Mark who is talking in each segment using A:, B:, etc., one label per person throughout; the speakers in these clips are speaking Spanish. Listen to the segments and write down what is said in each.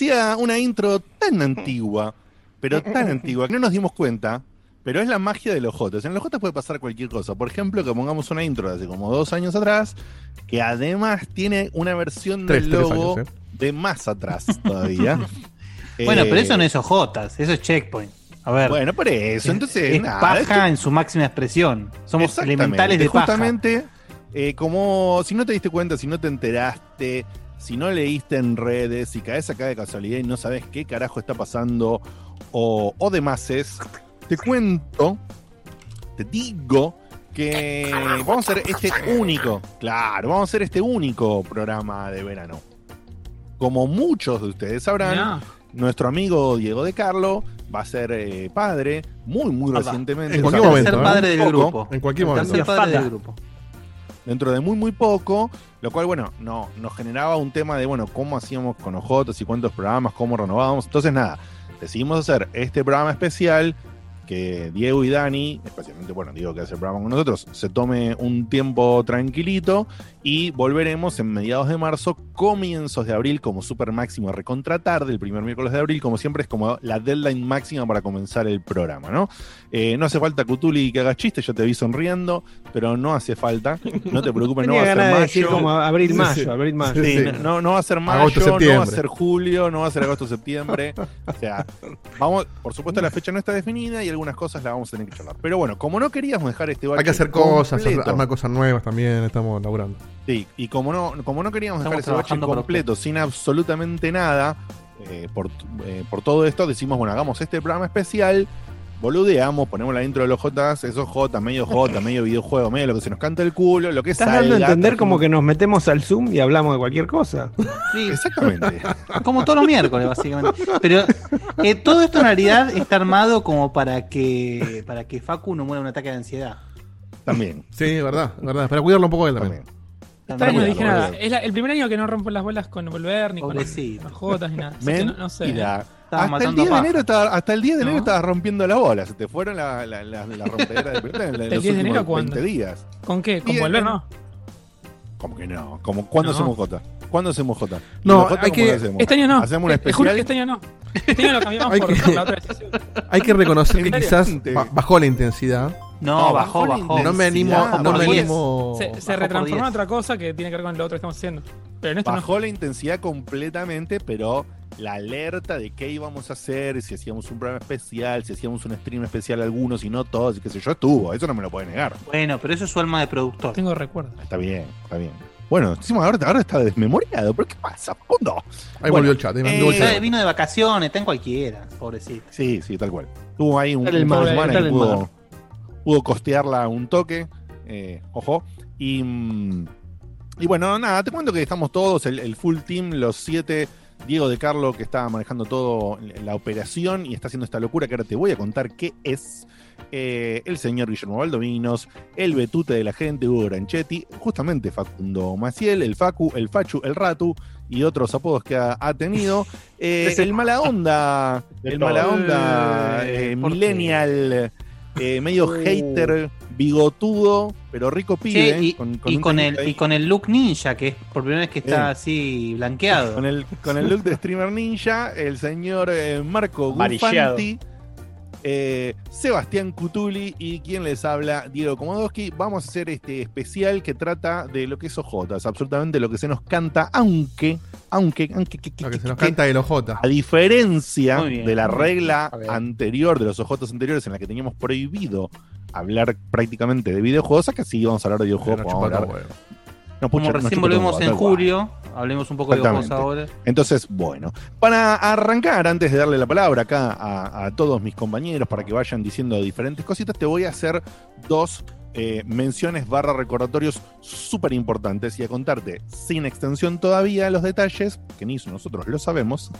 A: Decía una intro tan antigua, pero tan antigua, que no nos dimos cuenta, pero es la magia de los Jotas. En los Jotas puede pasar cualquier cosa. Por ejemplo, que pongamos una intro de hace como dos años atrás, que además tiene una versión
B: Tres,
A: del
B: tres
A: logo
B: años, ¿eh?
A: de más atrás todavía.
C: Bueno, pero
A: Eh,
C: eso no es ojotas, eso es checkpoint. A ver.
A: Bueno, por eso. Entonces,
C: es
A: nada,
C: paja en su máxima expresión. Somos elementales de paja.
A: Justamente, eh, como si no te diste cuenta, si no te enteraste, si no leíste en redes, si caes acá de casualidad y no sabes qué carajo está pasando o, o demás es, te cuento, te digo que vamos a hacer este único, claro, vamos a hacer este único programa de verano. Como muchos de ustedes sabrán, nuestro amigo Diego de Carlo va a ser eh, padre muy, muy
C: Papá.
A: recientemente.
B: En
A: o sea,
B: cualquier momento,
C: Ser
B: ¿eh?
C: padre del grupo.
B: En cualquier momento.
C: Ser padre del grupo.
A: Dentro de muy muy poco, lo cual bueno, no, nos generaba un tema de bueno, cómo hacíamos con Ojotos y cuántos programas, cómo renovábamos. Entonces nada, decidimos hacer este programa especial que Diego y Dani, especialmente bueno, Diego que hace el programa con nosotros, se tome un tiempo tranquilito y volveremos en mediados de marzo, comienzos de abril, como super máximo a recontratar del primer miércoles de abril, como siempre es como la deadline máxima para comenzar el programa, ¿no? Eh, no hace falta Cutuli que hagas chistes, yo te vi sonriendo, pero no hace falta, no te preocupes, no va a ser
D: de
A: mayo.
D: decir como abril,
B: Sí,
D: mayo,
B: sí.
D: abril, mayo.
A: Sí,
B: Sí.
A: No, no va a ser mayo,
B: Agosto,
A: no va a ser julio, no va a ser agosto, septiembre. O sea, vamos, por supuesto la fecha no está definida y algunas cosas las vamos a tener que charlar. Pero bueno, como no queríamos dejar este
B: Hay que hacer cosas,
A: completo,
B: armar cosas nuevas también, estamos laburando.
A: Sí, y como no, como no queríamos dejar ese bache completo sin absolutamente nada, eh, por, eh, por todo esto decimos, bueno, hagamos este programa especial, boludeamos, ponemos la intro de los Jotas, esos J, medio J, medio videojuego, medio lo que se nos canta el culo, lo que
D: Estás
A: salga.
D: dando a entender como que nos metemos al Zoom y hablamos de cualquier cosa.
C: Sí,
A: Exactamente.
C: como todos los miércoles, básicamente. Pero eh, todo esto en realidad está armado como para que para que Facu no muera de un ataque de ansiedad.
A: También.
B: Sí, verdad, verdad. Para cuidarlo un poco él también.
A: también.
E: No dije nada.
A: bien.
E: Es la- el primer año que no rompo las bolas con volver, ni con las jotas, ni nada. Así que no, no sé.
A: Hasta el,
C: matando
A: 10 de enero estaba, hasta el 10 de enero estabas rompiendo la bola. Se te fueron la, la, la, la rompedera de pelota en los
E: ¿El 10 de
A: últimos
E: enero cuándo?
A: 20 días.
E: ¿Con qué? ¿Con volver?
A: no.
E: No.
A: ¿Cómo que no? ¿Cómo, ¿Cuándo
E: No.
A: hacemos J? ¿Cuándo hacemos J? ¿Y
B: No,
A: los J
B: hay que-
A: hacemos?
E: Este año no.
A: ¿Hacemos un
E: Eh, te juro
A: especial?
E: que este año no. Este año lo cambiamos
B: Hay
E: por,
B: que-
E: por la otra decisión.
B: Hay que reconocer que quizás bajó la intensidad.
C: No,
A: No,
C: bajó,
A: bajó.
B: No me animo, no me animo.
E: Se, se
C: bajó por
E: retransformó en
C: 10.
E: otra cosa que tiene que ver con lo otro que estamos haciendo. Pero en esto
A: Bajó la intensidad completamente, pero la alerta de qué íbamos a hacer, si hacíamos un programa especial, si hacíamos un stream especial algunos y no todos, y qué sé yo, estuvo. Eso no me lo puede negar.
C: Bueno, pero eso es su alma de productor.
E: Tengo recuerdo.
A: Está bien, está bien. Bueno, ahora, ahora está desmemoriado, pero ¿qué pasa? ¿Cuándo?
B: Ahí
A: Bueno,
B: volvió el chat. ahí mandó el
A: eh,
B: chat.
C: Vino de vacaciones, está en cualquiera, pobrecito.
A: Sí, sí, tal cual. Tuvo ahí un, un semana que pudo. Pudo costearla un toque. eh, ojo. Y, y bueno, nada, te cuento que estamos todos, el, el full team, los siete. Diego de Carlo, que está manejando todo la operación y está haciendo esta locura que ahora te voy a contar qué es. eh, el señor Guillermo Valdominos, el Betute de la gente, Hugo Granchetti, justamente Facundo Maciel, el Facu, el Fachu, el Ratu y otros apodos que ha, ha tenido. Eh, el mala onda, el mala onda,
C: Eh,
A: eh,
C: ¿por qué?
A: Eh, medio hater, bigotudo, pero rico pibe.
C: Y,
A: con,
C: y
A: un
C: con el,
A: ahí.
C: y con el look ninja, que es por primera vez que está
A: Bien.
C: así blanqueado.
A: Con el, con el look de streamer ninja, el señor eh, Marco. Gufanti, eh, Sebastián Cutuli y quien les habla, Diego Komodowski. Vamos a hacer este especial que trata de lo que es OJ, absolutamente lo que se nos canta, aunque, aunque, aunque, que- que-
B: Lo que se
A: que-
B: nos
A: que-
B: canta el OJ.
A: a diferencia
C: bien,
A: de la regla anterior, de los ojotos anteriores, en la que teníamos prohibido hablar prácticamente de videojuegos, acá sí vamos a hablar de videojuegos. Vamos a hablar-. No,
C: Como
A: pucha, nos
C: recién
A: todo
C: volvemos en julio, hablemos un poco de videojuegos ahora.
A: Entonces, bueno, para arrancar, antes de darle la palabra acá a, a todos mis compañeros para que vayan diciendo diferentes cositas, te voy a hacer dos eh, menciones barra recordatorios súper importantes y a contarte sin extensión todavía los detalles, que ni nosotros lo sabemos,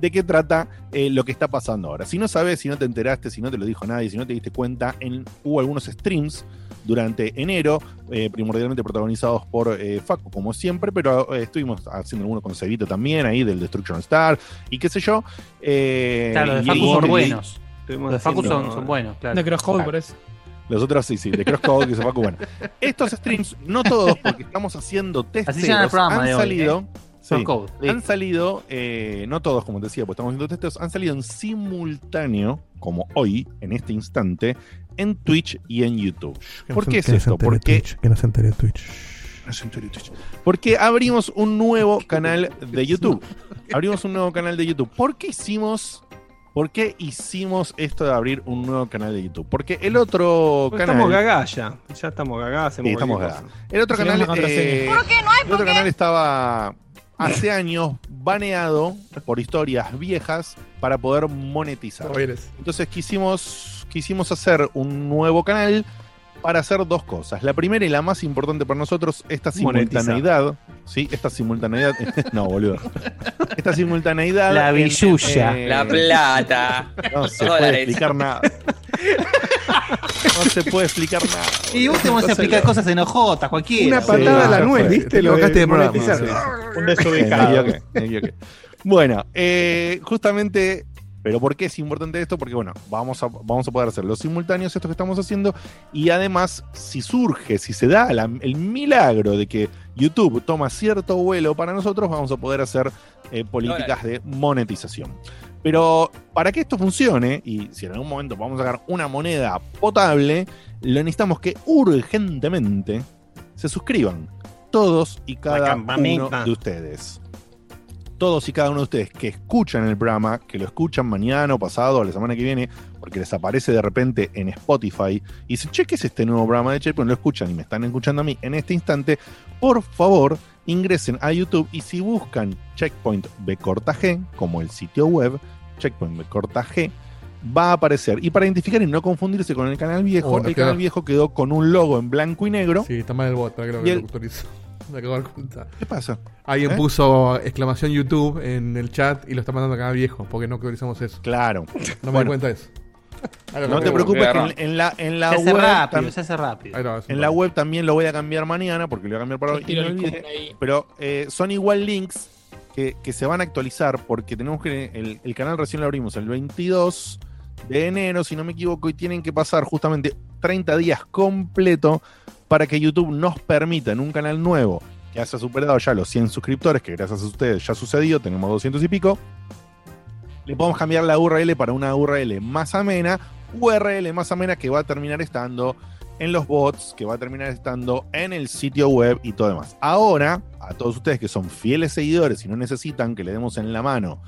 A: de qué trata eh, lo que está pasando ahora. Si no sabes, si no te enteraste, si no te lo dijo nadie, si no te diste cuenta, en, hubo algunos streams durante enero, eh, primordialmente protagonizados por eh, Facu, como siempre, pero eh, estuvimos haciendo algunos con también, ahí del Destruction Star, y qué sé yo. Eh,
C: Claro, los de Facu
A: y-
C: son
A: y-
C: buenos. Los de Facu son, son buenos, claro.
E: De Crosscode, por eso.
A: Los otros sí, sí, de Crosscode, que se Facu, bueno. Estos streams, no todos, porque estamos haciendo test.
C: Así se llama el programa
A: han
C: hoy,
A: salido. sí,
C: Crosscode, sí.
A: han salido, eh, no todos, como te decía, pues estamos haciendo testeos, han salido en simultáneo, como hoy, en este instante, en Twitch y en YouTube.
B: Que no
A: ¿Por
B: se-
A: qué es
B: que no se
A: esto?
B: entere
A: Porque,
B: Twitch, que no se entere Twitch.
A: porque abrimos un nuevo canal de YouTube. Abrimos un nuevo canal de YouTube. ¿Por qué hicimos, por qué hicimos esto de abrir un nuevo canal de YouTube? Porque el otro canal.
D: Estamos gagá ya. Ya estamos gagá,
A: Sí, estamos gagá. El otro canal, eh, el otro canal estaba hace años baneado por historias viejas para poder monetizar. Entonces quisimos, quisimos hacer un nuevo canal para hacer dos cosas. La primera y la más importante para nosotros, esta simultaneidad. Sí, esta simultaneidad. no, boludo. Esta simultaneidad.
C: La billulla.
A: eh,
F: La plata.
A: No se
F: Dólares.
A: puede explicar nada. No se puede explicar nada.
C: Y vos te vas a explicar cosas enojotas, cualquiera.
D: Una
A: Sí,
D: patada a la nuez. ¿viste?
B: Te
D: Lo de
B: equivocaste de
D: monetizar.
B: sí.
D: Un desubicado.
A: Bueno, eh, justamente, pero ¿por qué es importante esto? Porque bueno, vamos a, vamos a poder hacer los simultáneos, esto que estamos haciendo, y además, si surge, si se da la- el milagro de que YouTube toma cierto vuelo para nosotros, vamos a poder hacer eh, políticas de monetización. Pero para que esto funcione, y si en algún momento vamos a sacar una moneda potable, lo necesitamos que urgentemente se suscriban todos y cada uno de ustedes. Todos y cada uno de ustedes que escuchan el programa, que lo escuchan mañana o pasado o la semana que viene, porque les aparece de repente en Spotify y dicen, che, ¿qué es este nuevo programa de Checkpoint? Lo escuchan y me están escuchando a mí en este instante, por favor, ingresen a YouTube y si buscan Checkpoint B corta G, como el sitio web, Checkpoint B corta G, va a aparecer. Y para identificar y no confundirse con el canal viejo,
B: Oh,
A: el canal viejo quedó con un logo en blanco y negro.
B: Sí, está mal el bot, creo
A: Y
B: que
A: el-
B: lo actualizo. Me acabo de dar cuenta.
A: ¿Qué pasa?
B: Alguien
A: ¿Eh?
B: puso exclamación YouTube en el chat y lo está mandando acá viejo, porque no actualizamos eso.
A: Claro.
B: No me
A: Bueno.
B: di cuenta de eso.
A: No te preocupes, que en, en la, en la
C: Se hace
A: web.
C: rápido,
A: tam-
C: se hace rápido.
A: En la web también lo voy a cambiar mañana, porque lo voy a cambiar para hoy. No olvide- pero eh, son igual links que, que se van a actualizar porque tenemos que el, el canal recién lo abrimos el 22 de enero, si no me equivoco, y tienen que pasar justamente 30 días completo para que YouTube nos permita en un canal nuevo que haya superado ya los 100 suscriptores, que gracias a ustedes ya sucedió, tenemos 200 y pico, le podemos cambiar la URL para una URL más amena, URL más amena que va a terminar estando en los bots, que va a terminar estando en el sitio web y todo demás. Ahora, a todos ustedes que son fieles seguidores y no necesitan que le demos en la mano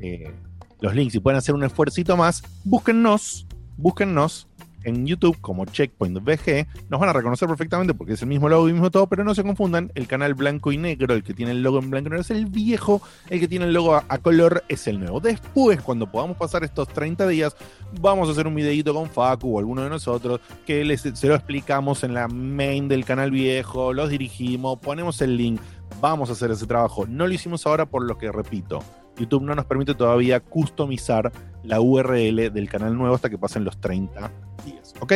A: eh, los links y pueden hacer un esfuercito más, búsquennos, búsquennos en YouTube como Checkpoint VG. Nos van a reconocer perfectamente porque es el mismo logo y mismo todo, pero no se confundan, el canal blanco y negro, el que tiene el logo en blanco y negro es el viejo, el que tiene el logo a, color es el nuevo. Después, cuando podamos pasar estos 30 días, vamos a hacer un videito con Facu o alguno de nosotros que les, se lo explicamos en la main del canal viejo, los dirigimos, ponemos el link, vamos a hacer ese trabajo. No lo hicimos ahora por lo que repito. YouTube no nos permite todavía customizar la URL del canal nuevo hasta que pasen los 30 días. ¿Ok?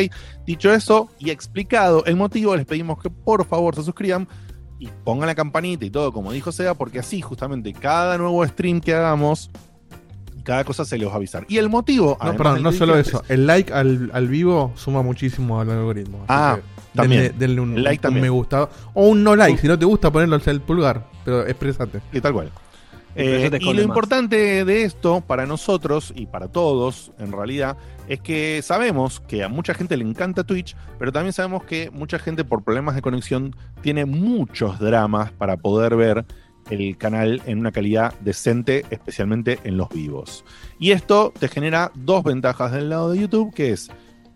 A: Dicho eso y explicado el motivo, les pedimos que por favor se suscriban y pongan la campanita y todo como dijo Sea, porque así justamente cada nuevo stream que hagamos, cada cosa se les va a avisar. Y el motivo...
B: No, perdón, no solo eso. El like al, al vivo suma muchísimo al algoritmo.
A: Ah, también.
B: Denle, denle un,
A: like
B: un
A: también.
B: me gusta. O un no like. Si no te gusta, ponerlo el pulgar. Pero expresate.
A: Y tal cual. Eh, y lo importante de esto, para nosotros y para todos, en realidad, es que sabemos que a mucha gente le encanta Twitch, pero también sabemos que mucha gente por problemas de conexión tiene muchos dramas para poder ver el canal en una calidad decente, especialmente en los vivos. Y esto te genera dos ventajas del lado de YouTube, que es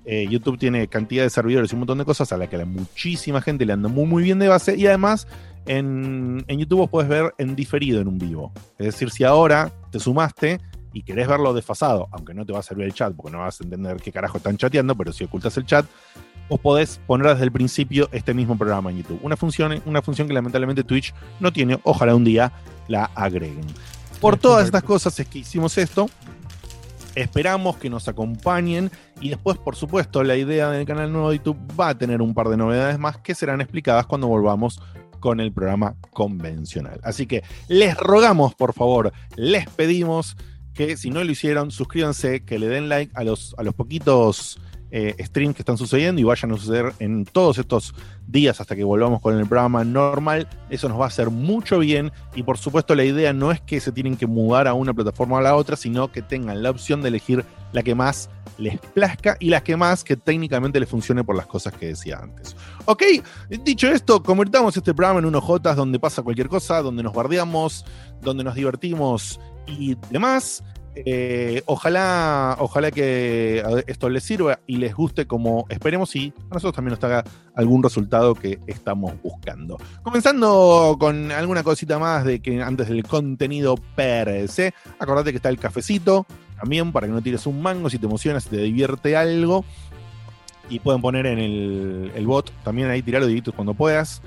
A: eh, YouTube tiene cantidad de servidores y un montón de cosas a la que a muchísima gente le anda muy muy bien de base y además en, en YouTube vos podés ver en diferido en un vivo. Es decir, si ahora te sumaste y querés verlo desfasado, aunque no te va a servir el chat porque no vas a entender qué carajo están chateando, pero si ocultas el chat, vos podés poner desde el principio este mismo programa en YouTube. Una función, una función que lamentablemente Twitch no tiene. Ojalá un día la agreguen. Por todas estas cosas es que hicimos esto. Esperamos que nos acompañen y después, por supuesto, la idea del canal nuevo de YouTube va a tener un par de novedades más que serán explicadas cuando volvamos con el programa convencional. Así que les rogamos, por favor, les pedimos que si no lo hicieron, suscríbanse, que le den like a los, a los poquitos eh, streams que están sucediendo y vayan a suceder en todos estos días hasta que volvamos con el programa normal. Eso nos va a hacer mucho bien y por supuesto la idea no es que se tienen que mudar a una plataforma o a la otra, sino que tengan la opción de elegir la que más les plazca y la que más que técnicamente les funcione por las cosas que decía antes. Ok, dicho esto, convertamos este programa en unos Jotas donde pasa cualquier cosa, donde nos bardeamos, donde nos divertimos y demás. Eh, ojalá, ojalá que esto les sirva y les guste como esperemos y a nosotros también nos traiga algún resultado que estamos buscando. Comenzando con alguna cosita más de que antes del contenido per se, acordate que está el cafecito también para que no tires un mango si te emocionas, si te divierte algo. Y pueden poner en el, el bot también ahí tirar los deditos cuando puedas.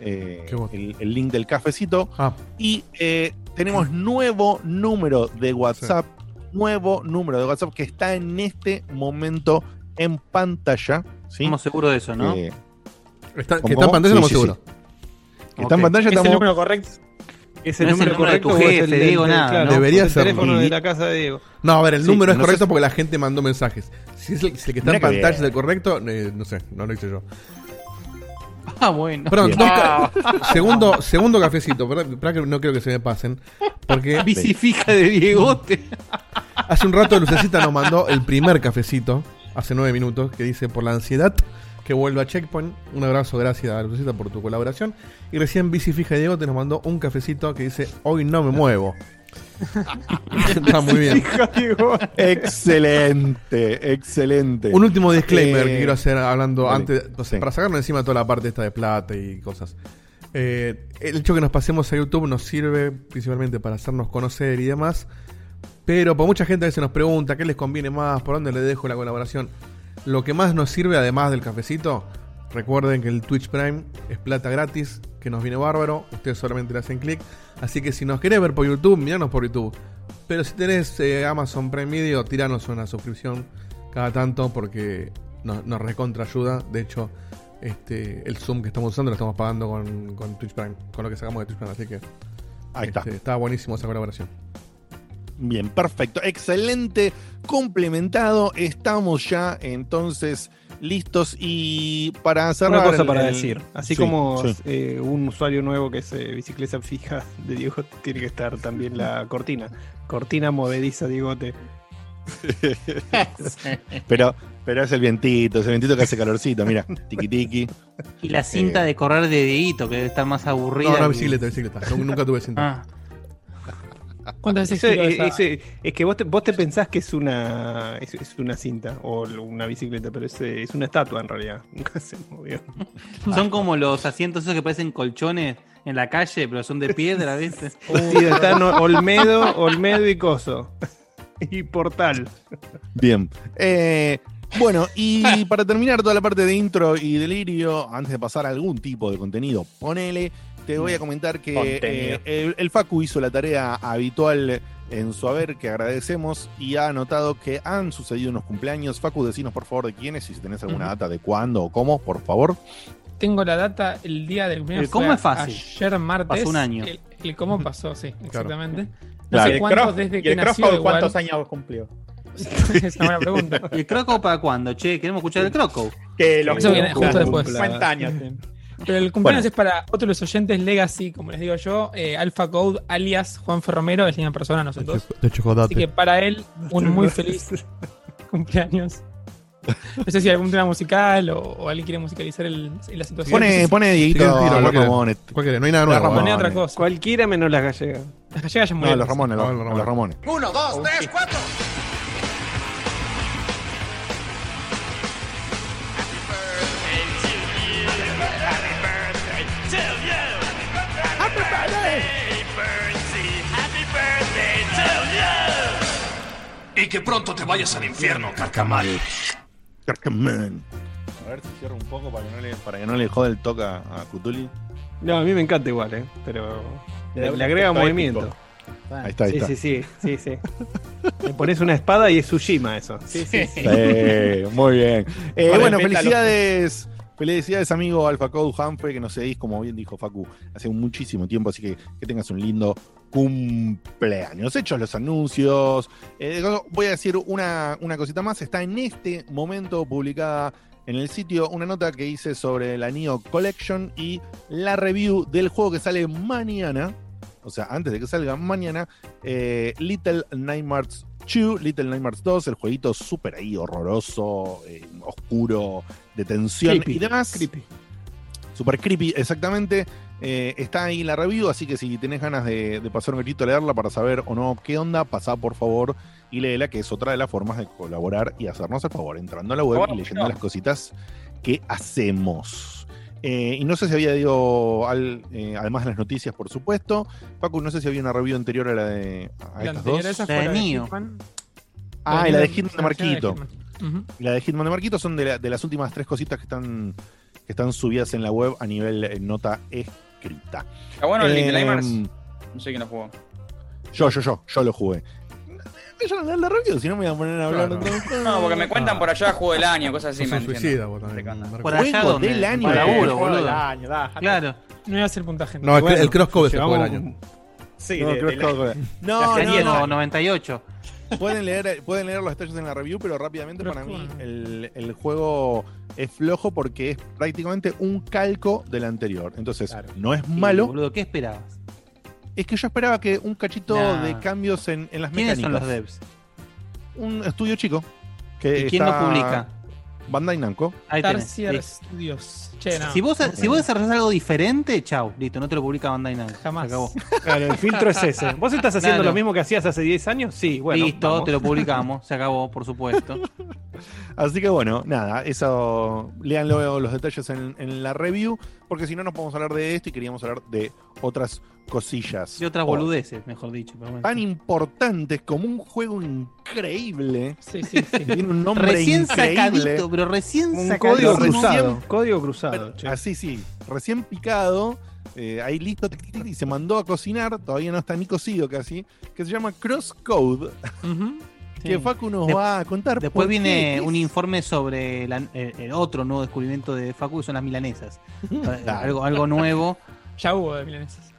A: eh, el link del cafecito.
B: Ah,
A: Y eh, tenemos nuevo número de WhatsApp. Nuevo número de WhatsApp que está en este momento en pantalla. ¿sí?
C: Estamos seguros de eso, ¿no?
A: Eh,
B: está,
A: ¿Cómo,
B: que está en pantalla,
A: Sí,
B: no
A: sí,
B: seguro.
A: que está en pantalla.
E: ¿Es el
A: Estamos,
E: número correcto?
D: ¿Es
C: No
D: el
C: es el
D: número
C: número de tu
D: correcto o es
C: jefe,
D: el
C: Diego,
D: del-
C: nada,
D: claro,
C: ¿no?
B: Debería
D: el
B: ser.
D: teléfono
A: Y-
D: de la casa de Diego.
B: No, a ver, el
A: Sí,
B: número es
A: no
B: correcto porque la gente mandó mensajes. Si, es el, si el que está en pantalla es el correcto, eh, no sé, no lo hice yo.
C: Ah, bueno.
B: Perdón, ca- segundo, segundo cafecito, ¿verdad? Espera que no quiero que se me pasen. Porque
C: Bici fija de Diegote.
B: hace un rato Lucecita nos mandó el primer cafecito, hace nueve minutos, que dice por la ansiedad que vuelva a Checkpoint. Un abrazo, gracias a Lucecita por tu colaboración. Y recién Bici Fija Diego te nos mandó un cafecito que dice hoy no me muevo. Está muy bien.
A: Excelente, excelente.
B: Un último disclaimer
A: Eh,
B: que quiero hacer hablando antes, no sé,
A: Sí.
B: para sacarnos encima toda la parte esta de plata y cosas. Eh, el hecho que nos pasemos a YouTube nos sirve principalmente para hacernos conocer y demás. Pero por mucha gente a veces nos pregunta qué les conviene más, por dónde le dejo la colaboración. Lo que más nos sirve, además del cafecito, recuerden que el Twitch Prime es plata gratis, que nos viene bárbaro. Ustedes solamente le hacen clic. Así que si nos querés ver por YouTube, miranos por YouTube. Pero si tenés eh, Amazon Prime Video, tiranos una suscripción cada tanto porque nos, nos recontra ayuda. De hecho, este, el Zoom que estamos usando lo estamos pagando con, con Twitch Prime, con lo que sacamos de Twitch Prime. Así que
A: Ahí está.
B: este, está buenísimo esa colaboración.
A: Bien, perfecto. Excelente. Complementado. Estamos ya entonces listos. Y para cerrar.
D: Una cosa
A: el-
D: para
A: el-
D: decir. Así
A: Sí,
D: como
A: sí.
D: eh, un usuario nuevo que es eh, bicicleta fija de Diego, tiene que estar también la cortina. Cortina movediza, Diegote.
A: Pero, pero es el vientito, es el vientito que hace calorcito. Mira, tiki tiki.
C: Y la cinta
A: Eh.
C: de correr de Dieguito, que debe estar más aburrida.
B: No, no, bicicleta, bicicleta. Nunca tuve cinta.
C: Ah,
E: ¿Cuántas veces giró
D: eh, es que vos te, vos te pensás que es una es, es una cinta o una bicicleta, pero es, es una estatua en realidad. Nunca se movió.
C: Son como los asientos esos que parecen colchones en la calle, pero son de piedra, ¿viste?
D: Sí, están Olmedo, Olmedo y Coso. Y Portal.
A: Bien. Eh, bueno, y para terminar toda la parte de intro y delirio, antes de pasar a algún tipo de contenido, ponele, te voy a comentar que eh, el, el Facu hizo la tarea habitual en su haber, que agradecemos, y ha notado que han sucedido unos cumpleaños. Facu, decinos por favor de quiénes y si tenés alguna data de cuándo o cómo, por favor.
E: Tengo la data el día del cumpleaños.
C: El cómo es fácil.
E: Ayer martes.
C: Pasó un año.
E: El, el cómo pasó, sí, exactamente. No
A: Claro.
F: ¿Y
E: sé
F: el
E: cuánto
F: Cross-
E: desde
F: y
E: que
F: el
E: nació igual.
F: cuántos años cumplió?
E: es una buena pregunta.
C: ¿Y el croco para cuándo? Che, queremos escuchar el croco.
F: Que los
E: Eso viene justo después.
F: 50 años.
E: Pero el cumpleaños
A: Bueno.
E: es para otro de los oyentes Legacy, como les digo yo, eh, Alpha Code, alias Juan Ferromero, es la misma persona nosotros.
B: De.
E: Así que para él, un muy feliz cumpleaños. No sé si hay algún tema musical o, o alguien quiere musicalizar el, la situación.
A: Pone, pone Dieguito
B: Sí, tiro,
A: los. Ramones.
B: Cualquiera, no hay nada
A: La
B: nuevo.
A: Ramones.
E: Pone
B: ¿no?
E: otra cosa.
D: Cualquiera menos las gallegas.
E: Las gallegas ya
A: No,
E: murieron.
A: los Ramones, los,
B: No, los
A: los Ramones.
G: Y que pronto te vayas al infierno, carcamal.
A: Carcaman. A ver si cierro un poco para que no le, para que no le jode el toque a, a Cthulhu.
D: No, a mí me encanta igual, ¿eh? Pero
A: Le
D: agrega movimiento.
A: Ahí está, ahí
D: Sí,
A: está.
D: sí, sí, sí, sí. Le pones una espada y es Tsushima eso. Sí, sí, sí.
A: Sí, muy bien. Eh, bueno, felicidades. Felicidades, amigo Alpha Code Humphrey, que no seguís, como bien dijo Facu, hace muchísimo tiempo, así que que tengas un lindo cumpleaños. Hechos los anuncios, eh, voy a decir una, una cosita más. Está en este momento publicada en el sitio una nota que hice sobre la Neo Collection y la review del juego que sale mañana. O sea, antes de que salga mañana, eh, Little Nightmares 2, Little Nightmares 2, el jueguito súper ahí horroroso, eh, oscuro, de tensión
D: Creepy,
A: y demás.
D: creepy.
A: Super creepy, exactamente. Eh, está ahí la review, así que si tenés ganas de, de pasar un ratito a leerla para saber o no qué onda, pasá por favor y léela, que es otra de las formas de colaborar y hacernos el favor, entrando a la web
F: Bueno,
A: y leyendo
F: no.
A: las cositas que hacemos. Eh, y no sé si había al- eh, además de las noticias, por supuesto. Paco, no sé si había una review anterior a la de a
E: La
A: estas dos.
E: esa fue la de. Hitman.
A: Ah, y la de Hitman de Marquito. La de Hitman de Marquito son de, la- de las últimas tres cositas que están, que están subidas en la web a nivel eh, nota escrita.
F: Está bueno el
A: Eh,
F: Nightmares. No sé quién lo jugó.
A: Yo, yo, yo, yo lo jugué. La review, si no me voy a poner a hablar
B: Claro.
A: de todo.
F: No, porque me cuentan
B: Ah.
F: por allá juego del año, cosas así. Me
B: suicida vos también.
C: Por allá
A: Juego
C: donde.
A: del año.
C: Para
G: del año, dale.
C: Claro.
E: No iba a hacer puntaje.
B: No, el,
D: Bueno,
B: el crosscode es el juego del año.
G: Sí,
A: No,
G: de- de la-
A: no, no, no.
C: 198.
A: Pueden leer, pueden leer los detalles en la review, pero rápidamente
E: Pero
A: para mí el, el juego es flojo porque es prácticamente un calco del anterior. Entonces,
G: Claro.
A: no es
C: Sí,
A: malo.
C: Boludo, ¿qué esperabas?
A: Es que yo esperaba que un cachito
C: Nah.
A: de cambios en, en las
C: ¿Quiénes
A: mecánicas.
C: son los devs?
A: Un estudio chico. Que
C: ¿Y quién lo publica?
A: Bandai Namco.
C: Ahí.
E: Tarsier
C: Listo.
E: Studios. Che, no.
C: Si vos, si vos desarrollás algo diferente, chau, listo, no te lo publica Bandai Namco.
E: Jamás.
C: Acabó.
D: Claro, el filtro es ese. ¿Vos estás haciendo
C: Claro.
D: lo mismo que hacías hace 10 años? Sí, bueno.
C: listo,
D: vamos.
C: te lo publicamos. Se acabó, por supuesto.
A: Así que bueno, nada, eso lean luego los detalles en, en la review, porque si no nos podemos hablar de esto y queríamos hablar de otras cosillas.
C: De otras
A: O
C: boludeces, mejor dicho. Pero bueno.
A: Tan importantes como un juego increíble.
E: Sí, sí, sí.
A: Tiene un nombre
C: Recién
A: increíble.
C: sacadito, pero recién
D: Un
C: sacadito.
D: código
A: recién-
D: cruzado. Código cruzado.
A: Así sí, recién picado, eh, ahí listo, tic, tic, tic, y se mandó a cocinar, todavía no está ni cocido casi, que se llama Crosscode,
E: Ujú.
A: que
C: Sí.
A: Facu nos va a contar.
C: Después viene un informe sobre la- el, el otro nuevo descubrimiento de Facu, que son las milanesas. Algo, algo nuevo.
E: Ya hubo de milanesas.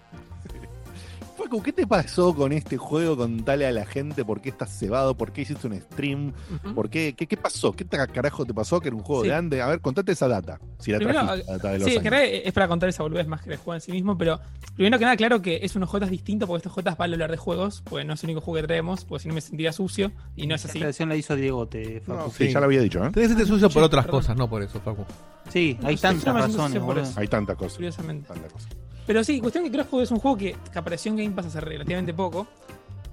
A: Facu, ¿qué te pasó con este juego? Contale a la gente por qué estás cebado, por qué hiciste un stream,
E: Ujú.
A: por qué, qué, qué pasó, qué carajo te pasó que era un juego
E: Sí.
A: de antes. A ver, contate esa data, si la
E: Primero,
A: trajiste, la data de los
E: Sí, general es para contar esa boludez más que el juego en sí mismo, pero primero que nada, claro que es unos Jotas distinto porque estos Jotas van a hablar de juegos, pues no es el único juego que traemos, porque si no me sentiría sucio, y no es así.
C: Versión la hizo Diegote, Facu.
A: No, sí, ya lo había dicho, ¿eh?
B: Tenés que ser sucio por
E: Sí,
B: otras
E: perdón.
B: cosas, no por eso, Facu.
C: Sí, hay
E: No
C: tantas razones.
E: por eso.
A: Hay tantas cosas.
E: Curiosamente.
A: Tantas cosas.
E: Pero sí, cuestión que Crosscode es un juego que, que apareció en Game Pass hace relativamente poco,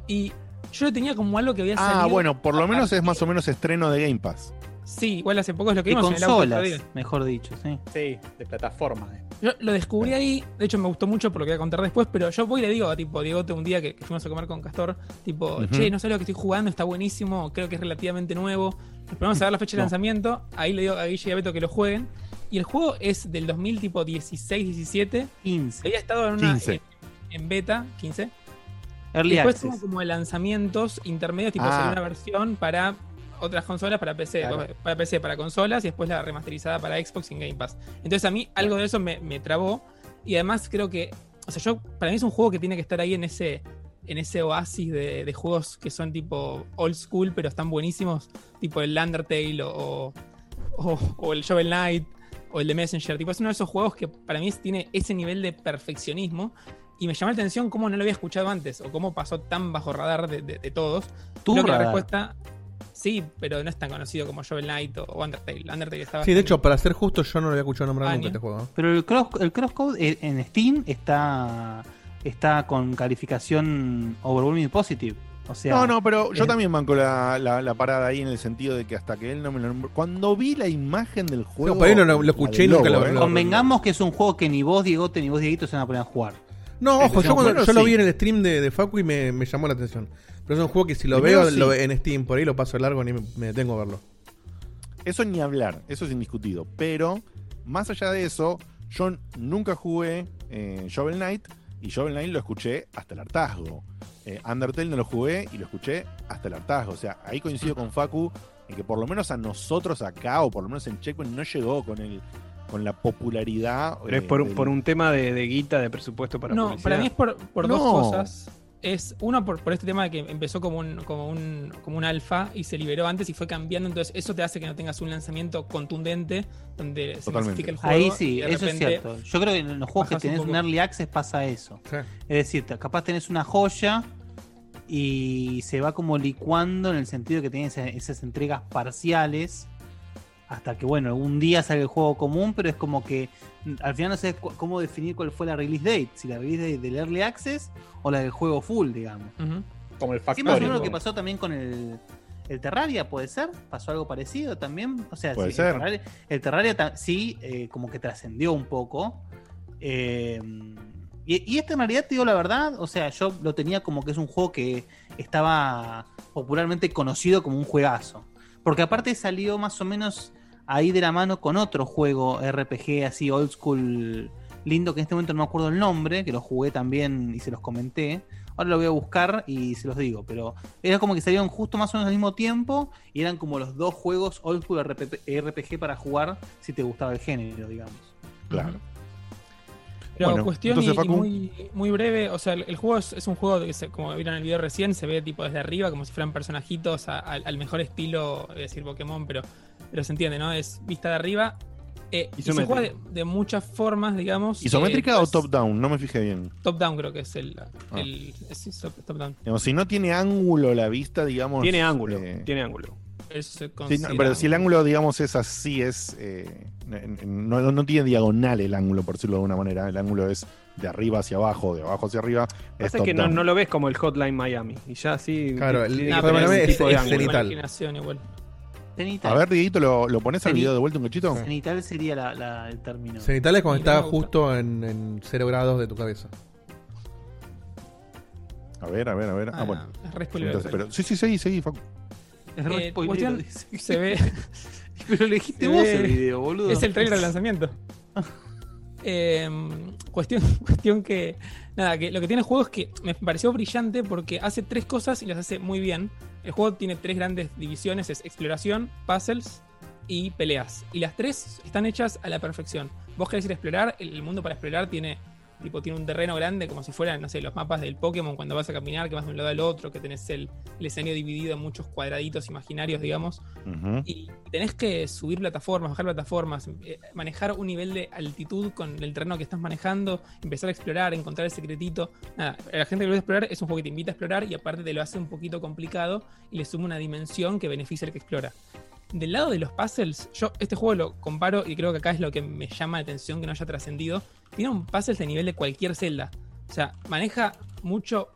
E: y yo lo tenía como algo que había salido.
A: Ah, bueno, por lo menos es más o menos estreno de Game Pass.
E: Sí, igual hace poco es lo que vimos en el auto
C: consolas, mejor dicho, sí.
G: Sí, de plataforma. eh.
E: Yo lo descubrí ahí, de hecho me gustó mucho por lo que voy a contar después, pero yo voy y le digo a tipo Diegote un día que, que fuimos a comer con Castor, tipo, che, no sé lo que estoy jugando, está buenísimo, creo que es relativamente nuevo. Nos ponemos a ver la fecha de
A: No.
E: lanzamiento, ahí le digo a Guille y a Beto que lo jueguen. Y el juego es del 2000 tipo 16, 17.
C: 15.
E: Había estado en una
A: 15.
E: en, en beta, 15.
C: Early
E: y después tuvo como lanzamientos intermedios, tipo
A: Ah.
E: salió una versión para otras consolas, para PC,
G: Claro.
E: para PC, para consolas, y después la remasterizada para Xbox y en Game Pass. Entonces a mí algo de eso me, me trabó. Y además creo que, o sea, yo, para mí es un juego que tiene que estar ahí en ese, en ese oasis de, de juegos que son tipo old school, pero están buenísimos, tipo el Undertale o, o, o el Shovel Knight o el de Messenger. Tipo, es uno de esos juegos que para mí tiene ese nivel de perfeccionismo. Y me llamó la atención cómo no lo había escuchado antes, o cómo pasó tan bajo radar de, de- de todos.
C: Tu
E: Creo que la respuesta, sí, pero no es tan conocido como Shovel Knight o, Undertale. Undertale estaba
B: Sí, de hecho, para ser justo, yo no lo había escuchado nombrar
E: Año.
B: nunca este juego.
C: Pero el, cross, el crosscode eh, en Steam está, está con calificación overwhelming positive. O sea,
A: No, no, pero yo
C: es-
A: también banco la, la, la parada ahí en el sentido de que hasta que él no me lo nombró. Cuando vi la imagen del juego.
B: por ahí no lo- lo escuché y nunca lo-
A: ¿eh?
B: lo-
C: convengamos que es un juego que ni vos, Diegote, ni vos, Dieguito, se van a poner a jugar.
B: No, ojo, yo, cuando-
A: bueno,
B: yo lo vi en el stream de, de Facu y me, me llamó la atención. Pero es un juego que si lo
A: Primero
B: veo
A: sí.
B: lo- en Steam por ahí lo paso largo ni me, me detengo a verlo.
A: Eso ni hablar, eso es indiscutido. Pero, más allá de eso, yo nunca jugué eh, Shovel Knight y Shovel Knight lo escuché hasta el hartazgo. Eh, Undertale no lo jugué y lo escuché hasta el hartazgo. O sea, ahí coincido con Facu en que por lo menos a nosotros acá, o por lo menos en Checkpoint, no llegó con el con la popularidad.
D: Pero es
A: eh,
D: por,
A: del-
D: por un tema de, de guita, de presupuesto para
E: No,
D: publicidad.
E: para mí es por, por
A: No.
E: dos cosas. Es uno por, por este tema de que empezó como un, como un, como un alfa y se liberó antes y fue cambiando, entonces eso te hace que no tengas un lanzamiento contundente donde se masifica el juego.
C: Ahí sí, eso es cierto. Yo creo que en los juegos que
E: un
C: tenés un early access pasa eso.
B: Sí.
C: Es decir, capaz tenés una joya y se va como licuando en el sentido que tenés esa- esas entregas parciales hasta que, bueno, algún día sale el juego común, pero es como que al final no sé cómo definir cuál fue la release date, si la release date del early access o la del juego full, digamos.
E: Ujú.
G: Como el
C: Sí, más o
G: Factorio.
C: menos lo que pasó también con el, el Terraria, ¿puede ser? ¿Pasó algo parecido también? O sea,
A: Puede
C: sí,
A: ser.
C: El Terraria, el Terraria ta- sí, eh, como que trascendió un poco. Eh, y, y este en realidad, te digo la verdad, o sea, yo lo tenía como que es un juego que estaba popularmente conocido como un juegazo. Porque aparte salió más o menos ahí de la mano con otro juego RPG así old school lindo que en este momento no me acuerdo el nombre, que lo jugué también y se los comenté. Ahora lo voy a buscar y se los digo, pero era como que salieron justo más o menos al mismo tiempo y eran como los dos juegos old school RPG para jugar si te gustaba el género, digamos.
A: Claro.
E: Pero
A: Bueno,
E: cuestión y-
A: entonces,
E: y
A: Facu.
E: muy, muy breve, o sea, el, el juego es, es un juego que, se- como vieron en el video recién, se ve tipo desde arriba, como si fueran personajitos a- al- al mejor estilo, voy a decir Pokémon, pero, pero se entiende, ¿no? Es vista de arriba. Eh, y se
D: Isométrica.
E: juega de, de muchas formas, digamos.
A: ¿Isométrica
E: eh,
A: o
E: pues,
A: top-down? No me fijé bien.
E: Top-down creo que es el...
A: Ah.
E: el es- es top-down.
A: Si no tiene ángulo la vista, digamos.
D: Tiene ángulo,
A: eh,
D: tiene ángulo.
E: Eso se
A: sí, no,
E: considera-
A: pero si el ángulo, digamos, es así, es. eh, no, no- no tiene diagonal el ángulo, por decirlo de alguna manera. El ángulo es de arriba hacia abajo, de abajo hacia arriba. Es
D: Pasa que no, lo ves como el Hotline Miami. Y ya así.
B: Claro, el-
E: es-
B: es- cenital.
E: igual.
C: Cenital.
A: A ver, Dieguito, ¿lo, lo pones al video de vuelta un cachito?
C: Cenital sería la- la- el término.
B: Cenital es cuando está justo en, en 0 grados de tu cabeza.
A: A ver, a ver, a ver. Ah,
E: Ah,
A: bueno. Entonces, pero, sí, sí, seguí, seguí, Facu.
C: Es
E: Eh, cuestión, se ve...
C: Pero le dijiste vos
E: ve-
C: el video, boludo.
E: Es el trailer de lanzamiento. Em, cuestión, cuestión que. Nada, que lo que tiene el juego es que me pareció brillante porque hace tres cosas y las hace muy bien. El juego tiene tres grandes divisiones: es exploración, puzzles y peleas. Y las tres están hechas a la perfección. Vos querés ir a explorar, el mundo para explorar tiene. Tipo, tiene un terreno grande como si fueran, no sé, los mapas del Pokémon cuando vas a caminar, que vas de un lado al otro, que tenés el, el escenario dividido en muchos cuadraditos imaginarios, digamos y tenés que subir plataformas, bajar plataformas, eh, manejar un nivel de altitud con el terreno que estás manejando, empezar a explorar, encontrar el secretito. Nada, a la gente que lo gusta explorar es un juego que te invita a explorar y aparte te lo hace un poquito complicado y le suma una dimensión que beneficia al que explora. Del lado de los puzzles, yo este juego lo comparo y creo que acá es lo que me llama la atención que no haya trascendido. Tiene un puzzles de nivel de cualquier celda. O sea, maneja mucho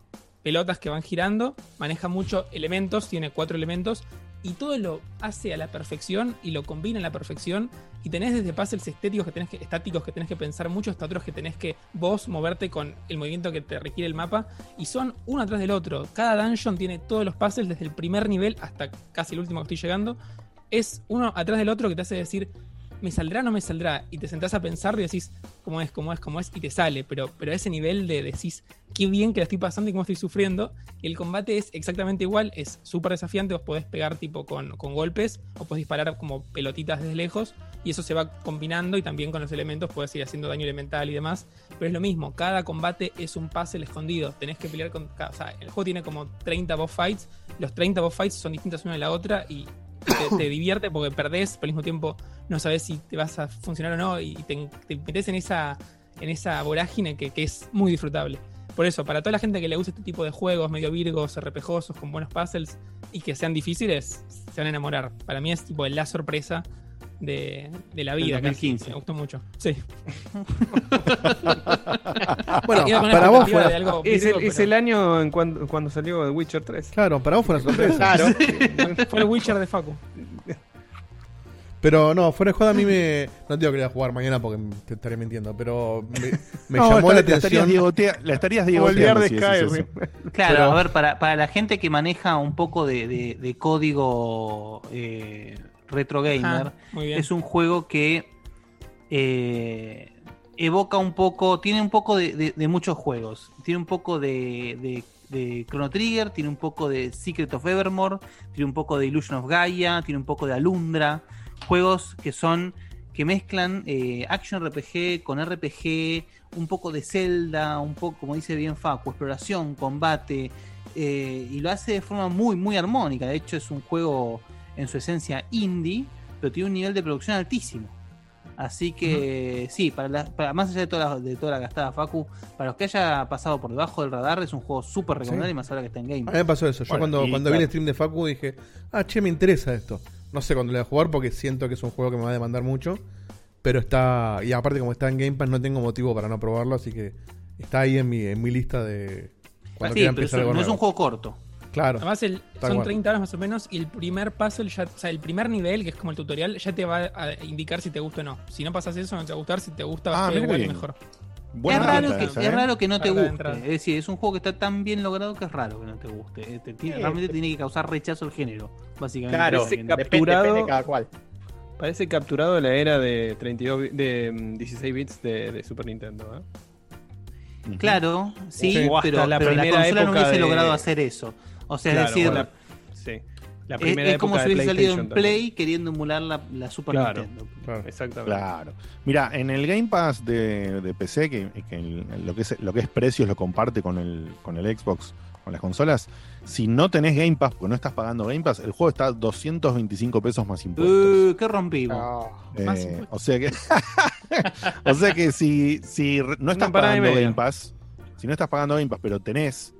E: pelotas que van girando, maneja mucho elementos, tiene cuatro elementos, y todo lo hace a la perfección y lo combina a la perfección. Y tenés desde puzzles estéticos que tenés que, estáticos que tenés que pensar mucho, hasta otros que tenés que vos moverte con el movimiento que te requiere el mapa. Y son uno atrás del otro. Cada dungeon tiene todos los puzzles desde el primer nivel hasta casi el último que estoy llegando. Es uno atrás del otro que te hace decir, ¿me saldrá o no me saldrá? Y te sentás a pensar y decís, ¿cómo es, cómo es, cómo es? Y te sale. Pero, pero a ese nivel de decís, qué bien que la estoy pasando y cómo estoy sufriendo. Y el combate es exactamente igual, es súper desafiante, vos podés pegar tipo con, con golpes o podés disparar como pelotitas desde lejos y eso se va combinando y también con los elementos puedes ir haciendo daño elemental y demás. Pero es lo mismo, cada combate es un puzzle escondido, tenés que pelear con... O sea, el juego tiene como 30 boss fights, los 30 boss fights son distintas una de la otra y te, te divierte porque perdés, pero al mismo tiempo no sabes si te vas a funcionar o no y te, te metes en esa, en esa vorágine que, que es muy disfrutable. Por eso, para toda la gente que le gusta este tipo de juegos medio virgos, RPGosos, con buenos puzzles y que sean difíciles, se van a enamorar. Para mí es tipo la sorpresa de, de la vida. Casi.
C: 2015.
E: Me gustó mucho. Sí.
B: Bueno, para vos fue
E: de algo
D: Es el, es
E: pero
D: el año en cuando, cuando salió The Witcher 3.
B: Claro, para vos fue una sorpresa.
D: Claro.
E: Fue el Witcher de Facu.
B: Pero no, fuera de joda a mí me. No te digo que voy a jugar mañana porque te estaré mintiendo, pero me, me
A: No,
B: llamó la atención.
A: la estarías
D: el
A: diegoteando
D: de Skyrim.
C: Claro,
B: Pero-
C: a ver, para, para la gente que maneja un poco de, de- de código eh, Retro Gamer.
E: Ah.
C: Es un juego que eh, evoca un poco, tiene un poco de, de- de muchos juegos. Tiene un poco de, de, de Chrono Trigger, tiene un poco de Secret of Evermore, tiene un poco de Illusion of Gaia, tiene un poco de Alundra. Juegos que son que mezclan eh, action RPG con RPG, un poco de Zelda, un poco, como dice bien Facu, exploración, combate, eh, y lo hace de forma muy, muy armónica. De hecho, es un juego en su esencia indie, pero tiene un nivel de producción altísimo. Así que sí, para, la- para- más allá de toda, la, de toda la gastada Facu, para los que haya pasado por debajo del radar, es un juego súper recomendable
B: Sí.
C: y más ahora que está en Game
B: A mí me pasó eso. Yo
A: Bueno,
B: cuando, cuando vi el stream de Facu dije, ah, che, me interesa esto. No sé cuándo le voy a jugar porque siento que es un juego que me va a demandar mucho. Pero está. Y aparte, como está en Game Pass, no tengo motivo para no probarlo. Así que está ahí en mi, en mi lista de. Cuando
C: Sí,
B: quiera
C: pero no es un juego corto.
B: Claro.
E: Además, el- son
B: cual.
E: 30 horas más o menos y el primer puzzle, ya, o sea, el primer nivel, que es como el tutorial, ya te va a indicar si te gusta o no. Si no pasas eso, no te va a gustar. Si te gusta, va
A: Ah,
E: a ser igual mejor.
A: Buena
C: es, raro
A: pinta
C: que,
A: esa,
C: es
A: ¿eh?
C: raro que no te guste. Es decir, es un juego que está tan bien logrado que es raro que no te guste. Eh, te tiene-
D: Sí,
C: realmente
D: te-
C: tiene que causar rechazo al género, básicamente.
G: Claro,
D: capturado-
G: depende de cada cual.
D: Parece capturado de la era de 32 bi- de mm, 16 bits de, de Super Nintendo. ¿eh?
C: Claro, sí,
D: Sí. O hasta
C: pero,
D: la
C: pero la
D: primera
C: consola no hubiese
D: de-
C: logrado hacer eso. O sea,
D: Claro,
C: es decir,
D: la- sí. La
C: es,
D: primera
C: es como
D: época
C: si hubiese salido en Play
D: también.
C: queriendo emular la, la Super
D: Claro.
C: Nintendo.
B: claro.
D: Exactamente.
A: Claro. Mira, en el Game Pass de, de PC, que, que el- lo, que es, lo que es precios lo comparte con el, con el Xbox, con las consolas, si no tenés Game Pass, porque no estás pagando Game Pass, el juego está a 225 pesos más impuestos.
C: Uh, qué rompimos.
A: Eh,
E: más impuestos.
A: o sea que, o sea que si, no estás pagando. Game Pass, si no estás pagando Game Pass, pero tenés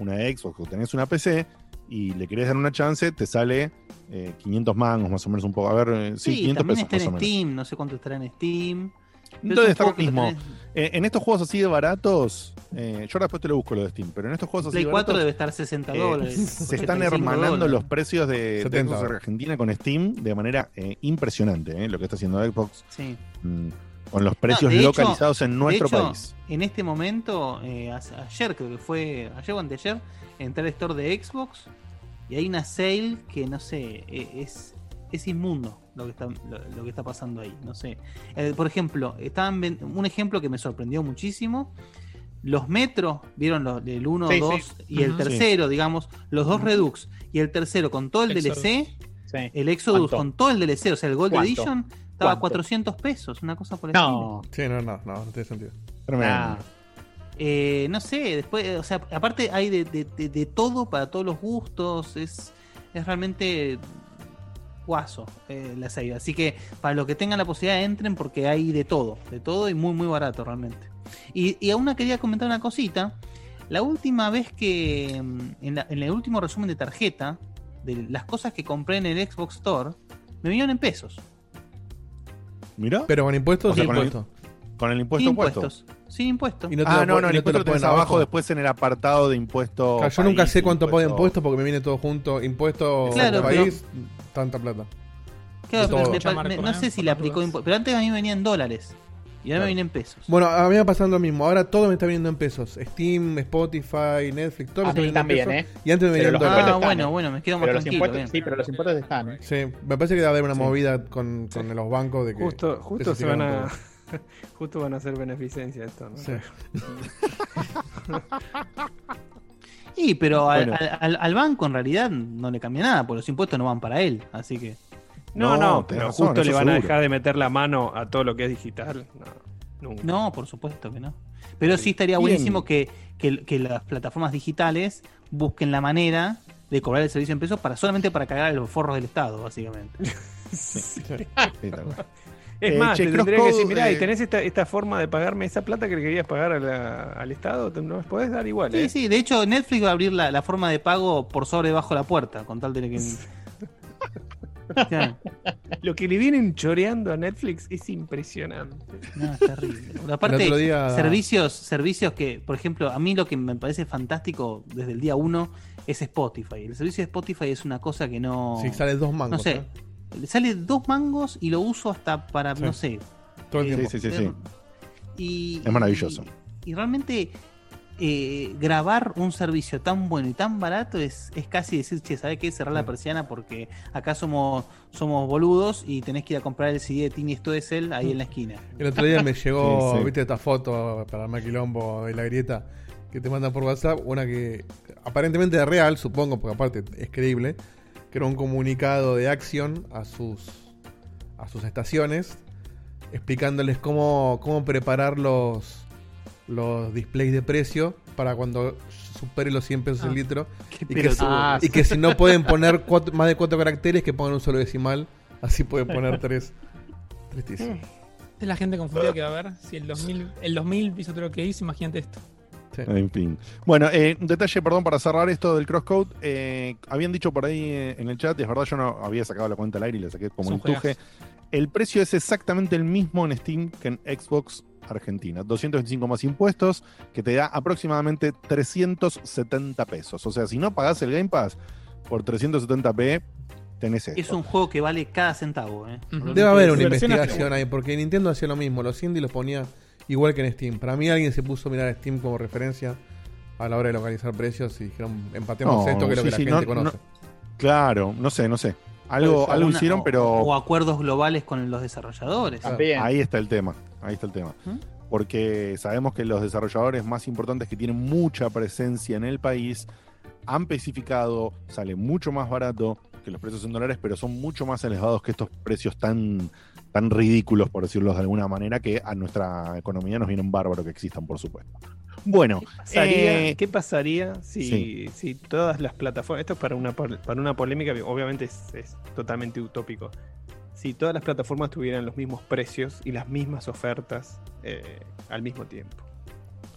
A: una Xbox o tenés una PC y le querés dar una chance, te sale eh, 500 mangos más o menos un poco. A ver, eh, sí,
C: Sí,
A: 500
C: también
A: pesos
C: está
A: más o
C: en
A: menos.
C: No sé cuánto estará en Steam.
A: Entonces está lo mismo.
C: tenés-
A: Eh, en estos juegos así de baratos, eh, yo ahora después te lo busco lo de Steam, pero en estos juegos así
C: Play
A: de
C: 4
A: baratos
C: debe estar 60
A: eh,
C: dólares.
A: se están
C: 85
A: hermanando
C: dólares.
A: los precios de, de
B: 70
A: Xbox Argentina con Steam de manera eh, impresionante, eh, lo que está haciendo Xbox
C: Sí.
A: mm, con los precios
C: hecho-
A: localizados en nuestro
C: de hecho,
A: país.
C: En este momento, eh, ayer creo que fue, ayer o anteayer, entré al store de Xbox y hay una sale que no sé, eh, es, es inmundo lo que está, lo, lo que está pasando ahí. No sé. Eh, por ejemplo, estaban un ejemplo que me sorprendió muchísimo. Los metros, vieron los, el 1,
G: Sí,
C: 2
G: sí.
C: y el tercero, digamos, los dos Redux y el tercero con todo el
E: Exodus.
C: DLC,
G: Sí.
C: el Exodus
G: ¿Cuánto?
C: con todo el DLC, o sea, el Gold
G: ¿Cuánto?
C: Edition, estaba a
G: ¿Cuánto?
C: 400 pesos, una cosa por el estilo.
G: No.
B: Sí, no, no, no, no tiene sentido.
A: Tremendo.
G: Ah,
C: Eh, no sé, después, o sea, aparte hay de, de- de- de todo para todos los gustos, es, es realmente guaso eh, la serie. Así que para los que tengan la posibilidad entren porque hay de todo, de todo y muy muy barato realmente. Y, y aún quería comentar una cosita. La última vez que, mm, en, la- en el último resumen de tarjeta, de las cosas que compré en el Xbox Store, me vinieron en pesos.
A: Mira,
B: Pero con impuestos
A: O sea,
B: sin
A: con el-
B: impuestos.
A: con el impuesto
C: Sin
A: puesto.
C: impuestos. Sin impuestos.
B: Y no te
A: ah, no, no, el
B: no
A: impuesto
B: lo
A: lo tenés
B: ponen
A: abajo, después en el apartado de impuesto.
B: Claro, yo nunca sé cuánto pago de
A: impuesto-
B: impuestos porque me viene todo junto. Impuesto
C: Claro,
B: país, tanta plata.
C: Claro, pero me me- no
E: ¿eh?
C: sé si le aplicó impuestos. Pero antes a mí me venían en dólares. Y ahora
A: Claro.
C: me vienen en pesos.
B: Bueno, a mí me va pasando lo mismo. Ahora todo me está viniendo en pesos. Steam, Spotify, Netflix, todo me
G: A
B: está
G: mí
B: viniendo en
G: también,
B: pesos.
G: ¿eh?
B: Y antes me venían
G: los
B: en
C: Ah,
B: dólares.
G: impuestos
C: bueno,
G: están,
C: bueno, me quedo más
G: pero los
C: tranquilo.
G: impuestos,
C: bien.
G: sí, pero los impuestos están, ¿eh?
B: Sí, me parece que debe haber una
D: Sí.
B: movida con, con los bancos de que.
D: Justo, justo se van a. Justo van a hacer beneficencia esto, ¿no?
B: Sí.
C: Sí, pero al,
A: Bueno.
C: al- al- al banco en realidad no le cambia nada, porque los impuestos no van para él. Así que.
D: No,
A: No,
D: no, pero
A: razón,
D: justo le van a dejar de meter la mano a todo lo que es digital. No, nunca.
C: No, por supuesto que no. Pero sí estaría buenísimo que, que- que las plataformas digitales busquen la manera de cobrar el servicio en pesos para solamente para cagar a los forros del Estado, básicamente.
A: Sí.
D: Es
A: Eh,
D: más, te tendría que decir, mirá,
A: eh,
D: y tenés esta, esta forma de pagarme esa plata que le querías pagar a la- al Estado, te nos podés dar igual,
C: Sí,
D: ¿eh?
C: sí, de hecho Netflix va a abrir la, la forma de pago por sobre debajo de la puerta, con tal de que...
D: Lo que le vienen choreando a Netflix es impresionante.
C: No, es terrible. Pero aparte,
B: día-
C: servicios, servicios que, por ejemplo, a mí lo que me parece fantástico desde el día uno es Spotify. El servicio de Spotify es una cosa que no.
B: Sí, sale dos mangos.
C: no sé.
B: ¿eh?
C: Le sale dos mangos y lo uso hasta para,
B: Sí.
C: no sé.
B: Todo el
C: eh,
B: tiempo.
A: Sí, sí, sí, sí.
C: Y,
A: Es maravilloso.
C: Y, y realmente eh, grabar un servicio tan bueno y tan barato es, es casi decir, che, ¿sabes qué? Cerrar la persiana porque acá somos, somos boludos y tenés que ir a comprar el CD de Tini Stoessel ahí en la esquina.
B: El otro día me llegó,
A: Sí, sí.
B: viste esta foto para armar quilombo de la grieta que te mandan por WhatsApp, una que aparentemente es real, supongo, porque aparte es creíble, que era un comunicado de acción a sus a sus estaciones explicándoles cómo, cómo preparar los los displays de precio para cuando supere los 100 pesos el litro y que.
D: Ah,
B: y que si no pueden poner cuatro- más de cuatro caracteres que pongan un solo decimal, así pueden poner tres. Tristísimo.
E: Es la gente confundida que va a ver. Si el 2000, el 2000 hizo todo lo que hizo, imagínate esto.
B: Sí.
A: En fin. Bueno, eh, un detalle, perdón, para cerrar esto del crosscode. Eh, habían dicho por ahí eh, en el chat, y es verdad, yo no había sacado la cuenta al aire y la saqué como un tuje. El precio es exactamente el mismo en Steam que en Xbox Argentina. 225 más impuestos, que te da aproximadamente 370 pesos. O sea, si no pagás el Game Pass por 370p, tenés esto.
C: Es un juego que vale cada centavo. ¿eh?
B: Debe haber una investigación ahí, porque Nintendo hacía lo mismo, los indie los ponía igual que en Steam. Para mí alguien se puso a mirar Steam como referencia a la hora de localizar precios y dijeron, empatemos
A: No,
B: esto que es lo
A: sí,
B: que la
A: sí,
B: gente
A: no-
B: conoce.
A: Claro, no sé, no sé. Algo, algo
C: Una-
A: hicieron,
C: o-
A: pero
C: O acuerdos globales con los desarrolladores.
G: También.
A: Ahí está el tema, ahí está el tema.
C: ¿Mm?
A: Porque sabemos que los desarrolladores más importantes que tienen mucha presencia en el país han especificado, sale mucho más barato que los precios en dólares, pero son mucho más elevados que estos precios tan, tan ridículos, por decirlo de alguna manera, que a nuestra economía nos viene un bárbaro que existan, por supuesto. Bueno,
D: pasaría-
A: eh,
D: ¿Qué pasaría si,
A: sí.
D: si todas las plataformas, esto es para una, para una polémica, obviamente es, es totalmente utópico, si todas las plataformas tuvieran los mismos precios y las mismas ofertas eh, al mismo tiempo?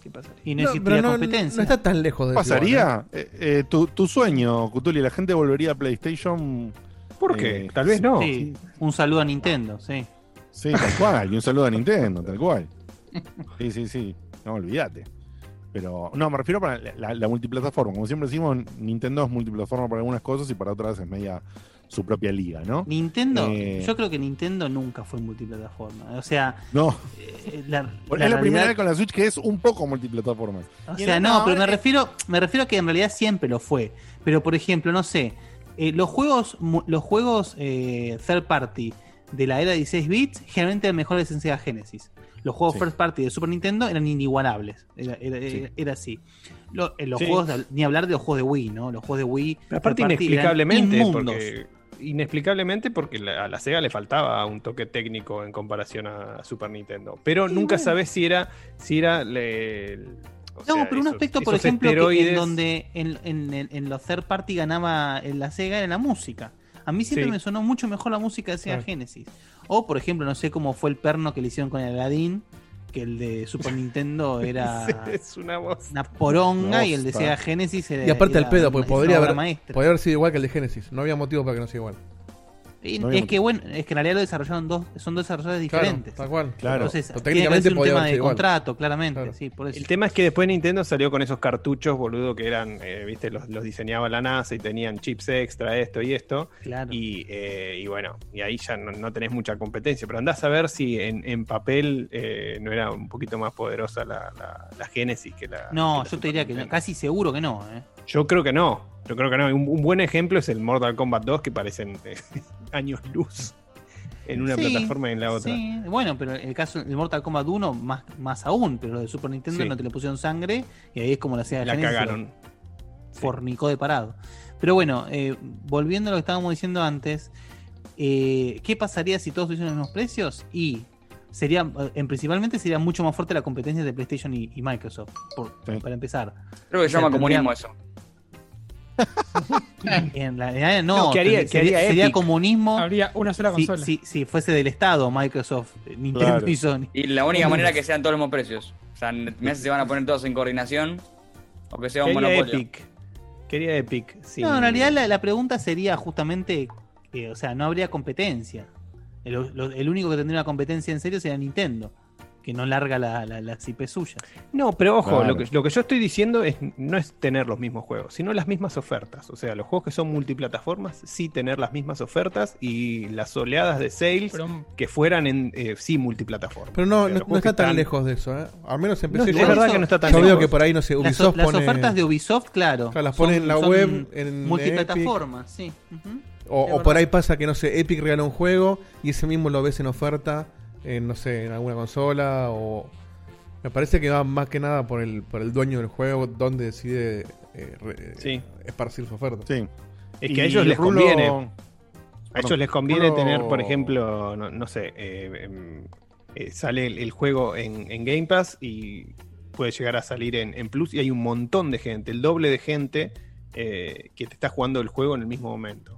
D: ¿Qué pasaría?
C: Y no,
B: No,
C: existiría
B: pero no,
C: competencia.
B: no está tan lejos de eso, ¿eh?
A: ¿pasaría? Eh, eh, tu, tu sueño, Cutuli, la gente volvería a PlayStation.
D: ¿Por
A: Eh,
D: qué? Tal vez no.
C: Sí, un saludo a Nintendo, sí.
A: Sí, tal cual. Y un saludo a Nintendo, tal cual. Sí, sí, sí. No, olvídate. Pero, no, me refiero para la, la- la multiplataforma. Como siempre decimos, Nintendo es multiplataforma para algunas cosas y para otras es media su propia liga, ¿no?
C: Nintendo,
A: Eh.
C: yo creo que Nintendo nunca fue multiplataforma. O sea,
A: No,
C: eh, la,
A: es
C: la
A: primera vez con la Switch que es un poco multiplataforma.
C: O sea,
A: no,
C: pero me
A: eh.
C: refiero, me refiero a que en realidad siempre lo fue. Pero por ejemplo, no sé, eh, los juegos, los juegos eh, third party de la era 16 bits generalmente eran mejores en Sega Genesis. Los juegos
A: Sí.
C: first party de Super Nintendo eran inigualables. Era, era-
A: Sí.
C: era- era así. Eh, los
D: Sí.
C: juegos, de- ni hablar de los juegos de Wii, ¿no? Los juegos de Wii.
D: Pero aparte inexplicablemente, porque inexplicablemente porque la- a la Sega le faltaba un toque técnico en comparación a Super Nintendo. Pero
C: Y
D: nunca
C: bueno.
D: sabes si era, si era le- o
C: No,
D: sea,
C: pero un
D: esos-
C: aspecto, por ejemplo, que en donde en, en- en- en los third party ganaba en la Sega era la música. A mí siempre
D: Sí.
C: me sonó mucho mejor la música de Sega
B: Claro.
C: Genesis. O, por ejemplo, no sé cómo fue el perno que le hicieron con el Aladdin, que el de Super Nintendo era
D: es una
C: poronga y el de. Sega Genesis era.
B: Y aparte el pedo, porque podría haber, podría haber sido igual que el de Genesis. No había motivo para que no sea igual.
C: Y
A: no
C: es que bueno, es que en realidad lo desarrollaron dos, son dos desarrolladores
B: Claro,
C: diferentes.
B: tal cual.
A: Claro.
C: Entonces,
B: Pero técnicamente
C: un
B: podía
C: tema de
B: igual.
C: contrato, claramente,
B: Claro.
C: sí, por eso.
D: El tema es que después Nintendo salió con esos cartuchos, boludo, que eran, eh, viste, los, los diseñaba la NASA y tenían chips extra, esto y esto.
C: Claro.
D: Y, eh, y bueno, y ahí ya no, no tenés mucha competencia. Pero andás a ver si en, en papel eh, no era un poquito más poderosa la, la, la Genesis que la.
C: no,
D: que la
C: yo te diría que no, casi seguro que no, ¿eh?
D: Yo creo que no. Yo creo que no. Un, un buen ejemplo es el Mortal Kombat 2, que parecen eh, años luz en una
C: Sí,
D: plataforma y en la otra.
C: Sí, bueno, pero el caso del Mortal Kombat 1 más, más aún, pero lo de Super Nintendo
D: Sí.
C: no te le pusieron sangre y ahí es como la Sega
D: La
C: Genesis
D: cagaron.
C: fornicó de parado. Pero bueno, eh, volviendo a lo que estábamos diciendo antes, eh, ¿qué pasaría si todos tuviesen los mismos precios? Y sería, eh, en principalmente sería mucho más fuerte la competencia de PlayStation y, y Microsoft, por-
A: Sí.
C: para empezar.
F: Creo que se llama comunismo eso.
C: En realidad no,
D: No, ¿qué haría-
C: tendría-
D: qué haría
C: sería,
D: Epic?
C: comunismo
E: Habría una sola
C: si,
E: consola.
C: si- si fuese del Estado, Microsoft, eh, Nintendo
A: Claro.
C: y Sony.
F: Y la única manera que sean todos los mismos precios. O sea, me hace se van a poner todos en coordinación. O que sea un
D: Quería
F: monopolio.
D: Epic. Quería Epic. sí.
C: No, en realidad la, la pregunta sería justamente, eh, o sea, no habría competencia. El, lo- el único que tendría una competencia en serio sería Nintendo, que no larga la, la, las IP suyas.
D: No, pero ojo,
A: Claro.
D: lo, que, lo que yo estoy diciendo es no es tener los mismos juegos, sino las mismas ofertas. O sea, los juegos que son multiplataformas, sí tener las mismas ofertas y las oleadas de sales
E: Pero,
D: que fueran en eh, sí multiplataformas.
B: Pero no,
D: O sea,
B: no, no está tan
D: están-
B: lejos de eso, ¿eh? Al menos
D: No,
B: empecé
D: es
B: yo.
D: verdad que no está tan
B: Yo veo que por ahí, no sé, Ubisoft
C: las
B: pone...
C: ofertas de Ubisoft, claro.
B: Claro, las pone en la web, en
C: multiplataformas, sí.
B: O,
C: Es
B: o por ahí pasa que, no sé, Epic regala un juego y ese mismo lo ves en oferta, en, no sé, en alguna consola o... Me parece que va más que nada por el, por el dueño del juego, donde decide eh, re-
D: Sí.
B: esparcir su oferta.
A: Sí.
D: Es que a ellos les
A: Rulo-
D: conviene. A
A: Perdón,
D: ellos les conviene
A: Rulo-
D: tener, por ejemplo, no, no sé, eh, em, eh, sale el, el juego en, en Game Pass y puede llegar a salir en, en Plus y hay un montón de gente, el doble de gente eh, que te está jugando el juego en el mismo momento.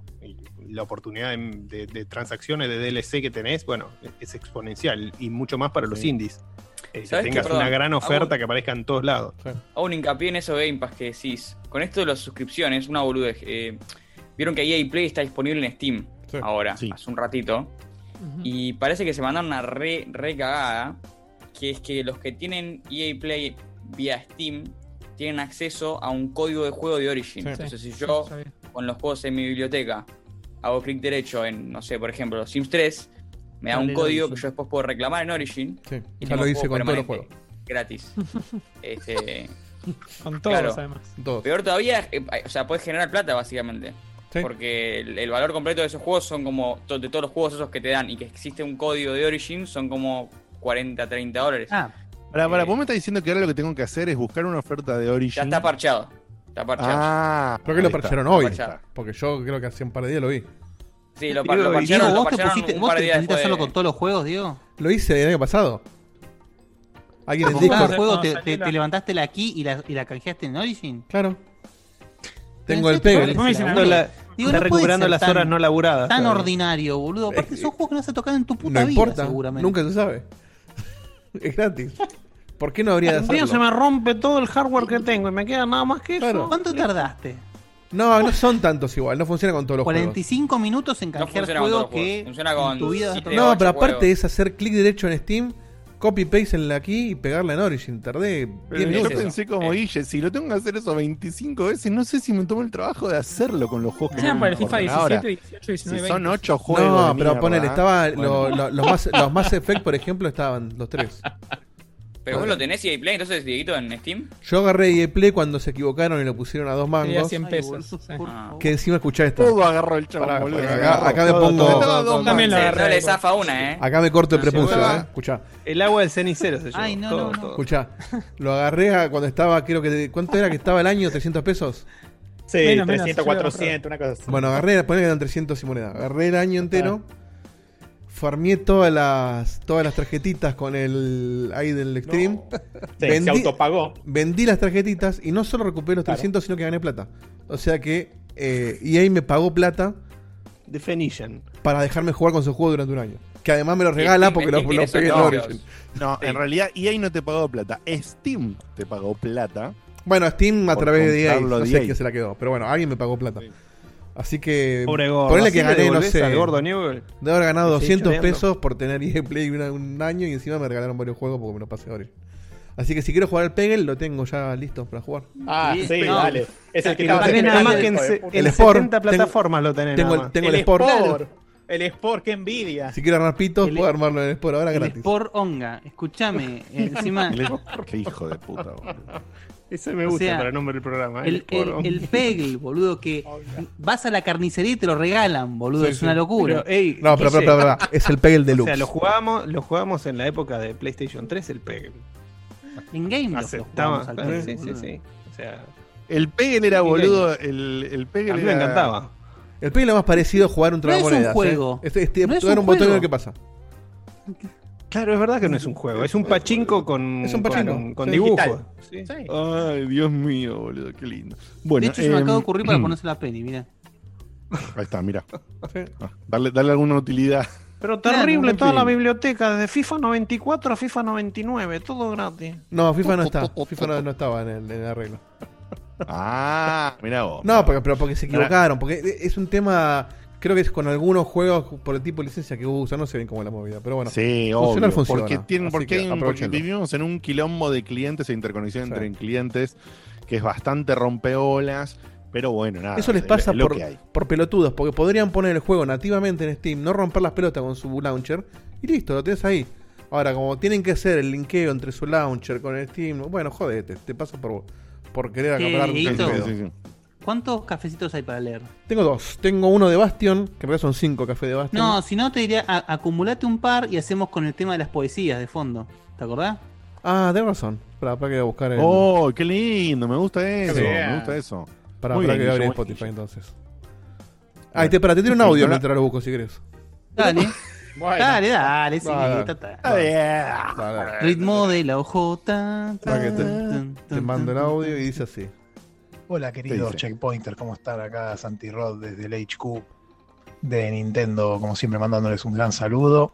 D: La oportunidad de, de- de transacciones de DLC que tenés, bueno, es exponencial y mucho más para los
A: Sí.
D: indies. Eh, que tengas
F: Perdón,
D: una gran oferta que aparezca en todos lados.
F: Hago un hincapié en eso de Game Pass que decís. Con esto de las suscripciones, una boludez. eh, Vieron que EA Play está disponible en Steam
B: Sí.
F: ahora,
A: Sí.
F: hace un ratito. Y parece que se mandaron una re, re cagada. Que es que los que tienen EA Play vía Steam tienen acceso a un código de juego de Origin.
B: Sí.
F: Entonces, si yo con los juegos en mi biblioteca hago clic derecho en, no sé, por ejemplo, Sims 3, me da un código
C: Origin.
F: que yo después puedo reclamar en Origin.
B: Sí,
F: Y
B: ya lo hice con todos los juegos.
F: Gratis. este,
E: Con todos,
F: Claro.
E: además.
B: Todos.
F: peor todavía, eh, o sea, puedes generar plata básicamente.
B: Sí.
F: Porque el, el valor completo de esos juegos son como, to- de todos los juegos esos que te dan y que existe un código de Origin, son como 40, 30 dólares.
C: Ah,
A: Para, para,
F: Eh,
A: vos me estás diciendo que ahora lo que tengo que hacer es buscar una oferta de Origin.
F: ya está parcheado. Está parcheado.
A: Ah,
B: ¿Por qué lo parchearon hoy? Porque yo creo que hace un par de días lo vi.
F: sí, lo, par- lo
C: Diego,
F: lo
C: vos te pusiste,
F: un
C: vos
F: par
C: te
F: de días
C: pusiste a
F: después
C: hacerlo con todos los juegos, Diego.
B: Lo hice el año pasado. Alguien en Discord.
C: juego
E: Cuando
C: te, levantaste la key y la, y la canjeaste en Origin.
B: Claro.
C: ¿En
B: Tengo el
E: mí.
C: Digo,
D: la-
C: no
D: está
C: puede
D: recuperando las
C: tan-
D: horas no laburadas.
C: Tan ordinario, boludo. Aparte, son juegos que no vas a tocar en tu puta
B: No
C: vida,
B: importa.
C: seguramente.
B: Nunca se sabe. Es gratis. ¿Por qué no habría de
D: Un día
B: hacerlo?
D: se me rompe todo el hardware que tengo y me queda nada más que eso.
B: Claro.
C: ¿Cuánto tardaste?
B: No, no son tantos igual. No funciona con todos los juegos.
C: 45 minutos en
F: No
C: canjear
F: con
C: juegos que
F: juegos. Funciona con
C: tu vida
F: siete.
B: No, pero aparte
F: juegos.
B: es hacer clic derecho en Steam, copy paste en la aquí y pegarla en Origin. Tardé 10
A: Pero yo pensé como
F: Eh.
A: Guille, si lo tengo que hacer eso 25 veces, no sé si me tomo el trabajo de hacerlo con los juegos que
E: Sean
A: no
E: para el FIFA
A: importan
E: 17,
A: ahora.
E: 18, 19,
A: Si son
E: 20.
A: 8 juegos.
B: No, pero
A: mierda,
B: poner, estaba
A: bueno.
B: lo- lo- los, más, los Mass Effect, por ejemplo, estaban los tres.
F: Pero vos lo tenés EA Play, entonces, Dieguito, en Steam.
B: Yo agarré EA Play cuando se equivocaron y lo pusieron a dos mangos.
E: 100
C: Ay,
E: pesos.
F: Ah.
B: Que encima escuchá esta.
A: Todo agarró el chaval,
B: acá, acá me
D: todo,
B: pongo.
D: todo,
A: todo,
E: Yo también
F: le zafa una, eh.
B: Acá me corto el prepucio, eh. Escuchá,
D: El agua del cenicero se llevó.
C: Ay, no,
D: todo,
C: no, no.
B: escuchá. Lo agarré cuando estaba, creo que. ¿Cuánto era que estaba el año? ¿300 pesos?
G: Sí,
E: Menos, menos,
G: 300,
E: yo lo
G: 400, una cosa así.
B: Bueno, agarré, poné que eran 300 y moneda. Agarré el año entero. Farmié todas las todas las tarjetitas con el ahí del.
G: Sí,
B: vendí-
G: se autopagó.
B: Vendí las tarjetitas y no solo recuperé los
G: Claro.
B: 300, sino que gané plata. O sea que eh, EA me pagó plata
D: Definition.
B: para dejarme jugar con su juego durante un año. Que además me lo regala
F: Steam-
B: porque lo,
F: Steam
B: lo
F: tiene
B: pegué en Origin.
A: No,
F: Sí.
A: en realidad EA no te pagó plata. Steam te pagó plata.
B: Bueno, Steam a través de EA, no
A: de
B: sé
A: EA.
B: qué se la quedó. Pero bueno, alguien me pagó plata.
A: Sí.
B: Así que.
D: Pobre gordo.
B: Ponele que
D: Así le
B: gané, no
D: devolvés
B: sé.
D: al gordo Newell.
B: De haber ganado
D: Sí,
B: 200
D: choreando.
B: pesos por tener EA Play una- un año y encima me regalaron varios juegos porque me lo pasé Origin. Así que si quiero jugar al Peggle, lo tengo ya listo para jugar.
G: Ah,
C: Sí,
G: sí,
C: no.
G: dale. Es el que
D: lo
G: estaba
D: tenés nada más que en,
G: hijo de
D: se-
G: puta.
D: en
B: El Sport,
D: 70
B: tengo-
D: plataformas lo tenés
B: Tengo
D: nada
B: el,
D: más.
B: tengo el,
G: el
B: Sport.
G: Sport. El Sport, qué envidia.
B: Si quiero armar pitos,
C: El-
B: puedo armarlo en el Sport ahora
C: El
B: gratis.
C: Sport Onga, escúchame, encima
A: Qué hijo de puta, boludo.
D: Ese me
C: O
D: gusta
C: sea,
D: para el nombre del programa. ¿eh?
C: el, el, el Peggle, boludo, que vas a la carnicería y te lo regalan, boludo,
B: Sí,
C: es
B: sí.
C: una locura.
D: Pero, ey,
B: No, pero, pero, pero, pero, es el Peggle
D: O
B: Deluxe.
D: sea, lo jugábamos, lo jugábamos en la época de PlayStation 3, el Peggle.
C: en Game
D: Aceptaba.
C: jugamos al Peggle,
D: sí, sí, sí. O sea,
A: El Peggle era boludo. El, el Peggle
D: a mí me
A: era-
D: encantaba.
B: El Peggle es más parecido a jugar un
C: No es un
B: tragamonedas.
C: juego.
B: ¿eh? Este, este,
C: No es un
B: un botón y
C: juego.
B: ver qué pasa.
D: Claro, es verdad que no es un juego, es un pachinko con,
B: Es un
D: con-
B: pachinko,
D: con
B: sí.
A: Ay, Dios mío, boludo, qué lindo. Bueno,
C: de hecho, se me
A: em,
C: acaba de ocurrir para ponerse la peli, mira.
A: Ahí está, mira.
B: Sí.
A: Darle, darle alguna utilidad.
D: Pero terrible toda la biblioteca, desde FIFA 94 a FIFA 99, todo gratis.
B: No, FIFA no está. FIFA no, no estaba en el, en el arreglo.
A: Ah, mira vos.
B: No, porque, pero porque se equivocaron. Porque es un tema Creo que es con algunos juegos por el tipo de licencia que usan, no sé bien cómo es la movida, pero bueno.
A: Sí,
B: funcionar
A: obvio,
B: funciona.
A: Porque, tienen, porque,
B: que
A: hay un- porque
B: aprovechenlo.
A: vivimos en un quilombo de clientes e interconexión
B: Sí.
A: entre clientes que es bastante rompeolas. Pero bueno, nada.
B: Eso les
A: es
B: pasa por,
A: que hay.
B: por pelotudos, porque podrían poner el juego nativamente en Steam, no romper las pelotas con su launcher y listo, lo tienes ahí. Ahora, como tienen que hacer el linkeo entre su launcher con el Steam, bueno, jodete, te pasa por, por querer acaparar un
A: sí.
C: ¿Cuántos cafecitos hay para leer?
B: Tengo dos. Tengo uno de Bastion, que en realidad son cinco cafés de Bastion.
C: No, si no te diría, a- acumulate un par y hacemos con el tema de las poesías de fondo. ¿Te acordás?
B: Ah, tenés razón. Para, para que voy a buscar el.
A: Oh, qué lindo, me gusta eso, me gusta eso.
B: para, para
A: bien,
B: que abrir
A: Guillermo.
B: Spotify entonces. Ah, te, para, te tiro un audio mientras lo busco si querés.
C: Dale,
G: Bueno,
C: dale, dale, sí,
B: Dale.
C: ta, ta.
B: Dale, dale.
C: Ritmo de la
B: que te- Te mando el audio y dice así.
H: Hola queridos
A: dice?
H: checkpointers, ¿cómo están? Acá Santi Rod desde el HQ de Nintendo, como siempre mandándoles un gran saludo.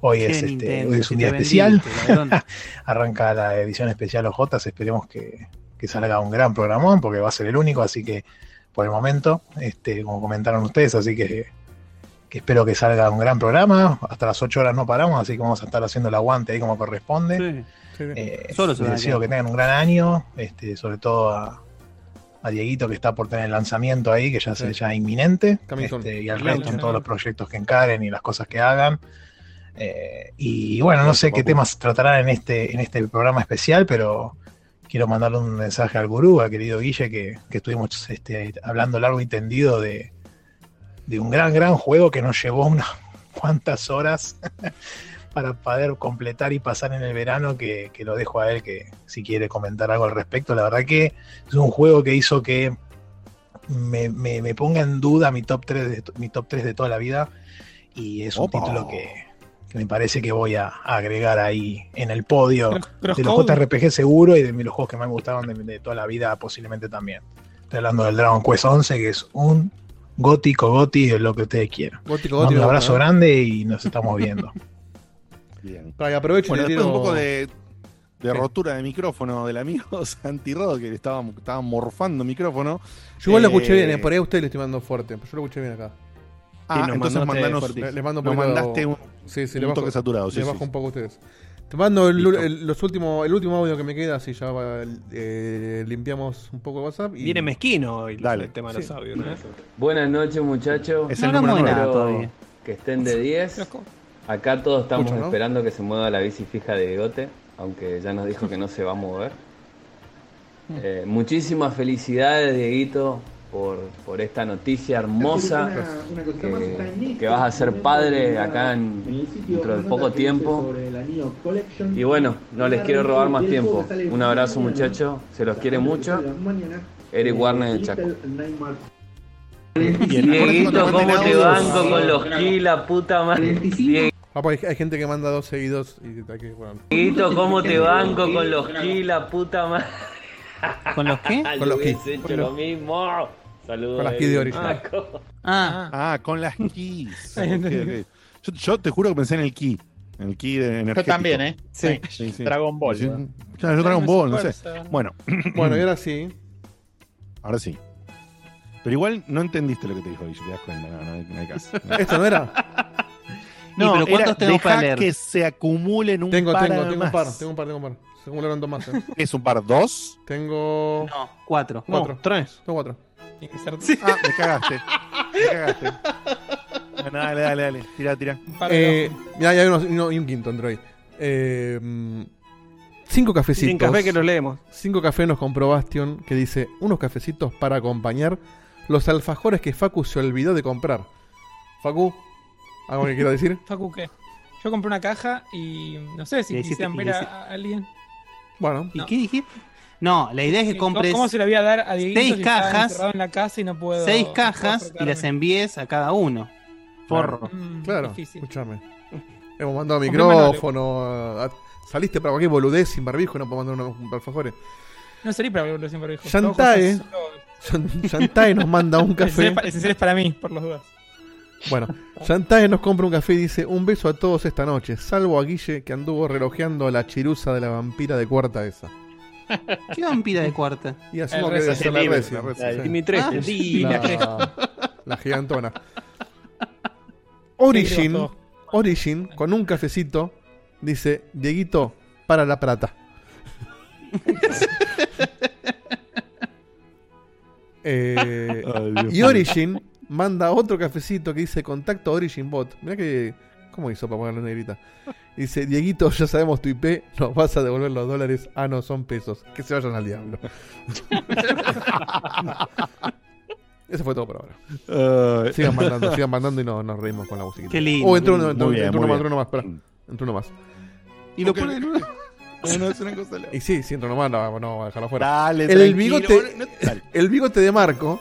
H: Hoy es, este, hoy es un día especial, arranca la edición especial OJs, esperemos que, que salga un gran programón porque va a ser el único, así que por el momento, este, como comentaron ustedes, así que, que espero que salga un gran programa, hasta las 8 horas no paramos, así que vamos a estar haciendo el aguante ahí como corresponde.
C: Sí.
H: Eh,
C: Solo se
H: les deseo que tengan un gran año, este, sobre todo a, a Dieguito que está por tener el lanzamiento ahí, que ya
B: Sí.
H: ya inminente, este, y al
E: Claro,
H: resto en todos los proyectos que encaren y las cosas que hagan. Eh, y bueno, no sé qué temas tratarán en este, en este programa especial, pero quiero mandarle un mensaje al gurú, al querido Guille, que, que estuvimos este, hablando largo y tendido de, de un gran, gran juego que nos llevó unas cuantas horas para poder completar y pasar en el verano, que, que lo dejo a él que si quiere comentar algo al respecto. La verdad que es un juego que hizo que me, me- me ponga en duda mi top 3 de, mi top 3 de toda la vida y es un título que, que me parece que voy a agregar ahí en el podio
E: Cross-
H: de los. JRPG seguro y de los juegos que más me gustaban de, de toda la vida posiblemente también. Estoy hablando del Dragon Quest 11 que es un gótico goti de lo que ustedes quieran.
B: Gótico, gótico.
H: un abrazo
B: ¿no?
H: grande y nos estamos viendo.
A: Bien.
B: Para que aproveche y
A: Bueno,
B: le
A: después
B: tiro-
A: un poco de, de
B: Sí.
A: rotura de micrófono del amigo Santi Rodo, que le estaba, estaba morfando micrófono.
B: Yo igual lo
A: Eh,
B: escuché bien, eh, por ahí a usted le estoy mandando fuerte, pero yo lo escuché bien acá.
A: Ah, entonces mandanos.
B: Le, les mando un
A: nos
B: poquito-
A: mandaste un,
B: sí, sí,
A: un
B: le bajo,
A: toque saturado. Sí,
B: le bajo
A: sí.
B: un poco a ustedes. Te mando el, los últimos, el último audio que me queda, así ya va, eh, limpiamos un poco de WhatsApp. Y
D: Viene mezquino hoy
A: Dale.
D: el tema de los audios, ¿no?
I: Buenas noches muchachos,
A: Es
C: No
A: el número
C: todavía.
I: que estén de 10. Acá todos estamos esperando que se mueva la bici fija de Bigote, aunque ya nos dijo que no se va a mover. Eh, muchísimas felicidades Dieguito por, por esta noticia hermosa, que, que vas a ser padre acá en, dentro de poco tiempo. Y bueno, no les quiero robar más tiempo. Un abrazo muchachos, se los quiere mucho. Eric Warner de Chaco. Dieguito, ¿cómo te banco con los kilos, la puta madre?
B: Ah, pues hay, gente que manda dos seguidos y hay que, bueno,
I: ¿cómo te banco con los kilos, la puta madre?
C: ¿Con los qué?
B: Con los keys.
I: hecho lo mismo. Saludos.
B: Con las keys de Origin.
I: Chaco.
C: Ah,
A: Ah, con las keys. Yo, yo te juro que pensé en el key. En el key de
G: Yo
A: energético.
G: también, ¿eh?
E: Sí.
A: Sí, sí.
G: Dragon Ball.
A: Sí,
G: ¿no?
A: Claro, yo Dragon Ball, no sé. Bueno,
B: Bueno, y ahora sí.
A: ahora sí. Pero igual no entendiste lo que te dijo Guille, te das cuenta. No, no hay, no hay caso.
B: ¿Esto no era?
C: No, pero ¿cuántos tenemos para leer?
A: que se acumulen un
B: Tengo,
A: par
B: tengo, tengo un
A: más.
B: par, tengo un par, tengo un par. Se acumularon dos más. eh.
A: ¿Es un par dos?
B: Tengo
C: no, cuatro.
B: cuatro.
D: No, tres.
B: Tengo cuatro.
E: Tiene que ser
A: Ah, me cagaste. Me cagaste. Bueno, dale, dale, dale. Tira, tira.
E: un par de
B: Eh, ya hay uno, uno- y un quinto entre hoy. Eh, cinco cafecitos.
D: Sin café que los leemos.
B: Cinco cafés nos compró Bastion que dice unos cafecitos para acompañar los alfajores que Facu se olvidó de comprar. Facu, ¿algo que quiero decir?
E: Facu, ¿qué? Yo compré una caja y no sé si quisieran ver a, alguien.
B: Bueno,
C: ¿Y
E: No.
C: qué dijiste? No, la idea es que
E: ¿Cómo-
C: compres
E: ¿Cómo se lo voy a dar a Dieguito
C: seis
E: si
C: cajas,
E: encerrado en la casa y no puedo
C: seis
E: no puedo
C: cajas y las envíes a cada uno. Forro.
E: Mm,
B: claro,
E: difícil.
B: escúchame. Hemos mandado micrófono. a- a- saliste para cualquier boludez sin barbijo y no puedo mandar unos alfajores.
E: No salí para verlo siempre dijo.
B: Yantae. Yantae nos manda un café.
E: Esencial es para mí, por las dudas.
B: Bueno, Yantae nos compra un café y dice: Un beso a todos esta noche, salvo a Guille que anduvo relojeando la chirusa de la vampira de cuarta esa.
C: ¿Qué vampira de cuarta?
B: Y asumo
E: El
B: que debe ser la.
C: Ah,
E: la
B: la, gigantona. Origin. Origin, con un cafecito, dice, Dieguito, para la plata. Eh, y. Origin manda otro cafecito que dice contacto Origin Bot. Mira que. ¿Cómo hizo para ponerle negrita? Dice, Dieguito, ya sabemos tu IP, nos vas a devolver los dólares. Ah, no, son pesos. Que se vayan al diablo. Eso fue todo por ahora. Sigan mandando, sigan mandando y no, nos reímos con la musiquita.
C: Qué lindo,
B: Oh, entró uno, entró,
A: Muy bien,
B: entró uno más, entró uno más, espera. Entró uno más.
C: Y lo
A: Ok.
C: pone
A: Bueno, es una cosa.
B: Y sí, si entró uno más, no, no dejarlo fuera.
A: Dale,
B: El bigote-
A: no- dale.
B: El bigote de Marco.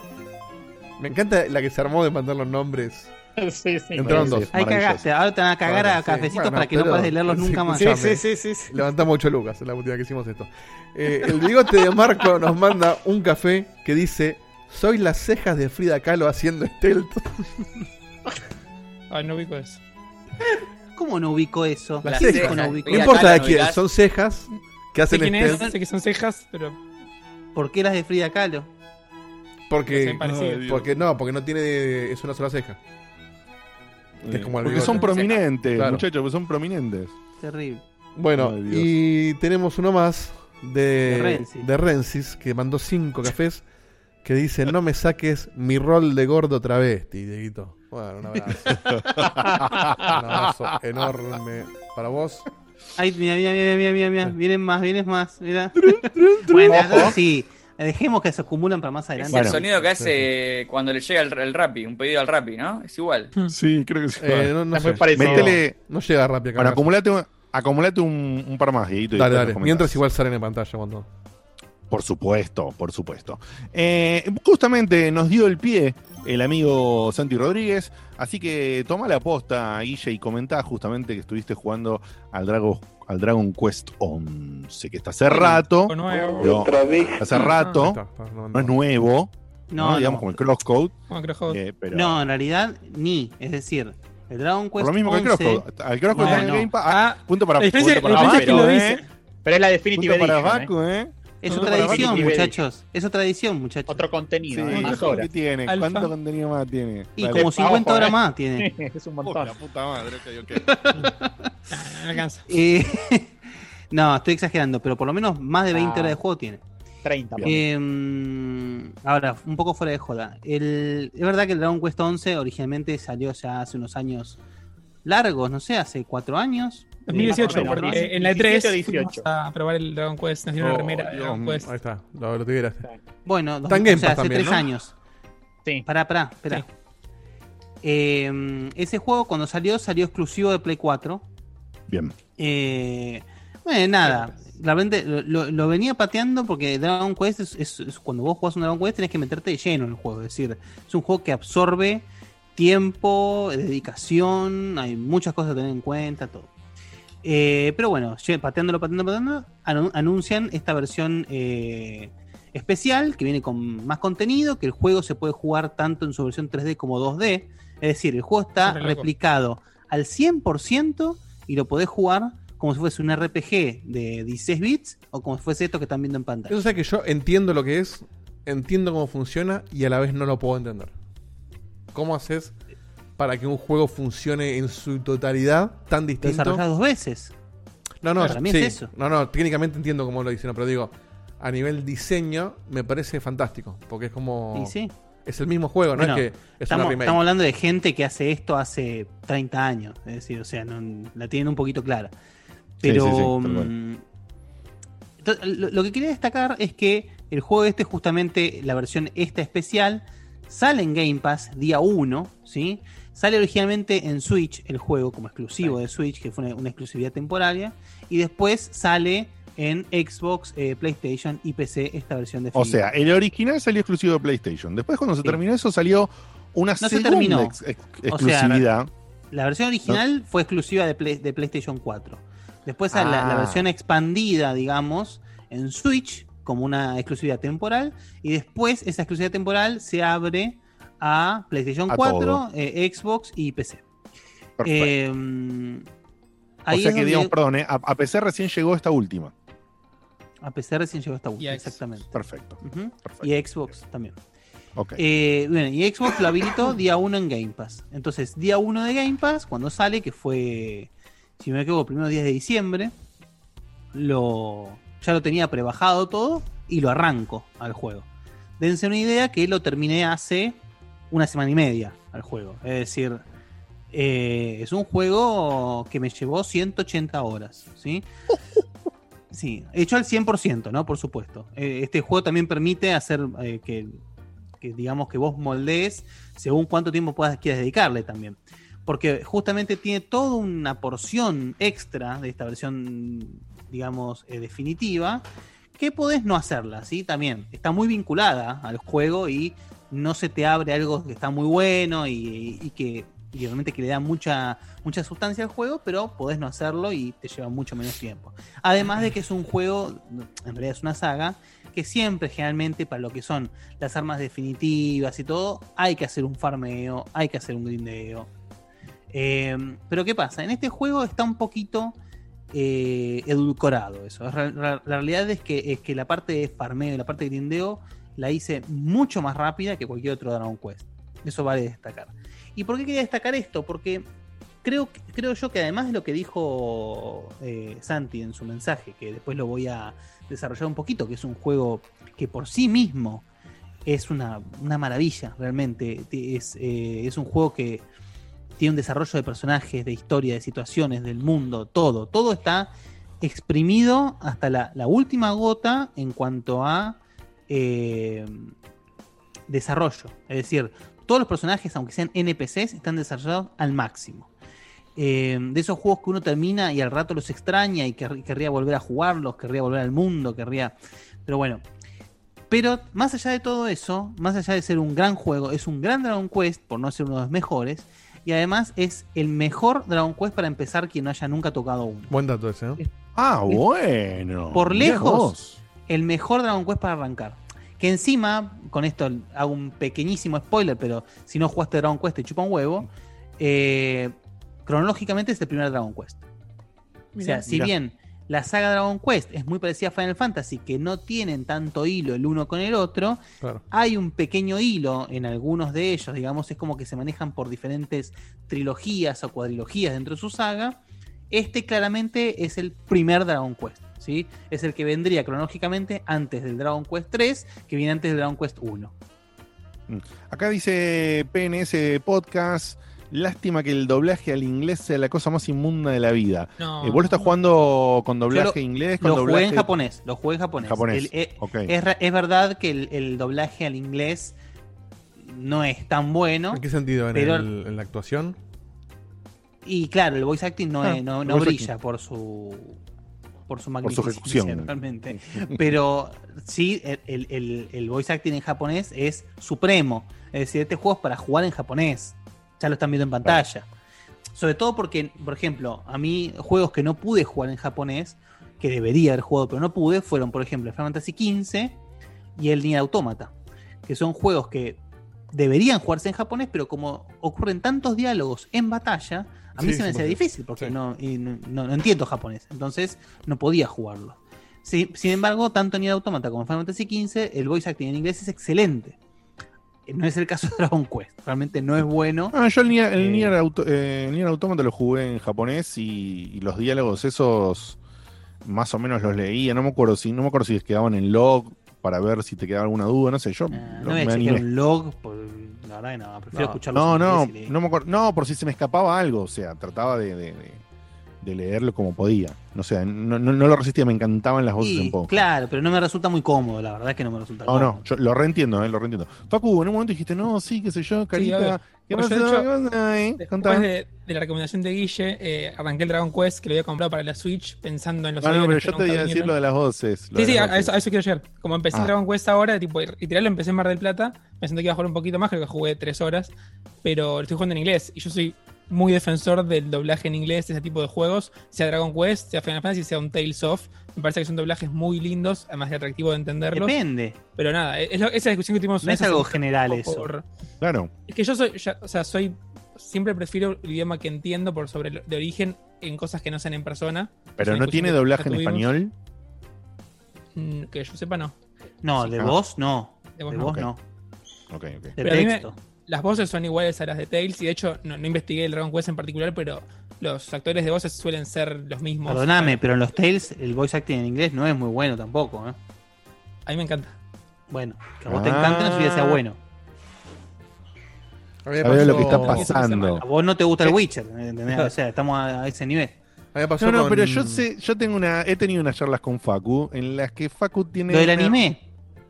B: Me encanta la que se armó de mandar los nombres.
G: Sí, sí.
B: Entraron
A: sí,
B: dos.
A: sí.
C: Ahí cagaste, ahora te van a cagar
B: Bueno,
C: a
B: sí.
C: cafecitos
B: Bueno,
C: para que no puedas leerlos
B: sí,
C: nunca más.
G: Sí, sí, sí, sí, sí.
B: Levantamos 8 lucas en la última que hicimos esto. Eh, el bigote de Marco nos manda un café que dice: Soy las cejas de Frida Kahlo haciendo stealth.
E: Ay, no ubico eso.
C: ¿Cómo no ubico eso?
B: Las
C: ¿Cómo
B: cejas.
C: no ubico
B: No importa de
F: ¿no
B: quién, son cejas que
E: Sé
B: hacen
E: quién es, sé que son cejas, pero
C: ¿Por qué las de Frida Kahlo?
B: Porque.
A: Dios.
B: porque no, porque no tiene es una sola ceja. Que es como el
A: Porque
B: bigote.
A: son prominentes,
B: Claro.
A: muchachos, porque son prominentes.
C: Terrible.
B: Bueno,
A: Ay, Dios.
B: y tenemos uno más de,
C: De Rensis.
B: de Rensis, que mandó cinco cafés, que dice, no me saques mi rol de gordo travesti, Dieguito. Bueno, un abrazo. un abrazo enorme para vos.
C: Ay, mira, mira, mira, mira, mira, mira. Vienen más, vienen más, mira. bueno,
G: Ojo.
C: sí. Dejemos que se acumulan para más
F: Es
C: adelante.
A: Bueno.
F: el sonido que hace cuando le llega el, el Rappi, un pedido al Rappi, ¿no? Es igual.
A: Sí, creo que sí.
B: Eh, no, no
G: Es muy
B: sé.
A: Métele.
B: No llega rápido acá.
A: Bueno, acumulate, un- acumulate un, un par más, Dieguito,
B: Dale, dale. Mientras igual salen en pantalla cuando...
A: Por supuesto, por supuesto. Eh, justamente nos dio el pie el amigo Santi Rodríguez, así que toma la posta, Guille, y comentá justamente que estuviste jugando al, Drago, al Dragon Quest 11, que está hace rato,
E: Algo nuevo.
A: pero hace rato,
B: está, está, no,
A: no es nuevo, ¿no?
C: No,
A: digamos
C: no.
A: como el Crosscode, eh, pero
C: No, en realidad ni. Es decir, el Dragon
A: por
C: Quest
A: lo mismo que el
C: 11
A: Crosscode. Al Crosscode está en el
C: no.
A: Game Pass. Ah,
E: Ah,
A: punto para, punto para ¿eh?
G: Pero es la Definitive
A: Punto para
G: Edition. ¿eh?
C: Es otra
G: Definitive
C: muchachos. Es otra edición, muchachos.
G: Otro
A: Sí,
G: contenido, ¿eh? más
A: ¿qué
G: horas.
A: tiene?
E: Alfa.
A: ¿Cuánto contenido más tiene?
C: Y como 50
G: Ojo,
C: horas
G: eh.
C: más tiene.
G: es un montón.
A: la puta madre.
E: Nah, no alcanza.
C: Eh, no, estoy exagerando, pero por lo menos más de 20
G: Ah.
C: horas de juego tiene.
G: 30. por
C: Eh, ahora, un poco fuera de joda. El, es verdad que el Dragon Quest 11 originalmente salió ya hace unos años largos, no sé, hace cuatro años.
E: 2018,
G: más o menos,
E: porque
G: ¿no?
E: en la
G: 17 o
E: E3
G: 18.
E: fuimos a probar el Dragon Quest, nos dieron una
B: Oh,
E: remera de Dragon Quest.
B: Ahí está, lo, lo tuvieras.
C: Bueno,
B: Game
C: o sea, hace
B: también,
C: tres
B: ¿no?
C: años.
G: Sí.
C: Pará, pará, espera.
E: Sí.
C: Eh, ese juego cuando salió, salió exclusivo de Play 4.
A: Bien.
C: Eh, bueno, nada. Realmente lo, lo- lo venía pateando porque Dragon Quest es, es- es- cuando vos jugás un Dragon Quest tenés que meterte de lleno en el juego. Es decir, es un juego que absorbe tiempo, dedicación, hay muchas cosas a tener en cuenta, todo. Eh, pero bueno, pateándolo, pateándolo, pateándolo, anu- anuncian esta versión eh, especial que viene con más contenido, que el juego se puede jugar tanto en su versión 3D como 2D. Es decir, el juego está replicado al 100% y lo podés jugar como si fuese un RPG de 16 bits o como si fuese esto que están viendo en pantalla.
B: Eso es que yo entiendo lo que es, entiendo cómo funciona y a la vez no lo puedo entender. ¿Cómo haces para que un juego funcione en su totalidad tan distinto?
C: desarrollás dos veces.
B: No, no,
C: Para mí
B: sí.
C: es eso.
B: No, no, técnicamente entiendo cómo lo dicen, pero digo, a nivel diseño me parece fantástico, porque es como
C: Y sí.
B: es el mismo juego, no es que es
C: Estamos,
B: una remake.
C: estamos hablando de gente que hace esto hace 30 años. Es decir, o sea, no- la tienen un poquito clara. Pero.
A: sí,
C: mm, lo, lo que quería destacar es que el juego este, justamente la versión esta especial, sale en Game Pass día 1, ¿sí? Sale originalmente en Switch el juego como exclusivo de Switch, que fue una, una exclusividad temporaria, y después sale en Xbox, eh, PlayStation y PC esta versión de
A: O sea, el original salió exclusivo de PlayStation. Después, cuando se
C: Sí.
A: terminó eso, salió una
C: se
A: segunda
C: terminó.
A: ex- ex-
C: O sea,
A: exclusividad.
C: La versión original fue exclusiva de, Play- de PlayStation 4. Después la, la
A: Ah.
C: versión expandida, digamos, en Switch como una exclusividad temporal. Y después esa exclusividad temporal se abre a PlayStation
A: A
C: 4,
A: todo.
C: eh, Xbox y PC.
A: Perfecto.
C: Eh,
A: o
C: ahí
A: sea
C: es
A: que, digamos, perdón, eh, a, a PC recién llegó esta última.
C: a PC recién llegó esta última, exactamente.
A: Perfecto.
C: Ujú.
A: perfecto.
C: Y a Xbox también.
A: Ok.
C: Eh, bueno, y Xbox lo habilitó día 1 en Game Pass. Entonces, día 1 de Game Pass, cuando sale, que fue, si no me equivoco, primeros días de diciembre, lo, ya lo tenía prebajado todo y lo arranco al juego. Dense una idea que lo terminé hace una semana y media al juego. Es decir, eh, es un juego que me llevó 180 horas, ¿sí? Sí, hecho al 100%, ¿no? Por supuesto. Eh, este juego también permite hacer eh, que, que, digamos, que vos moldees según cuánto tiempo puedas, quieras dedicarle también. Porque justamente tiene toda una porción extra de esta versión, digamos, definitiva, que podés no hacerla, ¿sí? También está muy vinculada al juego y no se te abre algo que está muy bueno y, y que y realmente que le da mucha, mucha sustancia al juego, pero podés no hacerlo y te lleva mucho menos tiempo. Además de que es un juego, en realidad es una saga, que siempre generalmente para lo que son las armas definitivas y todo, hay que hacer un farmeo, hay que hacer un grindeo. Eh, pero ¿qué pasa? En este juego está un poquito eh, edulcorado eso. La, la realidad es que, es que la parte de farmeo y la parte de grindeo la hice mucho más rápida que cualquier otro Dragon Quest. Eso vale destacar. ¿Y por qué quería destacar esto? Porque creo, creo yo que además de lo que dijo eh, Santi en su mensaje, que después lo voy a desarrollar un poquito, que es un juego que por sí mismo es una, una maravilla, realmente. Es, eh, es un juego que tiene un desarrollo de personajes, de historia, de situaciones, del mundo, todo. Todo está exprimido hasta la, la última gota en cuanto a eh, desarrollo. Es decir, todos los personajes, aunque sean NPCs, están desarrollados al máximo. Eh, de esos juegos que uno termina y al rato los extraña y quer querría volver a jugarlos, querría volver al mundo, querría... Pero bueno. Pero más allá de todo eso, más allá de ser un gran juego, es un gran Dragon Quest, por no ser uno de los mejores, y además es el mejor Dragon Quest para empezar quien no haya nunca tocado uno.
B: Buen dato ese, ¿no?
A: Ah, bueno.
C: Por lejos. El mejor Dragon Quest para arrancar. Que encima, con esto hago un pequeñísimo spoiler, pero si no jugaste Dragon Quest te chupa un huevo. eh, cronológicamente es el primer Dragon Quest. o sea, si
A: Mirá.
C: bien la saga Dragon Quest es muy parecida a Final Fantasy, que no tienen tanto hilo el uno con el otro,
B: Claro.
C: hay un pequeño hilo en algunos de ellos, digamos, es como que se manejan por diferentes trilogías o cuadrilogías dentro de su saga. Este claramente es el primer Dragon Quest, ¿sí? Es el que vendría cronológicamente antes del Dragon Quest 3, que viene antes del Dragon Quest 1.
A: Acá dice PNS Podcast. Lástima que el doblaje al inglés sea la cosa más inmunda de la vida.
E: No.
A: Eh, ¿Vos lo estás jugando con doblaje
C: lo-
A: inglés? Con
C: Lo
A: doblaje...
C: jugué en japonés, lo jugué en japonés.
A: Japonés,
C: El- eh,
A: ok.
C: es, es verdad que el, el doblaje al inglés no es tan bueno.
B: ¿En qué sentido? ¿En,
C: Pero-
B: el- en la actuación?
C: Y claro, el voice acting no,
A: Ah,
C: es- no, no brilla por su por su
A: ejecución.
C: realmente. Pero sí, el, el- el- el voice acting en japonés es supremo. Es decir, este juego es para jugar en japonés. Ya lo están viendo en pantalla. Sobre todo porque, por ejemplo, a mí juegos que no pude jugar en japonés, que debería haber jugado pero no pude, fueron, por ejemplo, Final Fantasy XV y el Nier Automata. Que son juegos que deberían jugarse en japonés, pero como ocurren tantos diálogos en batalla, a mí
B: Sí,
C: se me hacía difícil porque no, y no, no- no entiendo japonés. Entonces no podía jugarlo. Sí, sin embargo, tanto Nier Automata como Final Fantasy XV, el voice acting en inglés es excelente. Eh, No es el caso de Dragon Quest. Realmente no es bueno.
A: Ah, yo el Nier, el
C: Eh,
A: Nier, Auto- eh, el Nier Automata lo jugué en japonés y, y los diálogos esos más o menos los leía. No me acuerdo si, no me acuerdo si quedaban en log para ver si te quedaba alguna duda. No sé, yo
C: Ah,
A: lo-
C: no
A: me animé.
C: un log, por- la verdad que no, prefiero
A: No,
C: escucharlo.
A: no, no,
C: y
A: no me acuerdo. No, por si se me escapaba algo. O sea, trataba de, de- de- de leerlo como podía. No sé, no, no, no lo resistía, me encantaban las voces
C: Y,
A: un poco.
C: Claro, pero no me resulta muy cómodo, la verdad que no me resulta
A: No,
C: cómodo.
A: no, yo lo reentiendo, eh, lo reentiendo. Facu, en un momento dijiste, no, sí, qué sé yo, carita.
E: obvio.
A: ¿Qué
E: Pues
A: pasa?
E: yo, de hecho,
A: ¿Qué pasa, eh?
E: Después de, de la recomendación de Guille, eh, arranqué el Dragon Quest que lo había comprado para la Switch pensando en los
A: Ah, no, pero yo te iba a decir lo de las voces.
E: Sí, sí, a eso, a
A: voces.
E: eso quiero llegar. Como empecé
A: Ah.
E: Dragon Quest ahora, tipo, literal lo empecé en Mar del Plata, pensando que iba a jugar un poquito más, creo que jugué tres horas, pero lo estoy jugando en inglés. Y yo soy muy defensor del doblaje en inglés de ese tipo de juegos, sea Dragon Quest, sea Final Fantasy, sea un Tales of. Me parece que son doblajes muy lindos, además de atractivo de entenderlos.
C: Depende.
E: Pero nada, es lo- esa es la discusión que tuvimos
C: No es algo general
E: por-
C: eso.
A: Claro.
E: Es que yo soy, ya- o sea, soy. Siempre prefiero el idioma que entiendo por sobre el de origen en cosas que no sean en persona.
A: Pero no tiene doblaje en español.
E: Mm, Que yo sepa, no.
C: No, de
A: ah.
C: voz no.
E: De
C: De
E: voz
C: voz
E: no.
C: no.
A: Ok. Ok,
C: de
E: Pero
C: texto.
E: Las voces son iguales a las de Tails y de hecho no, no investigué el Dragon Quest en particular, pero los actores de voces suelen ser los mismos.
C: Perdóname, pero en los Tales el voice acting en inglés no es muy bueno tampoco. ¿eh?
E: A mí me encanta.
C: Bueno, que a vos te encante no significa que sea bueno.
B: A
A: Sabés lo que está pasando.
C: A vos no te gusta el Witcher, ¿entendés? O sea, estamos a, a ese nivel.
B: pasó
A: No, no,
B: con-
A: pero yo sé, yo tengo una, he tenido unas charlas con Facu en las que Facu tiene
C: Lo del
A: una-
C: anime,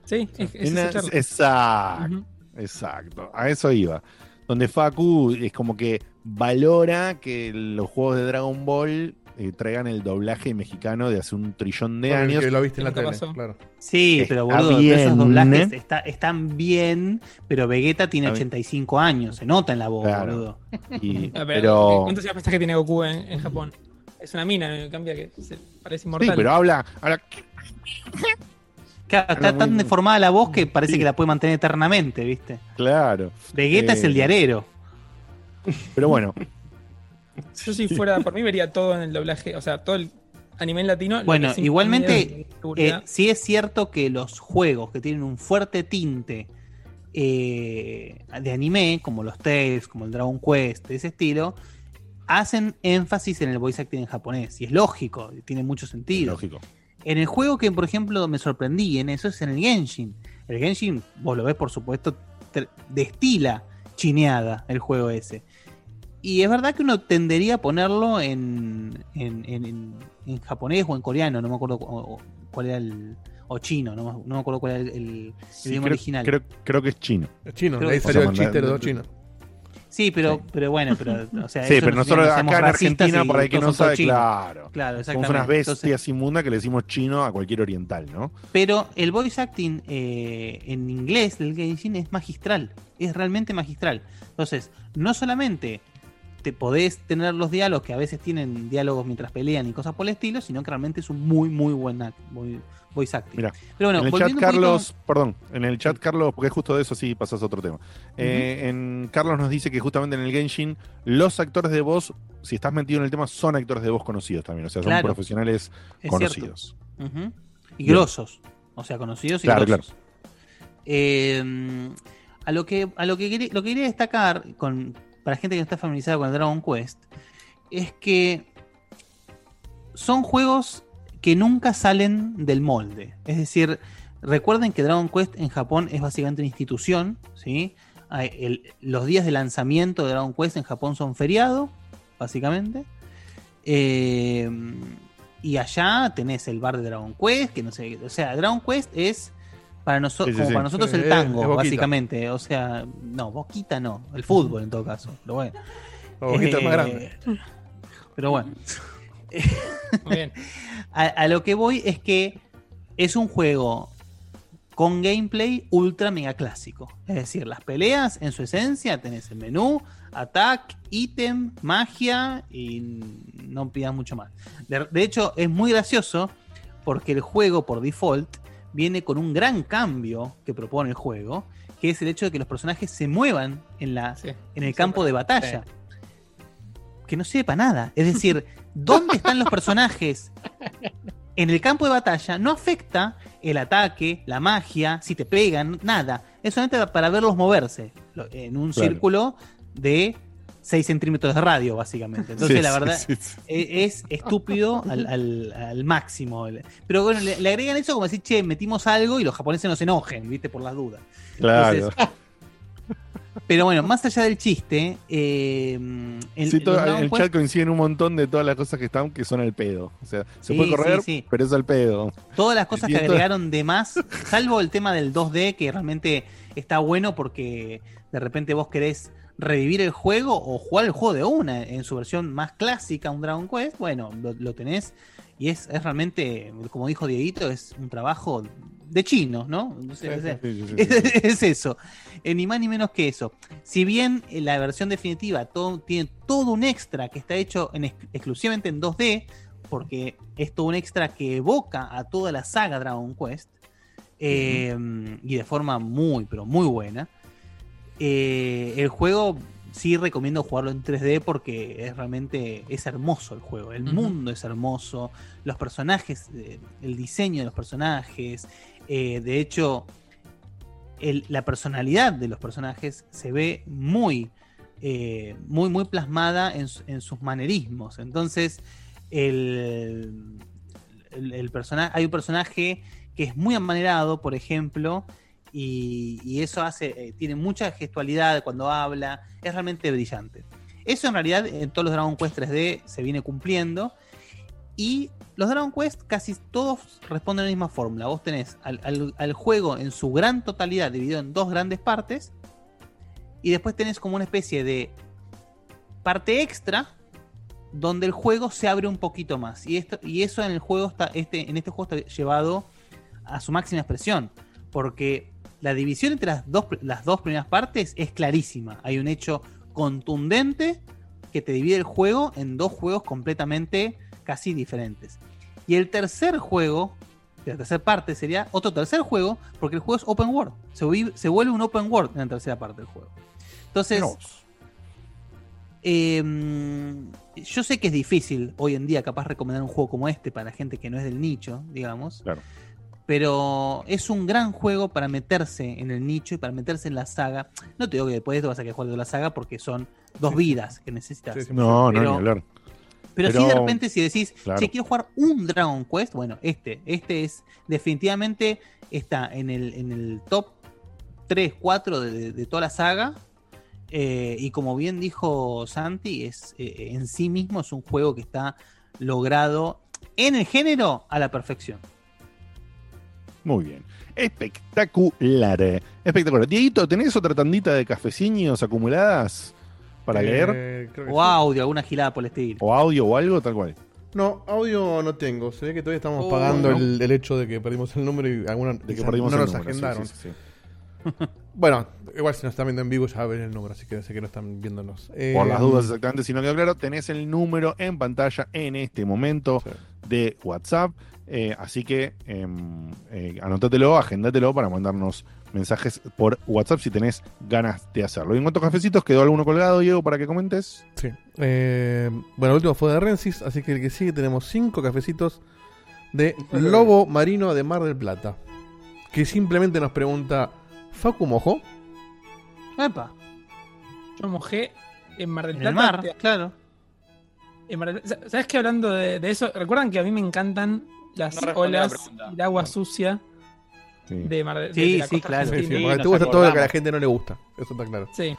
E: Sí, es, es
A: una-
E: esa charla.
A: exacto. Exacto, a eso iba. Donde Facu es como que valora que los juegos de Dragon Ball eh, traigan el doblaje mexicano de hace un trillón de años.
B: que lo viste en la tele, claro.
C: Sí,
A: Está
C: pero boludo,
A: bien,
C: esos doblajes
A: ¿eh?
C: está- están bien, pero Vegeta tiene
A: Está bien.
C: 85 años, se nota en la voz,
A: Claro.
C: boludo.
A: Y-
E: pero, ¿Cuántos años pensás que tiene Goku en, en Japón? Es una mina, eh, cambia que se parece
A: sí,
E: inmortal.
A: pero habla, habla
C: Claro, está tan
A: muy-
C: deformada la voz que parece
A: Sí.
C: que la puede mantener eternamente, ¿viste?
A: claro.
C: Vegeta
A: Eh,
C: es el diarero.
A: Pero bueno,
E: Yo si fuera por mí vería todo en el doblaje, o sea, todo el anime en latino.
C: Bueno, igualmente, Eh, sí es cierto que los juegos que tienen un fuerte tinte eh, de anime, como los Tales, como el Dragon Quest, de ese estilo, hacen énfasis en el voice acting en japonés. Y es lógico, tiene mucho sentido.
A: lógico.
C: En el juego que, por ejemplo, me sorprendí en eso es en el Genshin. El Genshin, vos lo ves, por supuesto, destila chineada el juego ese. Y es verdad que uno tendería a ponerlo en, en, en- en- en japonés o en coreano, no me acuerdo cuál era el. o chino, no, me- no me acuerdo cuál era el, el- idioma
A: creo,
C: original.
A: creo, creo que es chino.
B: Es chino, ahí salió
A: o sea,
B: el chiste de los
A: manda-
B: dos chinos.
C: Sí, pero,
A: Sí.
C: pero bueno, pero, o sea,
A: Sí, pero
C: no
A: nosotros acá en Argentina, por ahí que no sabe, claro.
C: Claro,
A: Somos unas
C: exactamente. Entonces-
A: bestias inmundas que le decimos chino a cualquier oriental, ¿no?
C: Pero el voice acting eh, en inglés del Genshin es magistral, es realmente magistral. Entonces, no solamente te podés tener los diálogos que a veces tienen diálogos mientras pelean y cosas por el estilo, sino que realmente es un muy, muy buen muy- voice acting. Pero bueno,
A: en el chat,
C: poquito-
A: Carlos, perdón, en el chat, Carlos, porque justo de eso sí pasas a otro tema. Eh, en Carlos nos dice que justamente en el Genshin, los actores de voz, si estás metido en el tema, son actores de voz conocidos también. O sea, son
C: Claro.
A: profesionales
C: Es
A: conocidos.
C: Y
A: Bien.
C: grosos. O sea, conocidos y
A: Claro,
C: grosos. Eh, a lo que, a lo que, quería, lo que quería destacar con, para gente que no está familiarizada con el Dragon Quest es que son juegos que nunca salen del molde. Es decir, recuerden que Dragon Quest en Japón es básicamente una institución, ¿sí? El- los días de lanzamiento de Dragon Quest en Japón son feriado, básicamente. Eh, y allá tenés el bar de Dragon Quest, que no sé, o sea, Dragon Quest es para, noso-
A: Sí, sí,
C: como
A: sí.
C: para nosotros
B: Sí,
C: el tango, básicamente. O sea, no, Boquita no, el fútbol en todo caso. Pero bueno.
B: La boquita es más
C: Eh,
B: grande.
C: Pero bueno.
E: Muy bien.
C: A, a lo que voy es que es un juego con gameplay ultra mega clásico. Es decir, las peleas en su esencia tenés el menú, attack, ítem, magia y no pidas mucho más. De, de hecho, es muy gracioso porque el juego por default viene con un gran cambio que propone el juego, que es el hecho de que los personajes se muevan en, la,
E: Sí.
C: en el campo de batalla. Que no sirve para nada. Es decir, ¿dónde están los personajes en el campo de batalla? No afecta el ataque, la magia, si te pegan, nada. Es solamente para verlos moverse en un
A: Claro.
C: círculo de 6 centímetros de radio, básicamente. Entonces,
A: Sí,
C: la verdad,
A: sí, sí.
C: e- es estúpido al, al- al máximo. Pero bueno, le, le agregan eso como decir, che, metimos algo y los japoneses no se enojen, ¿viste? Por las dudas.
A: Claro.
C: Entonces, pero bueno, más allá del chiste, eh, el,
A: Sí, todo-
C: Dragon
A: el chat coincide en un montón de todas las cosas que están que son al pedo. O sea, se
C: Sí,
A: puede correr,
C: sí,
A: pero es al pedo.
C: todas las cosas que agregaron de más, salvo el tema del 2D, que realmente está bueno porque de repente vos querés revivir el juego o jugar el juego de una en su versión más clásica, un Dragon Quest, bueno, lo, lo tenés y es, es realmente, como dijo Dieguito, es un trabajo de chino, ¿no?
A: Sí, sí, sí,
C: es, eso, Eh, ni más ni menos que eso. Si bien eh, la versión definitiva todo- tiene todo un extra que está hecho en ex- exclusivamente en 2D, porque es todo un extra que evoca a toda la saga Dragon Quest, eh, y de forma muy, pero muy buena. Eh, el juego sí recomiendo jugarlo en 3D porque es realmente es hermoso el juego. El mundo es hermoso, los personajes, el diseño de los personajes. Eh, de hecho, la personalidad de los personajes se ve muy, eh, muy, muy plasmada en, su- en sus manerismos. Entonces, el, hay un personaje que es muy amanerado, por ejemplo, y, y eso hace, eh, tiene mucha gestualidad cuando habla, es realmente brillante. Eso en realidad en todos los Dragon Quest 3D se viene cumpliendo. Y los Dragon Quest casi todos responden a la misma fórmula. Vos tenés al, al- juego en su gran totalidad dividido en dos grandes partes. Y después tenés como una especie de parte extra donde el juego se abre un poquito más. Y, esto, y eso en el juego está, este, en este juego está llevado a su máxima expresión. Porque la división entre las dos, las dos primeras partes es clarísima. Hay un hecho contundente que te divide el juego en dos juegos completamente casi diferentes. Y el tercer juego, la tercera parte sería otro tercer juego, porque el juego es open world. Se, vuelve un open world en la tercera parte del juego. Entonces,
A: No.
C: eh, yo sé que es difícil hoy en día capaz recomendar un juego como este para gente que no es del nicho, digamos.
A: Claro.
C: Pero es un gran juego para meterse en el nicho y para meterse en la saga. No te digo que después de esto vas a querer jugar de la saga porque son dos vidas que necesitas.
B: Sí, sí.
A: No, no, ni hablar.
C: Pero,
A: Pero-
C: sí de repente si decís,
A: Claro.
C: che, quiero jugar un Dragon Quest, bueno, este, este es definitivamente está en el, en el top 3, 4 de, de- toda la saga. Eh, y como bien dijo Santi, es eh, en sí mismo es un juego que está logrado en el género a la perfección.
A: Muy bien. Espectacular. Espectacular. Dieguito, ¿tenés otra tandita de cafeciños acumuladas para
B: Eh,
A: leer?
C: O
B: sí.
C: audio, alguna gilada por el estilo.
A: ¿O audio o algo? Tal cual.
B: No, audio no tengo. Se ve que todavía estamos
C: Oh,
B: pagando
A: no.
B: el, el hecho de que perdimos el número y algunos
A: De que perdimos
B: no
A: el
B: nos
A: número,
B: agendaron.
A: sí, sí, sí.
B: Bueno, igual si nos están viendo en vivo ya ven el número, así que sé que no están viéndonos. Eh,
A: Por las dudas, exactamente, si no quedó claro, tenés el número en pantalla en este momento
B: Sí.
A: de WhatsApp. eh, así que em, eh, anótatelo, agéndatelo para mandarnos mensajes por WhatsApp si tenés ganas de hacerlo. Y en cuanto a cafecitos, ¿quedó alguno colgado, Diego, para que comentes?
B: Sí. Eh, bueno, el último fue de Rensis, así que el que sigue tenemos cinco cafecitos de Lobo Marino de Mar del Plata. Que simplemente nos pregunta, ¿Facu mojó?
C: Epa,
E: Yo mojé en Mar del
C: en
E: Plata.
C: el mar, claro.
E: en Mar del- Sa- ¿Sabes que hablando de, de eso? ¿Recuerdan que a mí me encantan las
F: No respondió la
E: olas y el agua sucia
A: Sí.
E: de Mar del
C: Sí,
E: de la
C: sí,
E: costa
C: claro.
B: Sí, sí, porque te gusta todo lo que a la gente no le gusta. Eso está claro.
E: Sí,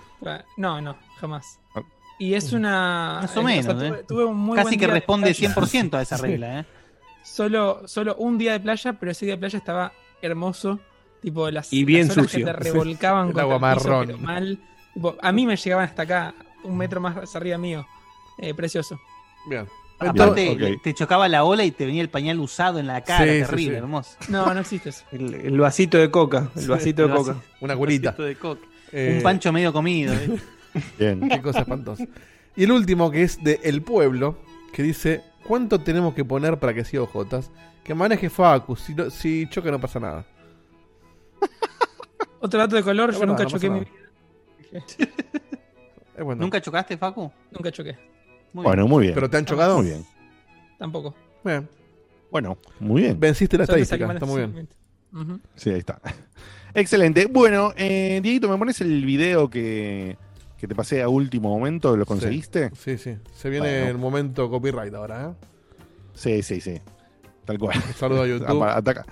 E: no, no, jamás.
A: Ah.
E: Y es una.
C: Más o menos,
E: tuve,
C: eh.
E: tuve un muy
C: Casi
E: buen
C: que
E: de
C: responde
E: playa.
C: 100% a esa regla, ¿eh?
E: Solo, solo un día de playa, pero ese día de playa estaba hermoso. Tipo, las,
D: Y bien
E: las olas
D: sucio.
E: que te revolcaban
B: El
E: contra
B: agua
E: piso,
B: marrón.
E: pero mal. Tipo, a mí me llegaban hasta acá, un metro más arriba mío. Eh, precioso.
B: Bien.
C: Aparte, te chocaba la ola y te venía el pañal usado en la cara,
B: Sí,
C: terrible,
B: sí.
C: hermoso.
E: No, no existe eso.
D: El, el vasito de coca. El vasito de
C: el
D: coca.
C: vasito.
B: Una curita.
C: de coca.
B: Eh,
C: Un pancho medio comido. ¿eh?
A: Bien.
B: Qué cosa espantosa. Y el último, que es de El Pueblo, que dice: ¿Cuánto tenemos que poner para que siga Ojotas? Que maneje Facu. Si, no- si choca, no pasa nada.
E: Otro dato de color, yo nunca
B: no
E: choqué mi vida.
B: Es bueno.
C: ¿Nunca chocaste, Facu?
E: Nunca choqué.
C: Muy bien.
A: Bueno, muy bien.
B: ¿Pero te han chocado?
A: Muy bien.
E: Tampoco.
B: Bien.
A: Bueno, muy bien.
B: Venciste la estadística. Está muy bien.
A: Sí, ahí está. Excelente. Bueno, eh, Dieguito, ¿me pones el video que, que te pasé a último momento? ¿Lo conseguiste?
B: Sí, sí. Se viene
A: Bueno.
B: el momento copyright ahora, ¿eh?
A: Sí, sí, sí. Tal cual.
B: Un saludo a YouTube.
A: Ataca,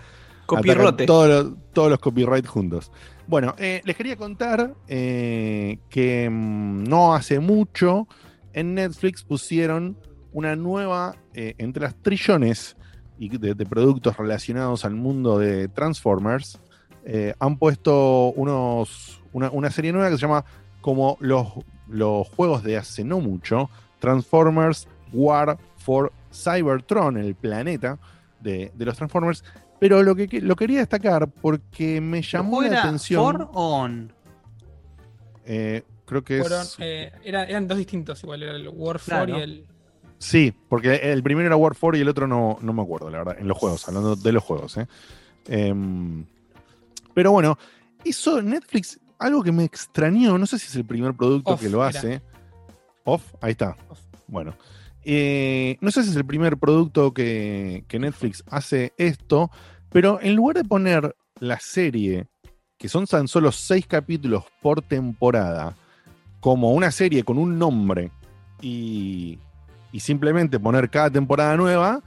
D: Copirrote.
A: atacan todos los, todos los copyright juntos. Bueno, eh, les quería contar eh, que mm, no hace mucho en Netflix pusieron una nueva, eh, entre las trillones de, de productos relacionados al mundo de Transformers, eh, han puesto unos, una, una serie nueva que se llama como los, los juegos de hace no mucho, Transformers War for Cybertron, el planeta de, de los Transformers. Pero lo que, lo quería destacar porque me
C: ¿El
A: llamó la atención.
C: for o on?
A: eh, creo que
E: Fueron,
A: es.
E: eh, era- eran dos distintos igual, era el War 4
C: Claro.
E: y el...
A: Sí, porque el primero era War 4 y el otro no, no me acuerdo, la verdad, en los juegos, hablando de los juegos. ¿eh? Em, pero bueno, eso Netflix, algo que me extrañó, no sé si es el primer producto
E: Off
A: que lo
E: era.
A: hace. Off, ahí está.
E: Off.
A: Bueno, Eh, no sé si es el primer producto que, que Netflix hace esto, pero en lugar de poner la serie que son tan solo seis capítulos por temporada, como una serie con un nombre y, y simplemente poner cada temporada nueva,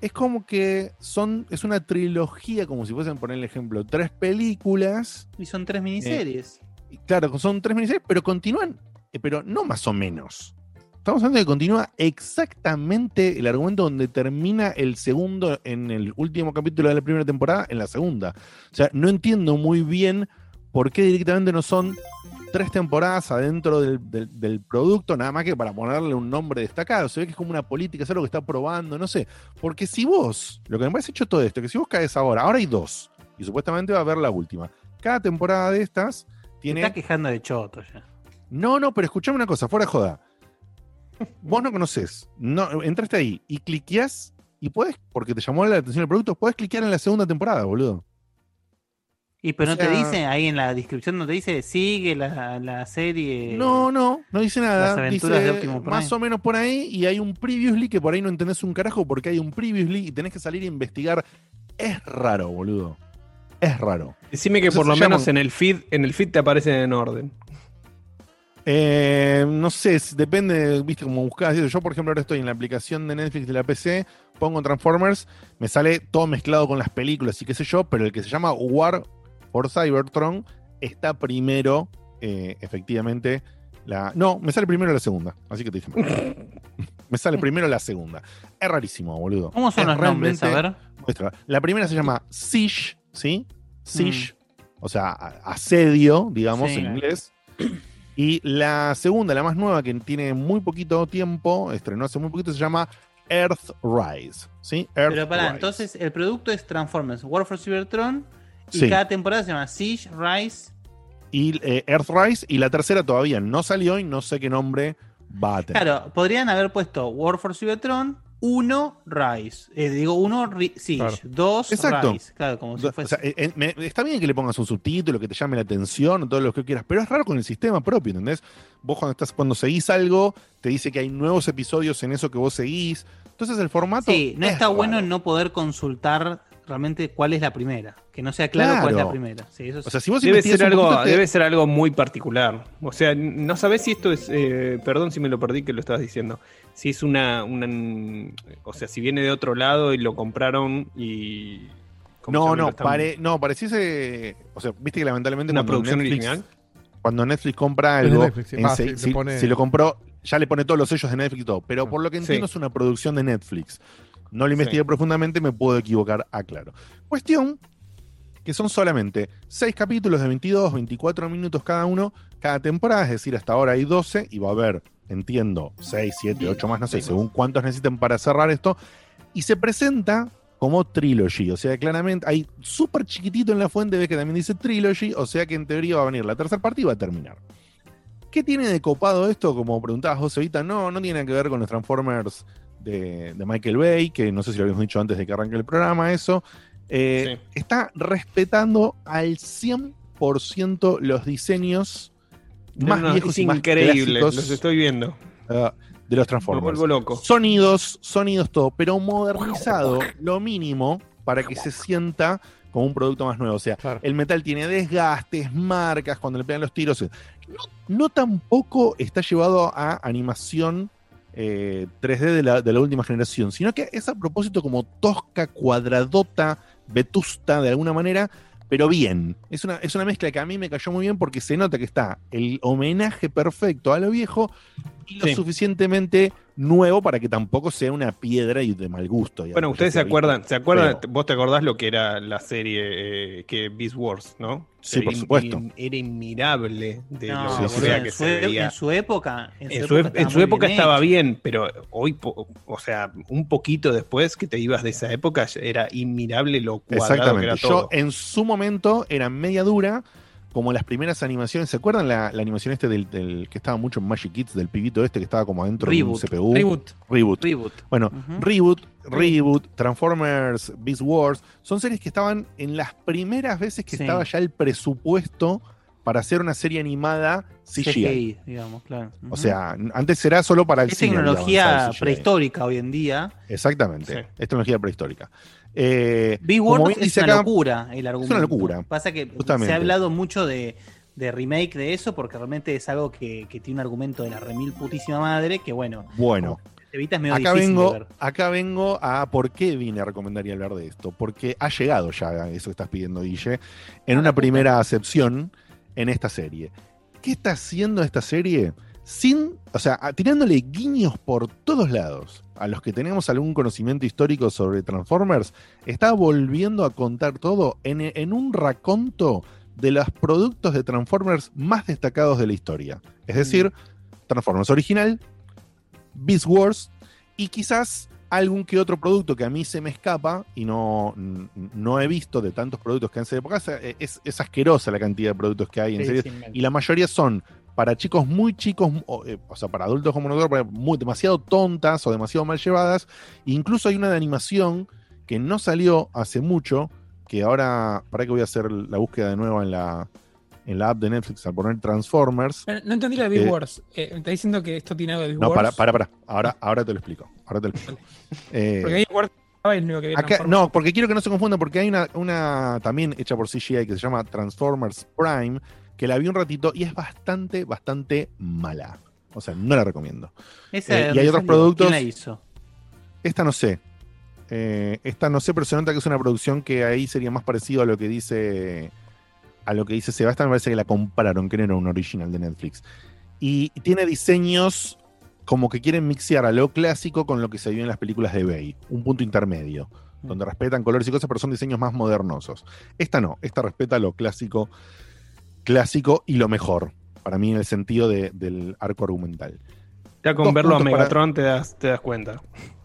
A: es como que son, es una trilogía, como si fuesen, por el ejemplo, tres películas.
C: Y son tres miniseries.
A: Y Claro, son tres miniseries, pero continúan, eh, pero no más o menos. Estamos hablando de que continúa exactamente el argumento donde termina el segundo en el último capítulo de la primera temporada, en la segunda. O sea, no entiendo muy bien por qué directamente no son tres temporadas adentro del, del- del producto, nada más que para ponerle un nombre destacado. Se ve que es como una política, es algo que está probando, no sé. Porque si vos, lo que me parece hecho todo esto, que si vos caes ahora, ahora hay dos, y supuestamente va a haber la última. Cada temporada de estas tiene
C: está quejando de choto ya.
A: no, no, pero escuchame una cosa, fuera de joda. Vos no conoces, no, entraste ahí y cliqueás y puedes, porque te llamó la atención el producto, puedes cliquear en la segunda temporada, boludo.
C: Y pero
A: O
C: no te dice ahí en la descripción, no te dice sigue la, la serie.
A: No, no, no dice nada.
C: Las aventuras
A: dice
C: de Optimus Prime.
A: más o menos por ahí y hay un previously que por ahí no entendés un carajo porque hay un previously y tenés que salir a investigar. Es raro, boludo. Es raro.
D: Decime que
A: Eso
D: por lo menos en el feed, en el feed te aparecen en orden.
A: Eh, no sé, depende, viste, como buscás. Yo, por ejemplo, ahora estoy en la aplicación de Netflix de la PC, pongo Transformers, me sale todo mezclado con las películas y qué sé yo, pero el que se llama War for Cybertron está primero, eh, efectivamente. La... No, me sale primero la segunda, así que te dije mal. Me sale primero la segunda. Es rarísimo, boludo.
C: ¿Cómo son
A: Es
C: los nombres? A
A: realmente-
C: ver.
A: Muestra. La primera se llama Siege, ¿sí? Siege,
C: Mm.
A: o sea, asedio, digamos,
C: Sí.
A: en inglés. Y la segunda, la más nueva, que tiene muy poquito tiempo, estrenó hace muy poquito, se llama Earthrise, ¿sí?
C: Pero
A: Earthrise.
C: pará, entonces el producto es Transformers War for Cybertron y
A: Sí.
C: cada temporada se llama Siege, Rise.
A: Y eh, Earthrise, y la tercera todavía no salió y no sé qué nombre va a tener.
C: Claro, podrían haber puesto War for Cybertron 1 Rise. Eh, digo 1 Siege,
A: Claro.
C: 2
A: Exacto.
C: Rise. Claro, como si
A: O
C: fuese.
A: sea, eh, eh, me- está bien que le pongas un subtítulo, que te llame la atención, todo lo que quieras, pero es raro con el sistema propio, ¿entendés? Vos cuando estás, cuando seguís algo, te dice que hay nuevos episodios en eso que vos seguís. Entonces el formato.
C: sí, no
A: es
C: está bueno no poder consultar realmente cuál es la primera. Que no sea claro, cuál es la primera. Sí, eso
A: O sea, si vos
D: Debe ser, algo,
A: te-
D: debe ser algo muy particular. O sea, no sabés si esto es. eh, perdón si me lo perdí que lo estabas diciendo. Si es una, una. O sea, si viene de otro lado y lo compraron y. ¿cómo se
A: No, no, pare, no, pareciese. O sea, viste que lamentablemente.
D: Una producción
A: Netflix-
D: original.
A: Cuando Netflix compra algo,
B: Netflix, sí.
A: en
B: Va,
A: se-
B: sí, le
A: si,
B: pone-
A: si lo compró, ya le pone todos los sellos de Netflix y todo. Pero por lo que entiendo,
D: Sí.
A: es una producción de Netflix. No lo investigué
D: Sí.
A: profundamente, me puedo equivocar, aclaro. Cuestión que son solamente 6 capítulos de 22, 24 minutos cada uno, cada temporada, es decir, hasta ahora hay 12 y va a haber, entiendo, 6, 7, 8 más, no sé, según cuántos necesiten para cerrar esto. Y se presenta como trilogy, o sea, claramente hay súper chiquitito en la fuente, ves que también dice trilogy, o sea que en teoría va a venir la tercera parte y va a terminar. ¿Qué tiene de copado esto? Como preguntabas vos, Evita, no, no tiene que ver con los Transformers de, de Michael Bay, que no sé si lo habíamos dicho antes de que arranque el programa, eso. Eh, Está respetando al 100% los diseños
D: No,
A: más
D: no,
A: viejos
D: es
A: y más
D: increíble,
A: clásicos,
D: los estoy viendo.
A: ah, de los
D: Me
A: Transformers.
D: vuelvo loco.
A: Sonidos, sonidos, todo, pero modernizado lo mínimo para que se sienta como un producto más nuevo. O sea, el metal tiene desgastes, marcas cuando le pegan los tiros. No, no tampoco está llevado a animación eh, 3D de la, de la última generación, sino que es a propósito como tosca, cuadradota, vetusta de alguna manera, pero bien. Es una, es una mezcla que a mí me cayó muy bien porque se nota que está el homenaje perfecto a lo viejo y lo
D: Sí.
A: suficientemente nuevo para que tampoco sea una piedra y de mal gusto. digamos,
D: Bueno, ustedes se acuerdan, ¿se acuerdan? Vos te acordás lo que era la serie eh, que Beast Wars, ¿no?
A: Sí, por
D: Era
A: supuesto.
D: in- Era inmirable de
C: No,
D: lo
A: Sí, sí,
C: en, su,
D: se veía.
C: en su época. En su
D: En su,
C: época,
D: en
C: estaba
D: su
C: muy
D: época
C: bien
D: estaba
C: hecho.
D: bien, pero hoy, po- o sea, un poquito después que te ibas de esa época, era inmirable lo cuadrado que era
A: Yo
D: todo.
A: en su momento era media dura, como las primeras animaciones. ¿Se acuerdan la, la animación este del, del- que estaba mucho en Magic Kids, del pibito este que estaba como adentro
C: Reboot.
A: de un CPU?
E: Reboot.
A: Reboot.
C: Reboot.
A: Bueno. Reboot, Reboot, Transformers, Beast Wars, son series que estaban en las primeras veces que
C: Sí.
A: estaba ya el presupuesto para hacer una serie animada CGI.
C: CGI, digamos, claro.
A: O
C: Ujú.
A: sea, n- antes era solo para el
C: es
A: cine, había
C: tecnología prehistórica hoy en día.
A: Exactamente,
D: Sí.
A: es tecnología prehistórica. Eh,
C: Big
A: como bien
C: es una
A: acá-
C: locura el argumento.
A: locura,
C: Pasa que
A: justamente.
C: se ha hablado mucho de, de remake de eso porque realmente es algo que, que tiene un argumento de la remil putísima madre que bueno,
A: Bueno,
C: te evitas medio
A: acá
C: difícil de
A: vengo,
C: ver.
A: acá vengo a por qué vine a recomendar y hablar de esto. Porque ha llegado ya eso que estás pidiendo, Guille, en una primera acepción en esta serie. ¿Qué está haciendo esta serie? Sin, o sea, tirándole guiños por todos lados a los que tenemos algún conocimiento histórico sobre Transformers, está volviendo a contar todo en, en un raconto de los productos de Transformers más destacados de la historia. Es decir, Transformers original, Beast Wars y quizás algún que otro producto que a mí se me escapa y no, no he visto de tantos productos que han sido época. Es, es asquerosa la cantidad de productos que hay en
G: Sí,
A: y la mayoría son para chicos muy chicos, o, eh, o sea, para adultos como nosotros, muy, demasiado tontas o demasiado mal llevadas. Incluso hay una de animación que no salió hace mucho, que ahora, para que voy a hacer la búsqueda de nuevo en la, en la app de Netflix al poner Transformers.
E: Pero No entendí lo de Big
A: Eh,
E: Wars. Eh, ¿Me está diciendo que esto tiene algo de Big
A: No, para,
E: Wars?
A: para, para. Ahora, ahora te lo explico. Ahora te lo explico. Eh,
E: Porque Big Wars es lo que
A: Acá, no, porque quiero que no se confundan, porque hay una, una también hecha por CGI que se llama Transformers Prime, que la vi un ratito y es bastante, bastante mala. O sea, no la recomiendo.
C: Esa
A: Eh, y hay otros productos-
C: ¿Quién la hizo?
A: Esta no sé. Eh, esta no sé, pero se nota que es una producción que ahí sería más parecido a lo que dice. A lo que dice Sebastián, me parece que la compraron, que no era un original de Netflix. Y tiene diseños como que quieren mixear a lo clásico con lo que se vio en las películas de Bay. Un punto intermedio. Donde respetan colores y cosas, pero son diseños más modernosos. Esta no, esta respeta lo clásico, clásico y lo mejor. Para mí, en el sentido de- del arco argumental.
D: Ya con
A: Dos
D: verlo a
A: para-
D: Megatron te, das, te das cuenta.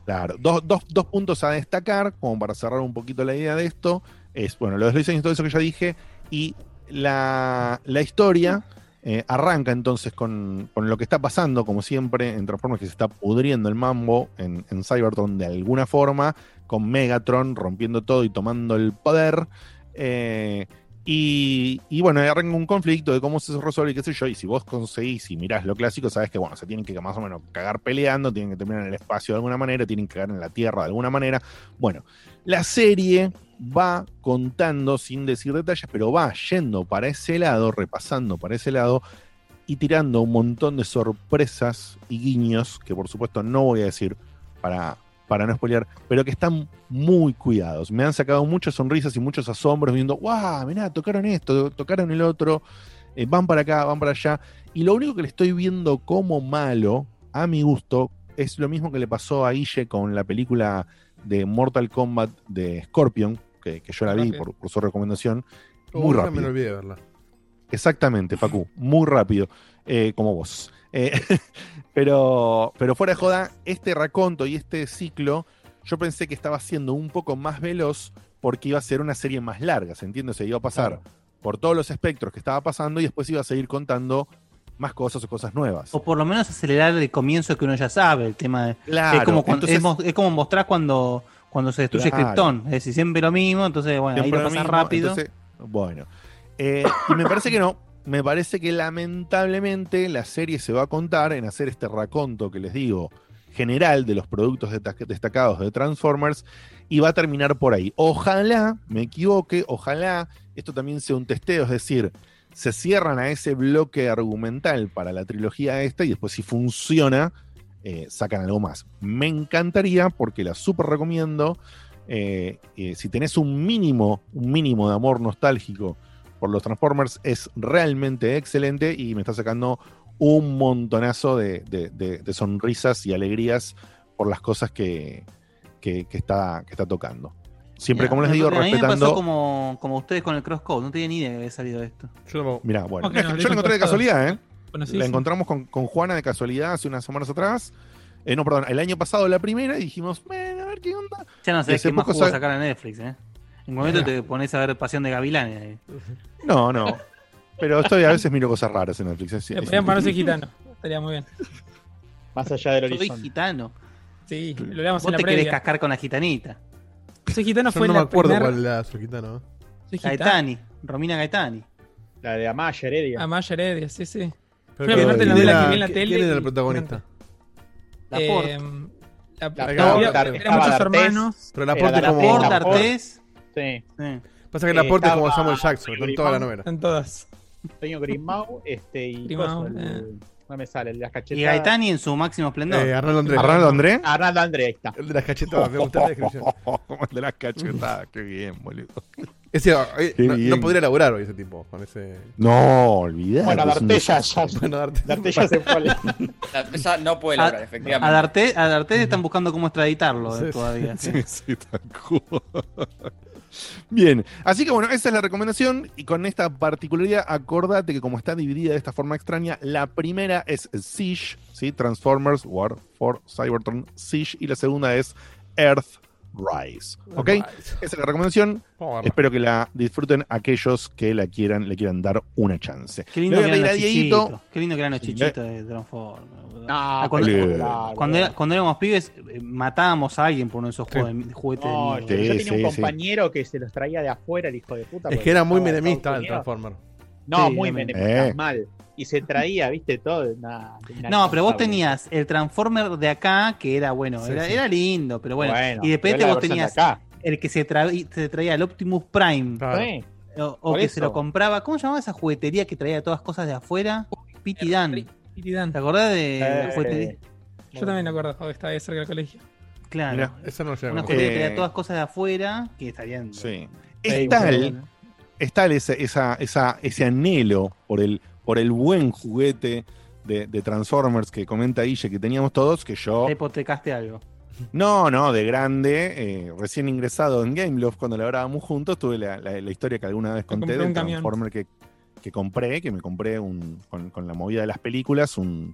A: Claro, dos, dos- dos puntos a destacar, como para cerrar un poquito la idea de esto, es, bueno, los diseños y todo eso que ya dije, y la, la historia eh, arranca entonces con, con lo que está pasando, como siempre, en Transformers, que se está pudriendo el mambo en, en Cybertron de alguna forma, con Megatron rompiendo todo y tomando el poder. eh, y, y bueno, arranca un conflicto de cómo se resuelve y qué sé yo. Y si vos conseguís y mirás lo clásico, sabes que bueno, se tienen que más o menos cagar peleando, tienen que terminar en el espacio de alguna manera, tienen que cagar en la tierra de alguna manera. Bueno, la serie va contando sin decir detalles, pero va yendo para ese lado, repasando para ese lado y tirando un montón de sorpresas y guiños que por supuesto no voy a decir para, para no spoilear, pero que están muy cuidados. Me han sacado muchas sonrisas y muchos asombros viendo, ¡guau! Mirá, tocaron esto, tocaron el otro, eh, van para acá, van para allá. Y lo único que le estoy viendo como malo, a mi gusto, es lo mismo que le pasó a Guille con la película de Mortal Kombat de Scorpion, que, que yo la vi por, por su recomendación.
B: Oh,
A: Muy rápido.
B: Me olvidé verla.
A: Exactamente, Facu, muy rápido, eh, como vos. Eh, pero, pero fuera de joda, este raconto y este ciclo, yo pensé que estaba siendo un poco más veloz porque iba a ser una serie más larga, ¿se entiende? Se iba a pasar por todos los espectros que estaba pasando y después iba a seguir contando más cosas o cosas nuevas.
C: O por lo menos acelerar el comienzo que uno ya sabe, el tema de...
A: Claro,
C: es, como cuando,
A: entonces-
C: es, es como mostrar cuando, cuando se destruye
A: Claro.
C: Krypton. Es decir, siempre lo mismo, entonces bueno,
A: Siempre
C: ahí lo
A: lo
C: pasas
A: mismo,
C: rápido.
A: entonces, bueno. Eh, y me parece que no. Me parece que lamentablemente la serie se va a contar en hacer este raconto que les digo general de los productos destacados de Transformers y va a terminar por ahí. Ojalá, me equivoque, ojalá esto también sea un testeo, es decir, se cierran a ese bloque argumental para la trilogía esta y después si funciona, eh, sacan algo más. Me encantaría porque la súper recomiendo. Eh, si tenés un mínimo, un mínimo de amor nostálgico por los Transformers, es realmente excelente y me está sacando un montonazo de, de- de- de sonrisas y alegrías por las cosas que, que- que está, que está tocando. Siempre, como les digo,
C: a mí me pasó
A: respetando.
C: como, como ustedes con el crosscode, no tenía ni idea que había salido esto.
A: Mira, bueno,
E: Ok, no,
A: yo
E: lo
A: la encontré de casualidad, ¿eh?
E: Bueno, sí,
A: la
E: sí.
A: encontramos con, con Juana de casualidad hace unas semanas atrás. Eh, no, perdón, el año pasado la primera y dijimos, bueno, a ver qué onda.
C: Ya no sé qué más
A: poco
C: sacar a Netflix, ¿eh? En un momento te pones a ver Pasión de Gavilanes. ahí.
A: No, no. Pero estoy a veces miro cosas raras en Netflix. es- es-
E: podrían ponerse gitano. Estaría muy bien.
G: Más allá del
C: Soy
G: horizonte.
C: gitano.
E: Sí, lo leamos
C: Vos
E: en la
C: te querés
E: previa.
C: cascar con la gitanita.
E: Soy gitano
B: Yo
E: fue
B: no me
E: la
B: acuerdo
E: primer-
B: cuál era su gitano.
E: Soy gitano.
C: Gaetani, Romina Gaetani.
G: La de Amaya Heredia.
E: Amaya Heredia, sí, sí.
B: Pero
E: Yo
B: ¿quién-
E: aparte la
B: quién
E: vi la-
B: era-
E: vi en la tele
B: ¿Quién era el protagonista?
C: Laporte.
E: Eh, la-
G: La-
B: la
G: Era
B: aporte es como.
G: Laporte,
C: Laporte, Artés.
G: Sí.
C: Sí.
B: Pasa que
G: Eh,
B: la aporte es como Samuel Jackson, con toda la novela.
E: En todas.
G: Toño Grimau, este, y
E: Grimau,
G: coso, el-
E: eh.
G: no me sale, el de las cachetadas.
C: Y Gaetani en su máximo esplendor.
B: Eh, Arnaldo Andrés.
A: Arnaldo André.
G: Arnaldo André, ahí está.
B: El de las cachetadas, me gusta la descripción.
A: El de las cachetadas, qué bien, boludo.
B: Ese, eh,
A: Qué
B: no, no podría laburar hoy ese tipo, con ese.
A: No, olvidate.
G: Bueno,
A: es un
G: D'Arte ya,
B: Bueno, darte.
G: D'Arte ya se fue. al-
F: La- esa no puede
C: A,
F: lograr, efectivamente.
C: a D'Arte, a D'Arte están buscando cómo extraditarlo eh,
B: Sí,
C: todavía.
A: Sí, sí, tal cual. Bien, así que bueno, esa es la recomendación y con esta particularidad acordate que como está dividida de esta forma extraña, la primera es Siege, ¿sí? Transformers War for Cybertron Siege y la segunda es Earth Rise, ¿ok? Esa es la recomendación, espero que la disfruten aquellos que la quieran, le quieran dar una chance.
C: Qué lindo que eran los chichitos. Qué lindo que eran los chichitos de Transformers.
G: No,
C: Ah, cuando,
G: claro.
C: cuando, era- cuando éramos pibes, eh, matábamos a alguien por uno de esos
B: Sí.
C: juegos de, de juguete de
A: Sí,
G: yo tenía
A: sí,
G: un
A: sí.
G: compañero que se los traía de afuera, el hijo de puta.
B: Es que era muy menemista el. Transformer.
G: No,
C: Sí,
G: muy menemista,
A: Eh.
G: mal. Y se traía, viste, todo. Nah,
C: No, pero vos tenías el Transformer de acá, que era bueno,
B: Sí,
C: era,
B: sí.
C: era lindo, pero bueno.
G: Bueno,
C: y de repente vos
G: de
C: tenías
G: acá.
C: el que se, tra- se traía el Optimus Prime,
B: Claro.
G: Sí.
C: o, que
G: eso.
C: se lo compraba. ¿Cómo se llamaba esa juguetería que traía todas cosas de afuera? Pity Dan.
E: Pity Dan.
C: ¿Te acordás de la juguetería?
E: Yo también me acuerdo, que estaba ahí cerca del colegio.
C: Claro.
A: Mirá.
B: Esa no
C: Una juguetería que
A: Eh,
C: traía todas cosas de afuera que estarían.
A: Sí.
G: Sí,
A: Es tal, es tal ese, esa, esa, ese anhelo por el, por el buen juguete de, de Transformers que comenta Ille que teníamos todos, que yo,
C: Te hipotecaste algo.
A: no, no, de grande, eh, recién ingresado en Gameloft cuando lo hablábamos juntos, tuve la, la- la historia que alguna vez conté del
E: un.
A: Transformer que, que compré, que me compré un, con, con la movida de las películas, un...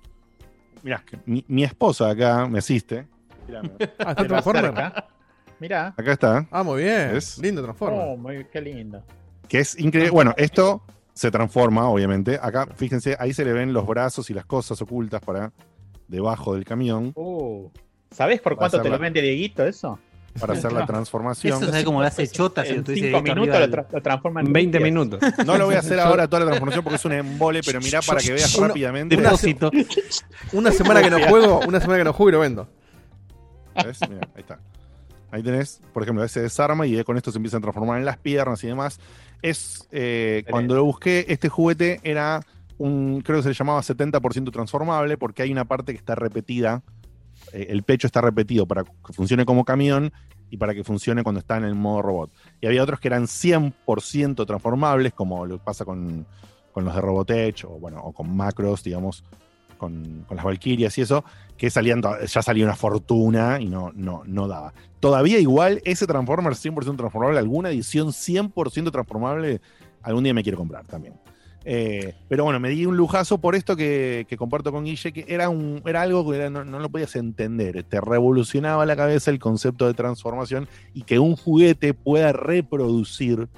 A: Mirá, que mi, mi esposa acá me asiste. Mirá.
B: Ah, está Transformer.
G: cerca. Mirá.
A: Acá está.
B: Ah, muy bien.
A: ¿Ves?
B: Lindo Transformer.
G: Oh, muy, qué lindo.
A: Que es increíble. Bueno, esto se transforma, obviamente. Acá, fíjense, ahí se le ven los brazos y las cosas ocultas para debajo del camión
G: Uh, ¿Sabés por cuánto te
A: la-
G: lo vende Dieguito eso?
A: para hacer la transformación.
C: Eso sabe cómo lo hace Chota si
G: En
C: tuviese
G: 5
C: directo
G: minutos lo, tra- lo transforma en
D: 20
G: rupias.
D: minutos.
A: No lo voy a hacer ahora toda la transformación porque es un embole, pero mirá para que veas
B: Uno-
A: rápidamente.
B: una-
C: Depósito.
B: Una semana que no juego, una semana que no juego y lo vendo.
A: ¿Ves? Mirá, ahí está. Ahí tenés, por ejemplo, ese desarma y con esto se empiezan a transformar en las piernas y demás. Es eh, cuando lo busqué, este juguete era un, creo que se le llamaba 70% transformable, porque hay una parte que está repetida. eh, el pecho está repetido para que funcione como camión y para que funcione cuando está en el modo robot. Y había otros que eran 100% transformables, como lo que pasa con, con los de Robotech o, bueno, o con Macros, digamos, con, las Valkyrias y eso, que salían, ya salía una fortuna y no, no, no daba. Todavía igual, ese Transformer 100% transformable, alguna edición 100% transformable, algún día me quiero comprar también. Eh, pero bueno, me di un lujazo por esto que, comparto con Guille, que era, un, era algo que no, no lo podías entender. Te revolucionaba la cabeza el concepto de transformación y que un juguete pueda reproducir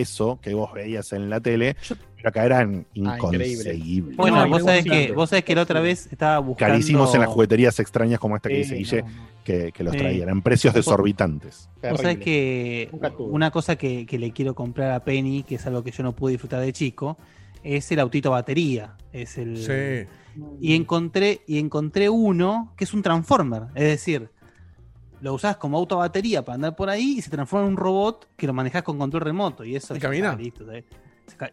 A: eso que vos veías en la tele, pero acá eran
G: increíble.
A: inconseguibles.
C: Bueno,
G: No,
C: vos, sabés que, vos sabés que la otra vez estaba buscando.
A: Carísimos en las jugueterías extrañas como esta que dice Guille,
G: no, no.
A: que, que los traían. En precios desorbitantes.
C: Vos sabés que una cosa que, que le quiero comprar a Penny, que es algo que yo no pude disfrutar de chico, es el autito batería. Es el.
B: Sí.
C: Y encontré, y encontré uno que es un transformer. Es decir, lo usás como auto batería para andar por ahí y se transforma en un robot que lo manejás con control remoto. Y eso
B: ¿Y camina?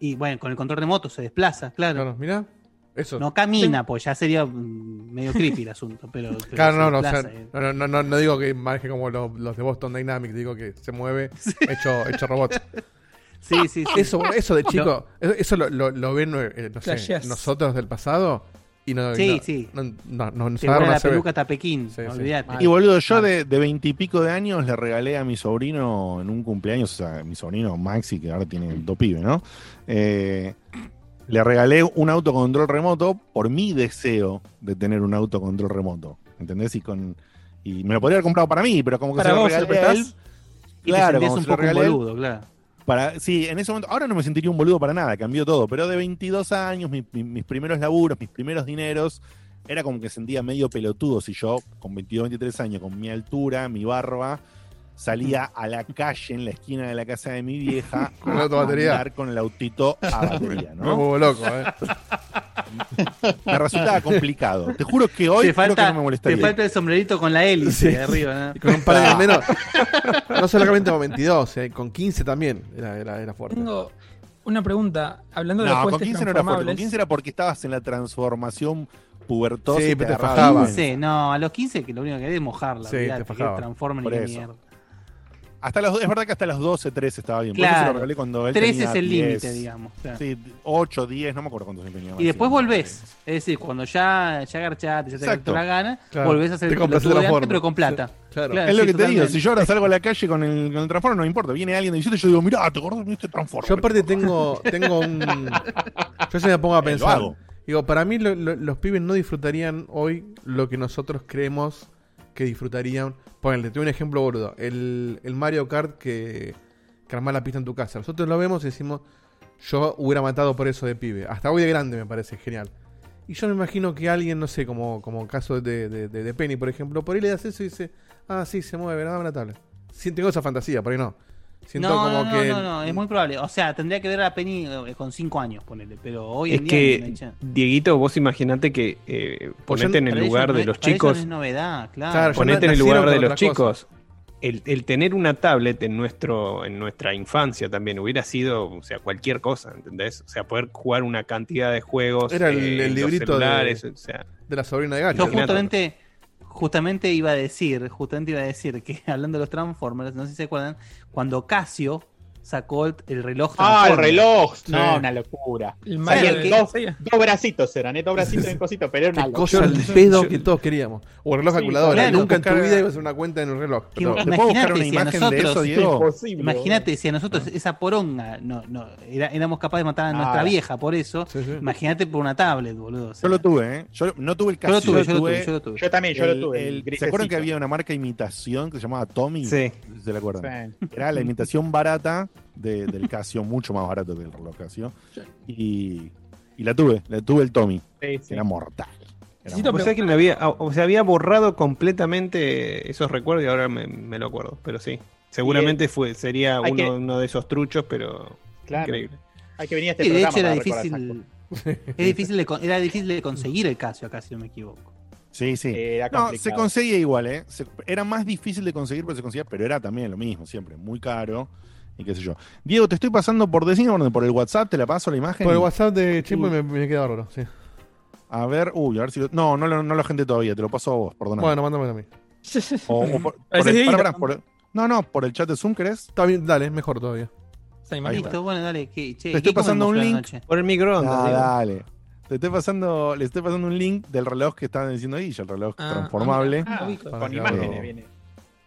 C: y bueno, con el control remoto se desplaza, claro.
B: Claro, mira. Eso.
C: No camina, pues ya sería mm, medio creepy el asunto. Pero, pero
B: Claro, no, no, o
C: desplaza,
B: sea,
C: eh.
B: no, no, no, no digo que maneje como los, los de Boston Dynamics, digo que se mueve hecho, hecho robot.
C: Sí, sí, sí.
B: Eso, eso de chico, eso, eso lo, lo, lo ven, eh, no sé,
E: Flasheás.
B: nosotros del pasado y no,
C: Sí,
B: no,
C: sí.
B: no,
C: Te la peluca hasta Pekín,
B: Sí, sí.
C: olvídate.
A: Y boludo, yo de de veintipico de años le regalé a mi sobrino en un cumpleaños, o sea, mi sobrino Maxi, que ahora tiene dos pibes, ¿no? Eh, le regalé un autocontrol remoto por mi deseo de tener un autocontrol remoto. ¿Entendés? Y con y me lo podría haber comprado para mí, pero como que
E: Para
A: se lo
E: vos, ¿se lo
A: regalé a él.
C: Y te
A: Claro, como
C: un
A: se
C: poco un
A: él,
C: claro.
A: Para, sí, en ese momento, ahora no me sentiría un boludo para nada, cambió todo, pero de 22 años, mi- mi- mis primeros laburos, mis primeros dineros, era como que sentía medio pelotudo si yo, con 22, 23 años, con mi altura, mi barba, salía a la calle en la esquina de la casa de mi vieja
B: Con
A: a
B: batería.
A: andar con el autito a batería,
B: Me
A: ¿no?
B: vuelvo loco, ¿eh?
A: Me resultaba complicado. Te juro que hoy
C: te
A: creo
C: falta,
A: que no me
C: te
A: molestaría.
C: falta el sombrerito con la hélice
B: Sí.
C: de arriba. ¿no?
B: Con un par de menos. No solamente con 22, eh, con 15 también era, era, era fuerte.
E: Tengo una pregunta. Hablando de
A: No,
E: los
A: con
E: juguetes
A: 15 no era fuerte. Con
E: transformables.
A: 15 era porque estabas en la transformación pubertosa.
B: Sí,
A: y
B: pero te
A: agarraba
B: fajaba.
A: la
C: 15, no, a los 15 que lo único que querés es mojarla.
B: Sí,
C: olvidate,
B: te fajaba.
C: que transformen
A: eso.
C: mierda.
A: Hasta los, es verdad que hasta los 12, 13 estaba bien. Por eso se
C: Claro.
A: lo regalé cuando él
C: 13
A: tenía
C: es el
A: 10.
C: límite, digamos. claro.
A: Sí, 8, 10, no me acuerdo cuántos tenía.
C: Y después volvés. Es decir, cuando ya, ya garchaste, ya te
A: Exacto.
C: la gana,
B: Claro.
C: volvés a hacer
B: Te
C: el
B: Transformer.
C: pero con plata.
B: Sí, claro.
C: Claro,
A: Es lo
C: sí,
A: que te digo, si yo ahora salgo a la calle con el, con el Transformer, no me importa. Viene alguien de 17 y yo digo, mirá, te acordás de este Transformer.
B: Yo aparte tengo, tengo un... Yo se me pongo a
A: Eh, lo
B: pensar.
A: hago.
B: Digo, para mí lo- lo- los pibes no disfrutarían hoy lo que nosotros creemos que disfrutarían. Ponle, te doy un ejemplo boludo. El, el Mario Kart que, que armás la pista en tu casa. Nosotros lo vemos y decimos, yo hubiera matado por eso de pibe. Hasta hoy de grande me parece genial. Y yo me imagino que alguien, no sé, como, como caso de, de, Penny, por ejemplo, por ahí le das eso y dice, ah, sí, se mueve, dame la tablet. Sí, tengo esa fantasía, por ahí no. Siento
C: no,
B: como
C: no, no,
B: que...
C: no, no, es muy probable. O sea, tendría que ver a Penny eh, con 5 años, ponele. Pero hoy
D: Es
C: en día no hay
D: que,
C: chance.
D: Dieguito, vos imaginate que eh,
B: Pues
D: ponete en el lugar de
C: es-
D: los
C: para ellos
D: chicos,
C: no es novedad, claro.
D: Ponete en el lugar de los chicos. El, el tener una tablet en nuestro en nuestra infancia también hubiera sido, o sea, cualquier cosa, ¿entendés? O sea, poder jugar una cantidad de juegos
B: Era el-
D: eh,
B: el
D: en los
B: librito de-
D: o sea,
B: De la sobrina de Gacho.
C: Yo justamente, justamente iba a decir, justamente iba a decir que hablando de los Transformers, no sé si se acuerdan, cuando Casio sacó el, el reloj
G: Ah, el reloj. No,
B: Sí.
G: una locura.
E: El
C: el
G: dos, bracitos eran, ¿eh? Dos bracitos en cosito, pero era una
B: cosa al pedo que todos queríamos. O reloj
G: Sí,
B: calculadora.
C: claro.
B: Nunca en tu vida ibas a hacer una cuenta en un reloj.
C: Que
B: pero-
A: ¿Te puedo buscar
C: Imagínate
A: una
C: si a nosotros-
A: eso, Diego?
G: Imposible.
C: Imagínate si a nosotros esa poronga no, no, era- éramos capaces de matar a nuestra
G: Ah.
C: vieja por eso.
B: Sí, sí.
C: Imagínate por una tablet, boludo. o sea.
A: Yo lo tuve, ¿eh? Yo no tuve el
C: Yo lo tuve, yo lo tuve, yo lo tuve.
G: Yo también, yo
A: el-
G: lo tuve.
A: el-
G: el
A: ¿Se acuerdan que había una marca de imitación que se llamaba Tommy?
D: Sí.
A: ¿Se la acuerdan? Era la imitación barata de- del Casio, mucho más barato que el reloj Casio. Y, y la tuve, la tuve el Tommy.
G: Sí, sí.
A: Era mortal. Era
D: que me había, o sea, había borrado completamente esos recuerdos y ahora me, me lo acuerdo, pero sí. Seguramente fue, sería uno,
G: que-
D: uno de esos truchos, pero
G: Claro.
D: increíble.
G: Hay que venir a este
C: Sí, de
G: programa
C: hecho era difícil, es difícil de, con- era difícil de conseguir el Casio acá, si no me equivoco.
A: Sí, sí.
G: Era
A: no, se conseguía igual, ¿eh? Se- era más difícil de conseguir, pero se conseguía, pero era también lo mismo, siempre, muy caro y qué sé yo. Diego, te estoy pasando por decir, por el WhatsApp, te la paso la imagen.
B: Por el WhatsApp de Chimbo me, me queda bárbaro. Sí.
A: A ver, uy, a ver si lo... No, no, lo- no lo agendé todavía, te lo paso a vos, perdóname.
B: Bueno, mándame a mí.
A: O- o por-
E: Parece
A: por el-
E: Dieguito.
A: pará, pará, por el- no, no, por el chat de Zoom, ¿querés?
B: Está bien, dale, mejor todavía.
C: Listo, bueno, dale. ¿qué, che,
A: Te estoy
C: ¿qué
A: pasando un link.
D: Por el microondas,
A: Ah, dale. Te estoy pasando, le estoy pasando un link del reloj que estaban diciendo ahí, el reloj
E: Ah,
A: transformable.
E: ah,
G: Ah, con imágenes viene.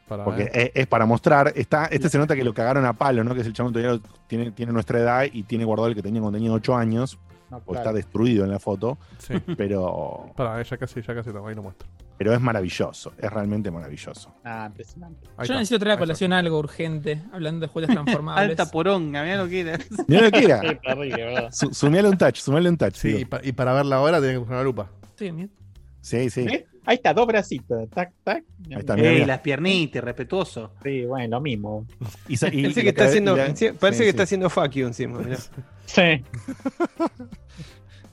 B: Para
A: Porque es, es para mostrar. Está, este se nota que lo cagaron a palo, ¿no? Que es el chabón todavía tiene, tiene nuestra edad y tiene guardado el que tenía cuando tenía 8 años.
G: No, claro.
A: está destruido en la foto.
B: Sí.
A: Pero,
B: Para, ya casi, ya casi lo, ahí lo muestro.
A: pero es maravilloso. Es realmente maravilloso.
G: Ah, impresionante.
B: Ahí
E: Yo
B: está.
E: necesito traer a colación algo urgente, hablando de juegos transformables.
C: Alta poronga, mira lo que era.
A: Mira lo que era. Su- un touch, sumeale un touch.
B: Sí, y, pa- y para verla ahora tenés que buscar una lupa.
E: Sí, mira.
A: sí, sí.
G: ¿Eh? Ahí está, dos bracitos. Tac, tac.
A: Ahí está, mira,
C: Ey,
A: mira.
C: las piernitas, respetuoso.
G: Sí, bueno, lo mismo.
A: Y sa- y-
D: Parece
A: y
D: que está haciendo, parece
A: sí,
D: que
A: sí.
D: está haciendo fuck you encima. mirá.
G: Sí.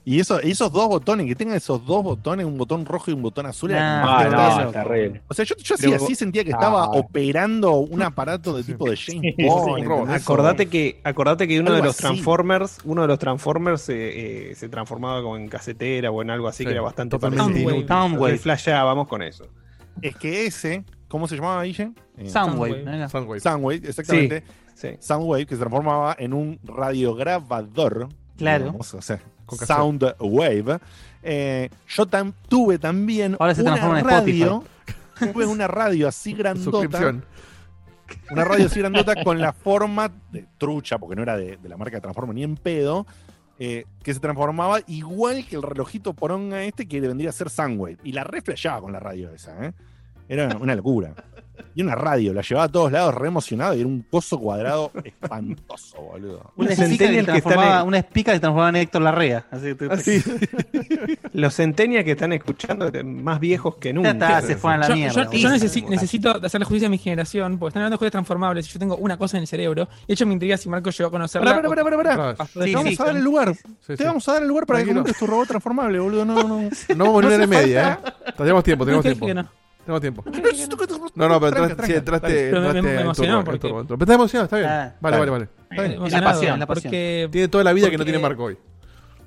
A: Y eso, esos dos botones, que tengan esos dos botones, un botón rojo y un botón azul.
C: Ah,
G: no, terrible.
A: O sea, yo, yo así, así sentía que estaba
G: Ah.
A: operando un aparato de tipo de James Bond.
D: Acordate que, acordate que uno
A: Algo
D: de los
A: así.
D: Transformers, uno de los Transformers eh, eh, se transformaba como en casetera o en algo así
B: Sí,
D: que era bastante parecido.
C: Soundwave.
D: flasheábamos con eso.
A: Es que ese, ¿cómo se llamaba Guille? Eh,
C: Soundwave, ¿no era?
B: Soundwave.
A: Soundwave, exactamente.
D: Sí.
A: Soundwave, que se transformaba en un radiograbador.
C: Claro.
A: digamos, o sea. Soundwave. Eh, yo tam- tuve también
C: Ahora se
A: una
C: en
A: radio. Tuve una radio así grandota. Una radio así grandota con la forma de trucha, porque no era de, de la marca de Transforma ni en pedo. eh, que se transformaba igual que el relojito poronga este que vendría a ser Soundwave. Y la reflejaba con la radio esa, ¿eh? Era una locura. Y una radio, la llevaba a todos lados re emocionado y era un coso cuadrado espantoso, boludo.
C: Una espica que transformaba,
D: en-
C: una espica que transformaba en Héctor Larrea. Así, te-
D: Así. Los centenias que están escuchando más viejos que nunca.
C: está, se fueron a la
E: yo,
C: mierda,
E: yo-
C: boludo.
E: yo necesi- necesito hacerle justicia a mi generación, porque están hablando de juegos transformables y yo tengo una cosa en el cerebro. Y de hecho me intriga si Marco llegó a conocerla.
A: Pará, pará, pará, pará, Te
C: Sí,
A: vamos
C: sí,
A: a dar el lugar.
B: Sí,
A: Te
B: sí.
A: vamos a dar el lugar para que montes tu robot transformable, boludo. No, no.
B: No vamos a hora y media, ¿eh? Tenemos tiempo,
E: No,
B: tenemos
E: que
B: tiempo. Tenemos tiempo. No, no, pero entraste, sí, entraste,
E: Pero
B: entraste
E: me porque-
B: estás emocionado, está bien.
C: Ah,
B: vale, vale, vale.
E: Eh,
C: la pasión, la pasión.
E: Porque
B: Tiene toda la vida que no tiene Marco hoy.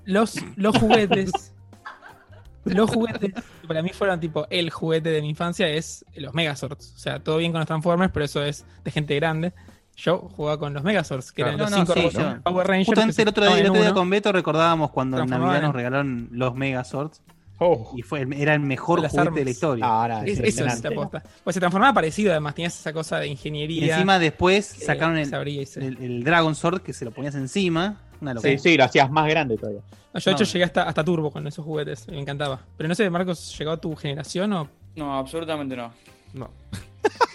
E: los, los juguetes. los juguetes que para mí fueron tipo el juguete de mi infancia es los Megazords. O sea, todo bien con los Transformers, pero eso es de gente grande. Yo jugaba con los Megazords, que
B: Claro.
E: eran los
C: No,
E: cinco
C: sí,
E: Power Rangers.
C: Justamente el otro día, el otro día con Beto recordábamos cuando en Navidad nos regalaron los Megazords
G: Oh.
C: y fue, era el mejor
E: Las
C: juguete
E: armas.
C: de la historia.
G: Ahora,
E: Es- Eso es
G: impresionante.
E: la posta. Pues se transformaba parecido, además, tenías esa cosa de
C: y
E: ingeniería.
C: encima después
E: que
C: sacaron el,
E: se y
C: el, el Dragon Sword que se lo ponías encima. Una locura.
G: Sí, sí, lo hacías más grande todavía.
E: No, yo de hecho
C: No.
E: llegué hasta, hasta Turbo con esos juguetes, y me encantaba. Pero no sé, Marcos, ¿llegó a tu generación o...?
F: No, absolutamente no.
B: No.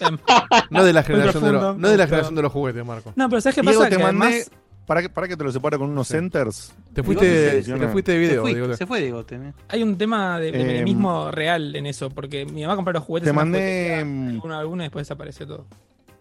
B: No de la generación de, los, no de la generación de los juguetes, Marco.
E: No, pero ¿sabes qué
A: Diego,
E: pasa?
A: te
E: Que
A: mandé.
E: además...
A: Para que, para que te lo separe con unos centers.
B: Te fuiste,
A: te
B: te fuiste de video,
C: se fue Diego. te-
E: Hay un tema de, de
A: Em,
E: menemismo real en eso, porque mi mamá compró los juguetes
A: Te mandé.
E: alguno a alguno y después desapareció todo.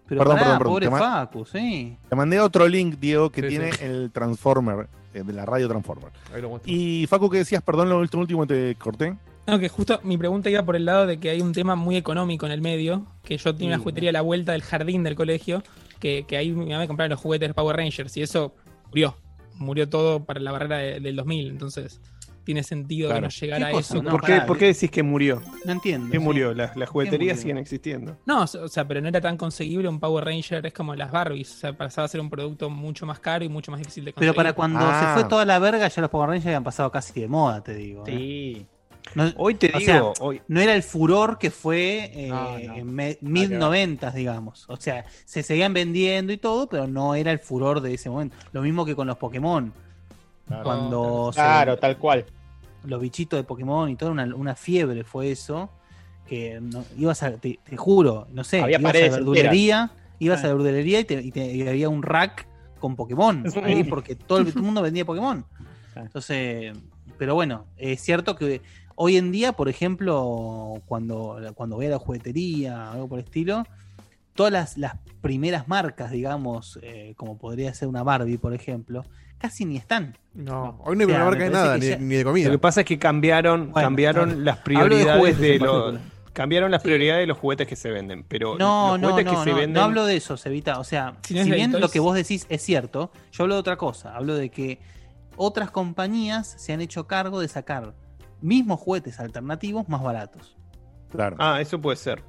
C: Pero
A: Perdón,
C: pará,
A: perdón, perdón,
C: pobre
A: te
C: Facu, sí.
A: Te mandé otro link, Diego, que
B: Sí,
A: tiene
B: sí.
A: el Transformer, eh, de la radio Transformer.
B: Ahí lo muestro.
A: Y Facu, ¿qué decías? Perdón, lo último, último te corté.
E: No, que justo mi pregunta iba por el lado de que hay un tema muy económico en el medio, que yo tenía una
C: Sí.
E: juguetería a la vuelta del jardín del colegio, que, que ahí mi mamá me compraba los juguetes de Power Rangers y eso murió. Murió todo para la barrera de- del 2000, entonces tiene sentido
A: Claro.
E: que no llegara
C: ¿Qué
E: a
C: cosa?
E: eso.
C: No,
D: ¿Por, qué, por qué decís que murió?
C: No entiendo.
D: ¿Qué
C: sí.
D: murió? Las, las jugueterías
C: murió?
D: siguen existiendo.
E: No, o sea, pero no era tan conseguible un Power Ranger, es como las Barbies, o sea, pasaba a ser un producto mucho más caro y mucho más difícil de conseguir.
C: Pero para cuando
A: Ah.
C: se fue toda la verga, ya los Power Rangers habían pasado casi de moda, te digo. ¿eh? No,
D: Hoy te digo,
C: sea,
D: hoy,
C: no era el furor que fue eh,
G: No, no.
C: en mid noventas, digamos. O sea, se seguían vendiendo y todo, pero no era el furor de ese momento. Lo mismo que con los Pokémon. Cuando se-
G: Claro, tal cual.
C: los bichitos de Pokémon y todo, una, una fiebre fue eso. Que no- ibas a, te, te juro, no sé,
G: Había
C: ibas a la verdulería, ibas
G: Ah.
C: a la verdulería y, te- y te- y había un rack con Pokémon ahí porque todo el, todo el mundo vendía Pokémon.
G: Ah.
C: Entonces, pero bueno, es cierto que hoy en día, por ejemplo, cuando, cuando voy a la juguetería, algo por el estilo, todas las, las primeras marcas, digamos, eh, como podría ser una Barbie, por ejemplo, casi ni están.
B: No, hoy no hay
C: O sea,
B: una marca de nada, ni,
C: ya-
B: ni de
D: lo
B: comida.
D: que pasa es que cambiaron,
C: Bueno,
D: cambiaron
C: claro.
D: las
C: Hablo de
D: prioridades
C: juguetes
D: de, los cambiaron las prioridades de los juguetes que se venden, pero
C: No,
D: los
C: no,
D: juguetes
C: no,
D: que se
C: no,
D: venden
C: no hablo de eso, Sevita. O sea,
E: Si
C: bien
E: Toys.
C: lo que vos decís es cierto, yo hablo de otra cosa. Hablo de que otras compañías se han hecho cargo de sacar mismos juguetes alternativos más baratos.
A: Claro.
D: Ah, eso puede ser.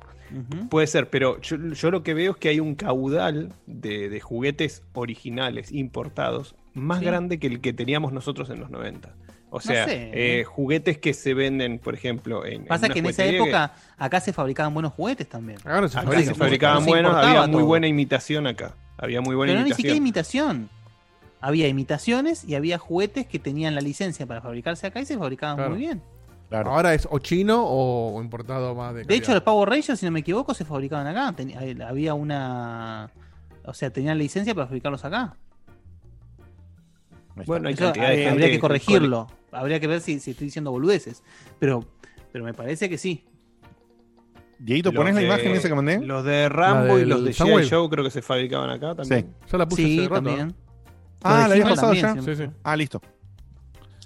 D: Puede ser, pero yo, yo lo que veo es que hay un caudal de, de juguetes originales, importados, más
C: Sí.
D: grande que el que teníamos nosotros en los 90. O sea,
C: sé,
D: eh,
C: ¿eh?
D: juguetes que se venden, por ejemplo, en.
C: Pasa que en esa época acá se fabricaban buenos juguetes también.
B: Ahora se
D: Acá se fabricaban buenos, había muy
C: todo.
D: buena imitación acá. Había muy buena
C: Pero no ni siquiera
D: imitación.
C: Había imitaciones y había juguetes que tenían la licencia para fabricarse acá y se fabricaban
B: Claro.
C: muy bien.
A: claro.
B: Ahora es o chino o importado más de
C: De hecho, los. Power Rangers, si no me equivoco, se fabricaban acá. Ten- eh, había una. O sea, tenían licencia para fabricarlos acá.
D: Bueno, hay
C: Eso,
D: cantidad de
C: eh,
D: gente
C: habría que
D: que-
C: corregirlo. Habría que ver si, si estoy diciendo boludeces. Pero, pero me parece que sí.
A: Dieguito,
D: Los
A: ¿pones la
D: de-
A: imagen esa que mandé?
D: Los de Rambo y los de. G.I. Joe creo que se fabricaban acá también.
B: Ya la puse
C: Sí,
B: hace rato.
A: Ah, la habías pasado ya.
C: sí.
B: Sí, sí.
A: Ah, listo.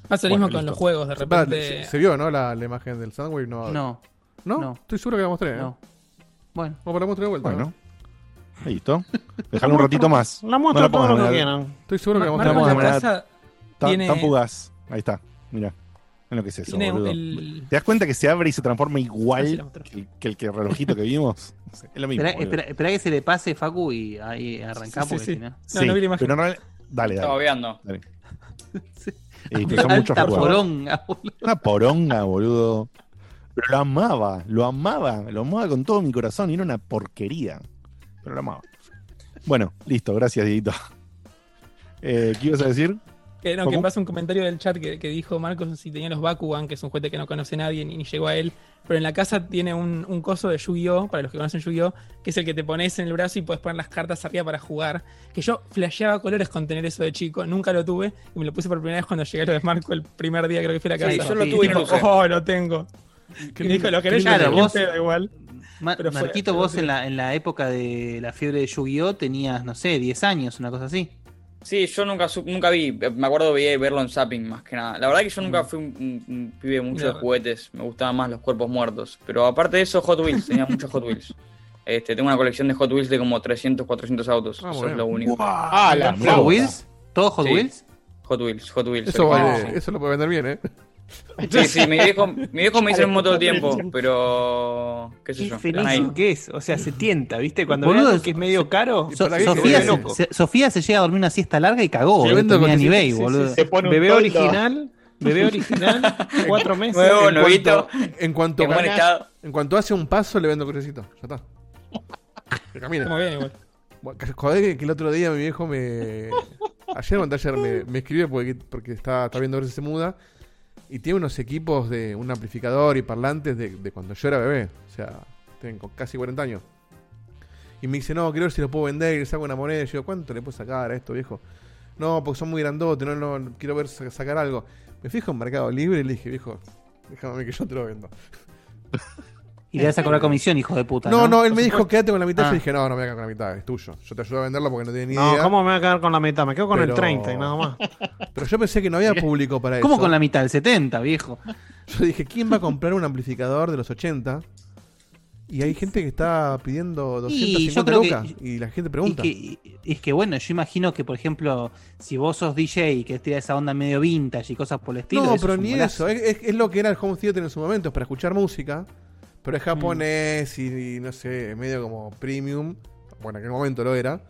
E: Pasa lo
A: Bueno,
E: mismo con
A: listo.
E: los juegos, de repente...
B: se, se vio, ¿no? La, la imagen del Soundwave. No.
C: No,
B: ¿No?
C: no.
B: Estoy seguro que la mostré. ¿eh?
C: no. Bueno,
B: Vamos para la mostrar de vuelta.
A: Bueno.
B: ¿no?
A: Listo. Déjalo un ratito más.
D: La muestra
A: No la
D: todo lo que quieran.
B: Estoy seguro que la
A: Tan,
E: Tiene-
A: tan fugaz. Ahí está. Mira. En lo que es eso,
E: tiene
A: boludo.
E: el...
A: ¿Te das cuenta que se abre y se transforma igual que, que el relojito que vimos? Es lo mismo.
C: espera,
A: boludo.
C: espera, espera que se le pase Facu y ahí arrancamos.
E: Sí,
C: no-
E: No,
A: Sí,
E: no vi la imagen.
A: pero realidad- Dale,
F: Estaba
A: dale.
F: veando.
A: dale.
C: Sí.
A: Que son muchos
C: poronga, boludo.
A: Una poronga, boludo. Pero lo amaba, lo amaba, lo amaba con todo mi corazón y era una porquería. Pero lo amaba. Bueno, listo, gracias, Dieguito. Eh, ¿Qué ibas a decir?
E: Que, no, que
A: ¿Cómo?
E: pasa un comentario del chat que, que dijo Marcos si tenía los Bakugan, que es un juguete que no conoce nadie ni, ni llegó a él. Pero en la casa tiene un, un coso de Yu-Gi-Oh! Para los que conocen Yu-Gi-Oh! Que es el que te pones en el brazo y puedes poner las cartas arriba para jugar. Que yo flasheaba colores con tener eso de chico. Nunca lo tuve. Y me lo puse por primera vez cuando llegué a lo de Marco el primer día, creo que fui a la
F: Sí,
E: casa.
F: yo lo tuve y no
E: dijo. Oh, lo tengo. Me dijo, lo querés
C: Claro,
E: yo
C: vos-
E: vos... igual.
C: Ma-
E: Pero fue-
C: Marquito,
E: fue
C: vos en la, en la época de la fiebre de Yu-Gi-Oh! tenías, no sé, 10 años, una cosa así.
F: Sí, yo nunca, su- nunca vi, me acuerdo de verlo en Zapping más que nada. La verdad que yo nunca fui un, un- un pibe mucho de juguetes, me gustaban más los cuerpos muertos. Pero aparte de eso, Hot Wheels, tenía muchos Hot Wheels. Este, tengo una colección de Hot Wheels de como 300, 400 autos,
B: Ah,
F: eso
B: bueno.
F: es lo único.
G: Ah, la
A: Hot
C: ¿Hot
G: flauta.
C: Wheels? ¿Todo Hot
F: Sí.
C: Wheels?
F: Hot Wheels, Hot Wheels.
B: Eso, vale, eso lo puede vender bien, ¿eh?
F: Sí, sí, mi viejo, mi viejo me mismo todo el tiempo, pero qué sé
D: Qué
F: yo. ahí.
D: que es. O sea, se tienta, ¿viste? Cuando
C: Boludo,
D: ve algo que es medio caro,
C: So-
B: qué
C: Sofía,
B: se
C: se,
D: loco.
C: se- Sofía se llega a dormir una siesta larga y cagó,
B: Se vende
C: en eBay,
B: sí, sí,
C: boludo.
G: Se pone un
D: bebé
G: toldo.
D: original, bebé original, cuatro meses.
F: Nuevo,
B: en,
F: nuevito,
B: cuanto, en, cuanto,
F: en buen estado.
B: en cuanto hace un paso, le vendo cochecito. Ya está. Que camina.
E: Muy bien, igual.
B: Joder, que, que el otro día mi viejo me. Ayer o anteayer me, me escribió porque, porque está, está viendo a ver si se muda. Y tiene unos equipos de un amplificador y parlantes de, cuando yo era bebé. O sea, tienen co- casi 40 años. Y me dice, no, quiero ver si lo puedo vender. Y le saco una moneda. Y yo, ¿cuánto le puedo sacar a esto, viejo? No, porque son muy grandotes. No, no, quiero ver sa- sacar algo. Me fijo en Mercado Libre y le dije, viejo, déjame que yo te lo vendo.
C: Y le vas a cobrar comisión, hijo de puta.
B: No,
C: No,
B: no, él me dijo, quédate con la mitad.
C: Ah.
B: Yo dije, no, no me voy a quedar con la mitad, es tuyo. Yo te ayudo a venderlo porque no tiene ni
D: No,
B: idea.
D: ¿cómo me voy a quedar con la mitad? Me quedo con
B: Pero-
D: el 30 y nada más.
B: Pero yo pensé que no había público para eso.
C: ¿Cómo con la mitad? El 70, viejo.
B: Yo dije, ¿quién va a comprar un amplificador de los 80? Y hay gente que está pidiendo
C: Y yo
B: 250
C: creo
B: lucas. y la gente
C: Es
B: pregunta.
C: que, es que bueno, yo imagino que, por ejemplo, si vos sos DJ y que tira esa onda medio vintage y cosas por el estilo.
B: no,
C: eso
B: pero
C: es un
B: ni
C: golazo.
B: eso. Es, es- es lo que era el home theater en su momento, es para escuchar música. Pero es japonés y, y no sé, medio como premium. Bueno, en aquel momento lo era.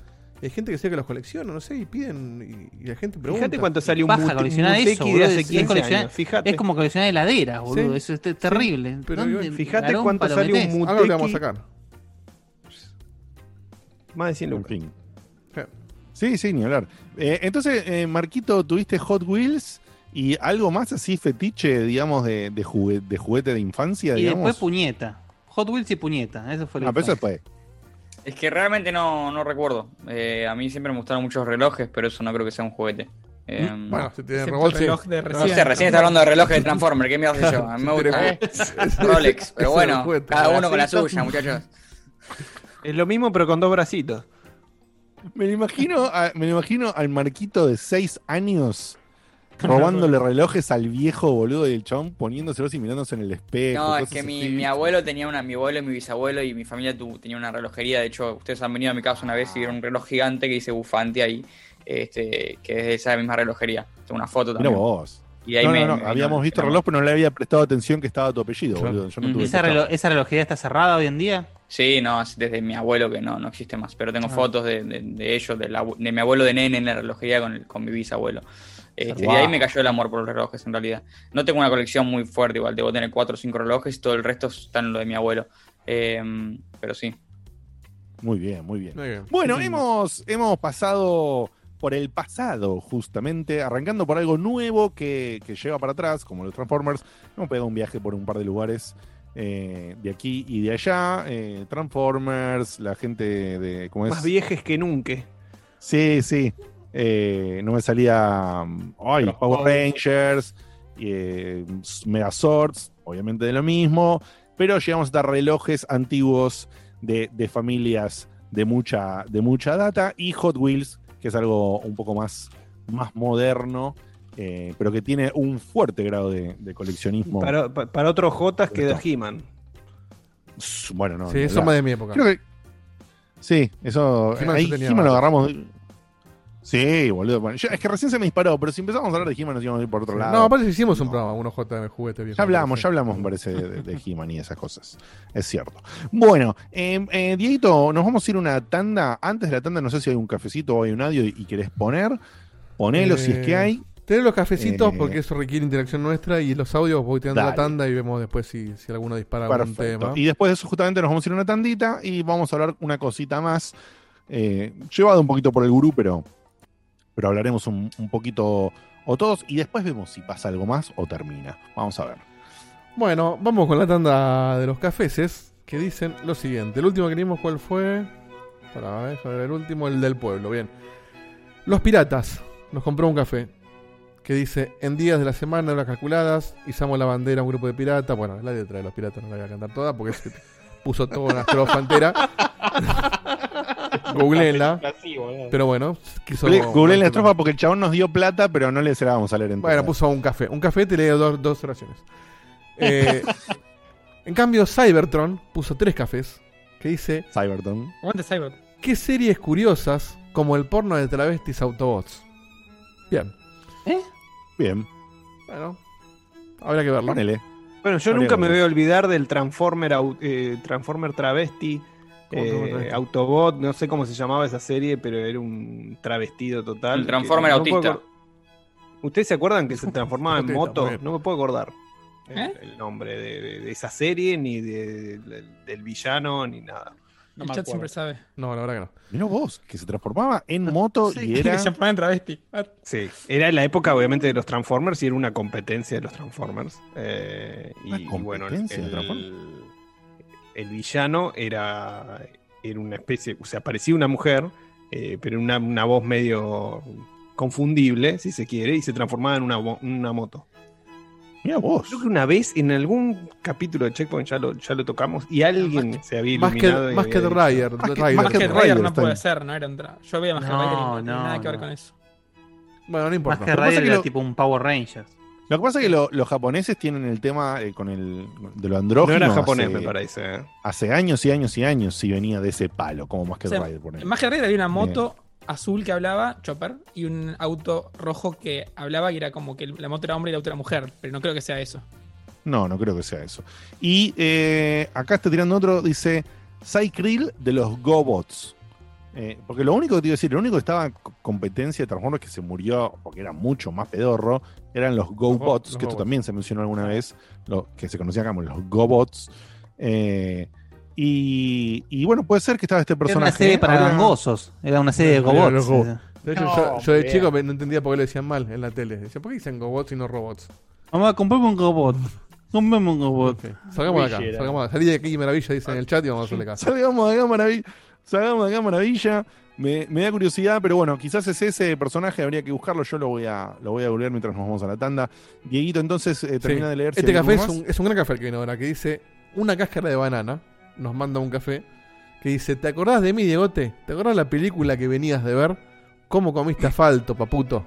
B: Y hay gente que sé que los colecciona, no sé, y piden. Y, y la gente pregunta.
D: Fíjate cuánto sale un
C: Paja
D: mute-
C: coleccionar
D: Muteki
C: eso,
D: de
C: boludo,
D: hace
C: es
D: 15
C: coleccionar-.
D: Fíjate.
C: Es como coleccionar heladeras, boludo.
B: Sí.
C: Eso es te- terrible.
B: pero
C: ¿Dónde
B: igual-
D: Fíjate cuánto sale un
C: metés?
D: mute-
B: Algo le vamos a
D: Muteki-
B: sacar.
D: Más de 100
A: En
D: lucas.
B: Sí,
A: sí, ni hablar. Eh, entonces, eh, Marquito, tuviste Hot Wheels y algo más así fetiche, digamos, de, de, jugue- de juguete de infancia,
C: Y
A: digamos.
C: después puñeta. Hot Wheels y puñeta. Eso fue lo
A: Ah,
C: que
A: eso
C: fue.
A: después.
F: Es que realmente no, no recuerdo. Eh, a mí siempre me gustaron muchos relojes, pero eso no creo que sea un juguete. Eh,
B: Mm, Bueno, si tiene
E: reloj de
F: no
E: recién.
F: sé, recién está hablando de relojes de Transformer, ¿qué mierda sé yo? A mí me gusta Rolex, pero bueno, cada uno con la suya, muchachos.
D: Es lo mismo, pero con dos bracitos.
A: Me lo imagino, a- me lo imagino al Marquito de 6 años robándole relojes al viejo boludo y el chabón poniéndoselos y mirándose en el espejo.
F: No, es que mi, mi abuelo tenía una, mi abuelo y mi bisabuelo y mi familia tu- tenía una relojería. De hecho, ustedes han venido a mi casa una vez y vieron un reloj gigante que dice bufante ahí, este, que es de esa misma relojería. Tengo una foto
A: Mira
F: también.
A: vos.
F: Y ahí
A: no,
F: me-
A: no, no,
F: me-
A: habíamos
F: me-
A: visto el reloj, pero no le había prestado atención que estaba tu apellido,
B: Claro.
A: boludo. Yo no tuve
C: ¿Esa,
A: que
C: relo- ¿Esa relojería está cerrada hoy en día?
F: Sí, no, es desde mi abuelo que no, no existe más. Pero tengo
C: Ah.
F: fotos de, de- de ellos, de, la- de mi abuelo de nene en la relojería con, el- con mi bisabuelo. Este,
A: Wow.
F: Y ahí me cayó el amor por los relojes, en realidad. No tengo una colección muy fuerte, igual. Debo tener cuatro o cinco relojes y todo el resto está en lo de mi abuelo. Eh, pero sí.
A: Muy bien, muy bien.
B: Muy bien.
A: Bueno, hemos, hemos pasado por el pasado, justamente, arrancando por algo nuevo que, que lleva para atrás, como los Transformers. Hemos pegado un viaje por un par de lugares eh, de aquí y de allá. eh, Transformers, la gente de. ¿Cómo es?
D: Más viejes que nunca.
A: Sí, sí. Eh, no me salía. Ay, Power Rangers, eh, Megazords, obviamente de lo mismo. Pero llegamos hasta relojes antiguos de, de familias de mucha, de mucha data. Y Hot Wheels, que es algo un poco más, más moderno, eh, pero que tiene un fuerte grado de, de coleccionismo.
D: Para, pa- para otros Jotas que de. He-Man.
A: Bueno, no.
B: Sí, eso más de mi época.
A: Creo que. Sí, eso.
B: He-Man
A: ahí He-Man lo agarramos. Sí, boludo. Bueno, yo- es que recién se me disparó, pero si empezamos a hablar de He-Man nos íbamos a ir por otro lado.
B: No, aparte hicimos un programa, unos J de juguete viejo.
A: Ya hablamos, ya hablamos, me parece, de, de He-Man y esas cosas. Es cierto. Bueno, eh, eh, Dieguito, nos vamos a ir a una tanda. Antes de la tanda, no sé si hay un cafecito o hay un audio y, y querés poner. Ponelo si es que
B: Eh,
A: hay.
B: Tener los cafecitos
A: Eh,
B: porque eso requiere interacción nuestra y los audios voy tirando la
A: Dale.
B: tanda y vemos después si, si alguno dispara algún
A: Perfecto.
B: tema.
A: Y después de eso, justamente, nos vamos a ir a una tandita y vamos a hablar una cosita más. eh, llevado un poquito por el gurú, pero pero hablaremos un, un poquito o todos y después vemos si pasa algo más o termina. Vamos a ver.
B: Bueno, vamos con la tanda de los cafeses que dicen lo siguiente. El último que vimos, ¿cuál fue? Para ver, el último, el del pueblo. Bien. Los piratas. Nos compró un café que dice: En días de la semana, horas calculadas, izamos la bandera a un grupo de piratas. Bueno, la letra de los piratas no la voy a cantar toda porque se puso toda una estrofa entera. Googleenla. Pero bueno, quiso.
A: Google, Google la estrofa porque el chabón nos dio plata, pero no le se la vamos a leer entera.
B: Bueno, puso un café. Un café te leo dos, dos oraciones. Eh, en cambio, Cybertron puso tres cafés que dice:
A: Cyberton.
E: Aguante Cyber.
B: ¿Qué series curiosas como el porno de travestis Autobots? Bien.
A: Bien,
B: Bueno, habrá que verlo.
A: ponele.
D: Bueno, yo nunca me voy a olvidar del Transformer, eh, Transformer travesti,
B: ¿Cómo
D: eh? Autobot, no sé cómo se llamaba esa serie, pero era un travestido total.
F: Un Transformer
D: no puedo
F: autista.
D: ¿Ustedes se acuerdan que se transformaba en moto? No me puedo acordar el,
E: ¿Eh?
D: el nombre de, de- de esa serie, ni de- del- del villano, ni nada.
G: No
E: el chat
G: acuerdo.
E: siempre sabe.
B: No, la verdad que no.
A: Mirá vos, que se transformaba en moto y era.
E: se llamaban en travesti. Ah,
D: Sí, era en la época obviamente de los Transformers y era una competencia de los Transformers. Eh, y,
A: ¿Una
D: y bueno, el,
A: competencia de
D: el-
A: Transformers?
D: El villano era, era una especie, o sea, parecía una mujer, eh, pero una, una voz medio confundible, si se quiere, y se transformaba en una, una moto.
A: Mirá vos.
D: Creo que una vez en algún capítulo de Checkpoint ya lo, ya lo tocamos y alguien se había
B: Más que,
D: iluminado. y
B: más que Rider.
A: Más que- más
E: Más Rider no puede ser, no era un Yo veía más que
C: No,
E: y no,
C: no,
E: nada que ver con eso.
B: Bueno, no
C: Más
B: importa.
A: Lo que que
C: era
A: lo-
C: tipo un Power Rangers.
A: Lo que pasa es que lo- los japoneses tienen el tema eh, con el de lo andrógino.
D: No era japonés,
A: hace,
D: me parece. ¿eh?
A: Hace años y años y años si venía de ese palo, como más que
E: O sea,
A: Rider. por.
E: En Más que Rider había una moto azul que hablaba, Chopper, y un auto rojo que hablaba y era como que la moto era hombre y la auto era mujer, pero no creo que sea eso.
A: No, no creo que sea eso. Y eh, acá está tirando otro, dice Cycrill de los GoBots. Eh, porque lo único que te iba a decir, lo único que estaba en co- competencia de Transformers que se murió, porque era mucho más pedorro, eran los GoBots,
B: los
A: que esto
B: GoBots.
A: también se mencionó alguna vez, lo, que se conocía como los GoBots. Eh, y, y bueno, puede ser que estaba este
C: Era
A: personaje.
C: una serie para gangosos. Era una serie de
B: Era
C: robots.
B: De hecho,
G: No,
B: yo, yo de chico no entendía por qué lo decían mal en la tele. Decía, ¿por qué dicen GoBots y no robots?
C: Mamá, comprame un robot. Comprame un robot.
B: Ok, Salgamos de acá. Salgamos de acá. Salí de aquí, maravilla, dice en el chat y vamos a hacerle caso.
A: Salgamos de acá, maravilla. Salgamos de acá, maravilla. Me, me da curiosidad, pero bueno, quizás es ese personaje, habría que buscarlo. Yo lo voy a, lo voy a googlear mientras nos vamos a la tanda. Dieguito, entonces eh, termina
B: Sí.
A: de leer.
B: Este café es un, es un gran café el que viene ahora, que dice una cáscara de banana. Nos manda un café que dice: ¿Te acordás de mí, Diegote? ¿Te acordás la película que venías de ver? ¿Cómo comiste asfalto, paputo?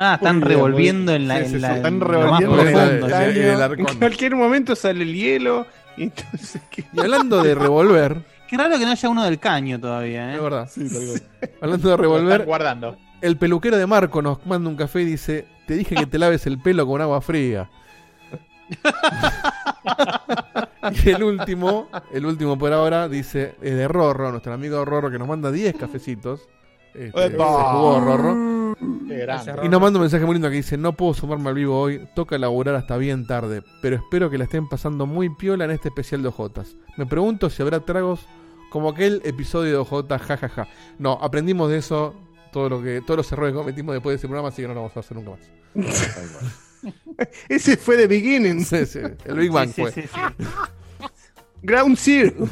C: Ah, están revolviendo en la.
B: Sí,
C: en
B: sí,
C: la-.
A: Están
C: en
A: revolviendo en
B: el
D: En
B: arcón.
D: cualquier momento sale el hielo entonces ¿qué?
B: Y hablando de revolver,
C: Qué raro que no haya uno del caño todavía,
B: es
C: ¿eh?
B: verdad.
A: Sí.
B: Hablando de revolver,
G: guardando.
B: el peluquero de Marco nos manda un café y dice: Te dije que te laves el pelo con agua fría. y el último, el último por ahora, dice eh, de Rorro, nuestro amigo Rorro, que nos manda 10 cafecitos. Este,
A: ¡Epa!
B: se jugó Rorro. Y nos manda un mensaje muy lindo que dice: No puedo sumarme al vivo hoy, toca laburar hasta bien tarde, pero espero que la estén pasando muy piola en este especial de Ojotas. Me pregunto si habrá tragos como aquel episodio de Ojotas, jajaja. No, aprendimos de eso, todo lo que, todos los errores que cometimos después de ese programa, así que no lo vamos a hacer nunca más.
D: Ese fue The Beginning,
B: Sí, sí, el Big Bang
C: Sí, sí,
B: fue.
C: sí, sí.
D: Ground Zero.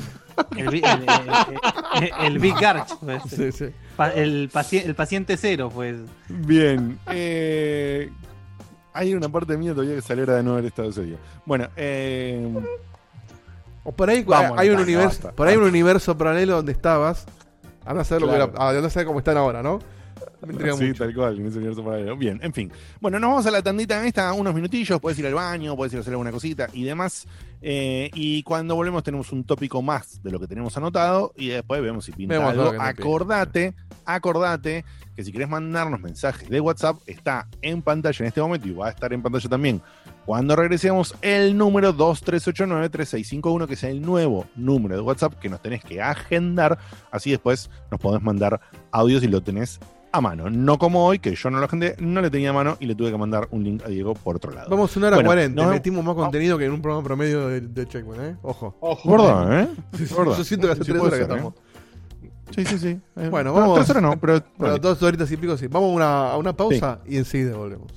C: El, vi- el- el- el- el Big Garch, pues.
B: Sí, sí.
C: Pa- el, paci- el paciente cero, pues.
A: Bien. eh, hay una parte mía todavía que se alegra de no haber estado ese día. Bueno, eh,
B: O por ahí
A: Vamos,
B: hay un
A: basta,
B: universo,
A: basta,
B: por ahí un universo paralelo donde estabas. Anda a saber lo que
A: Claro.
B: era- ah, anda a saber cómo están ahora, ¿no?
A: Sí,
B: mucho.
A: tal cual, en ese universo paralelo. Bien, en fin. Bueno, nos vamos a la tandita en esta, unos minutillos. Puedes ir al baño, puedes ir a hacer alguna cosita y demás. Eh, y cuando volvemos tenemos un tópico más de lo que tenemos anotado y después vemos si pinta
B: Vemos
A: algo. Acordate, acordate que si querés mandarnos mensajes de WhatsApp, está en pantalla en este momento y va a estar en pantalla también cuando regresemos el número 2389-3651, que es el nuevo número de WhatsApp que nos tenés que agendar. Así después nos podés mandar audios y lo tenés a mano. No como hoy, que yo no lo agendé, no le tenía a mano y le tuve que mandar un link a Diego por otro lado.
B: Vamos una hora
A: Bueno,
B: 40.
A: no-
B: Metimos más contenido que en un programa promedio de, de Checkpoint, ¿eh? Ojo.
G: Ojo.
A: ¿Verdad, eh?
B: Sí, sí,
A: ¿Verdad?
B: Yo siento que hace
A: Sí,
B: tres horas que
A: ser,
B: estamos.
A: Sí, sí, sí. Eh,
B: Bueno,
A: no,
B: vamos.
A: Tres horas no, pero. Vale.
B: dos horitas y pico sí. Vamos a una, a una pausa y enseguida volvemos.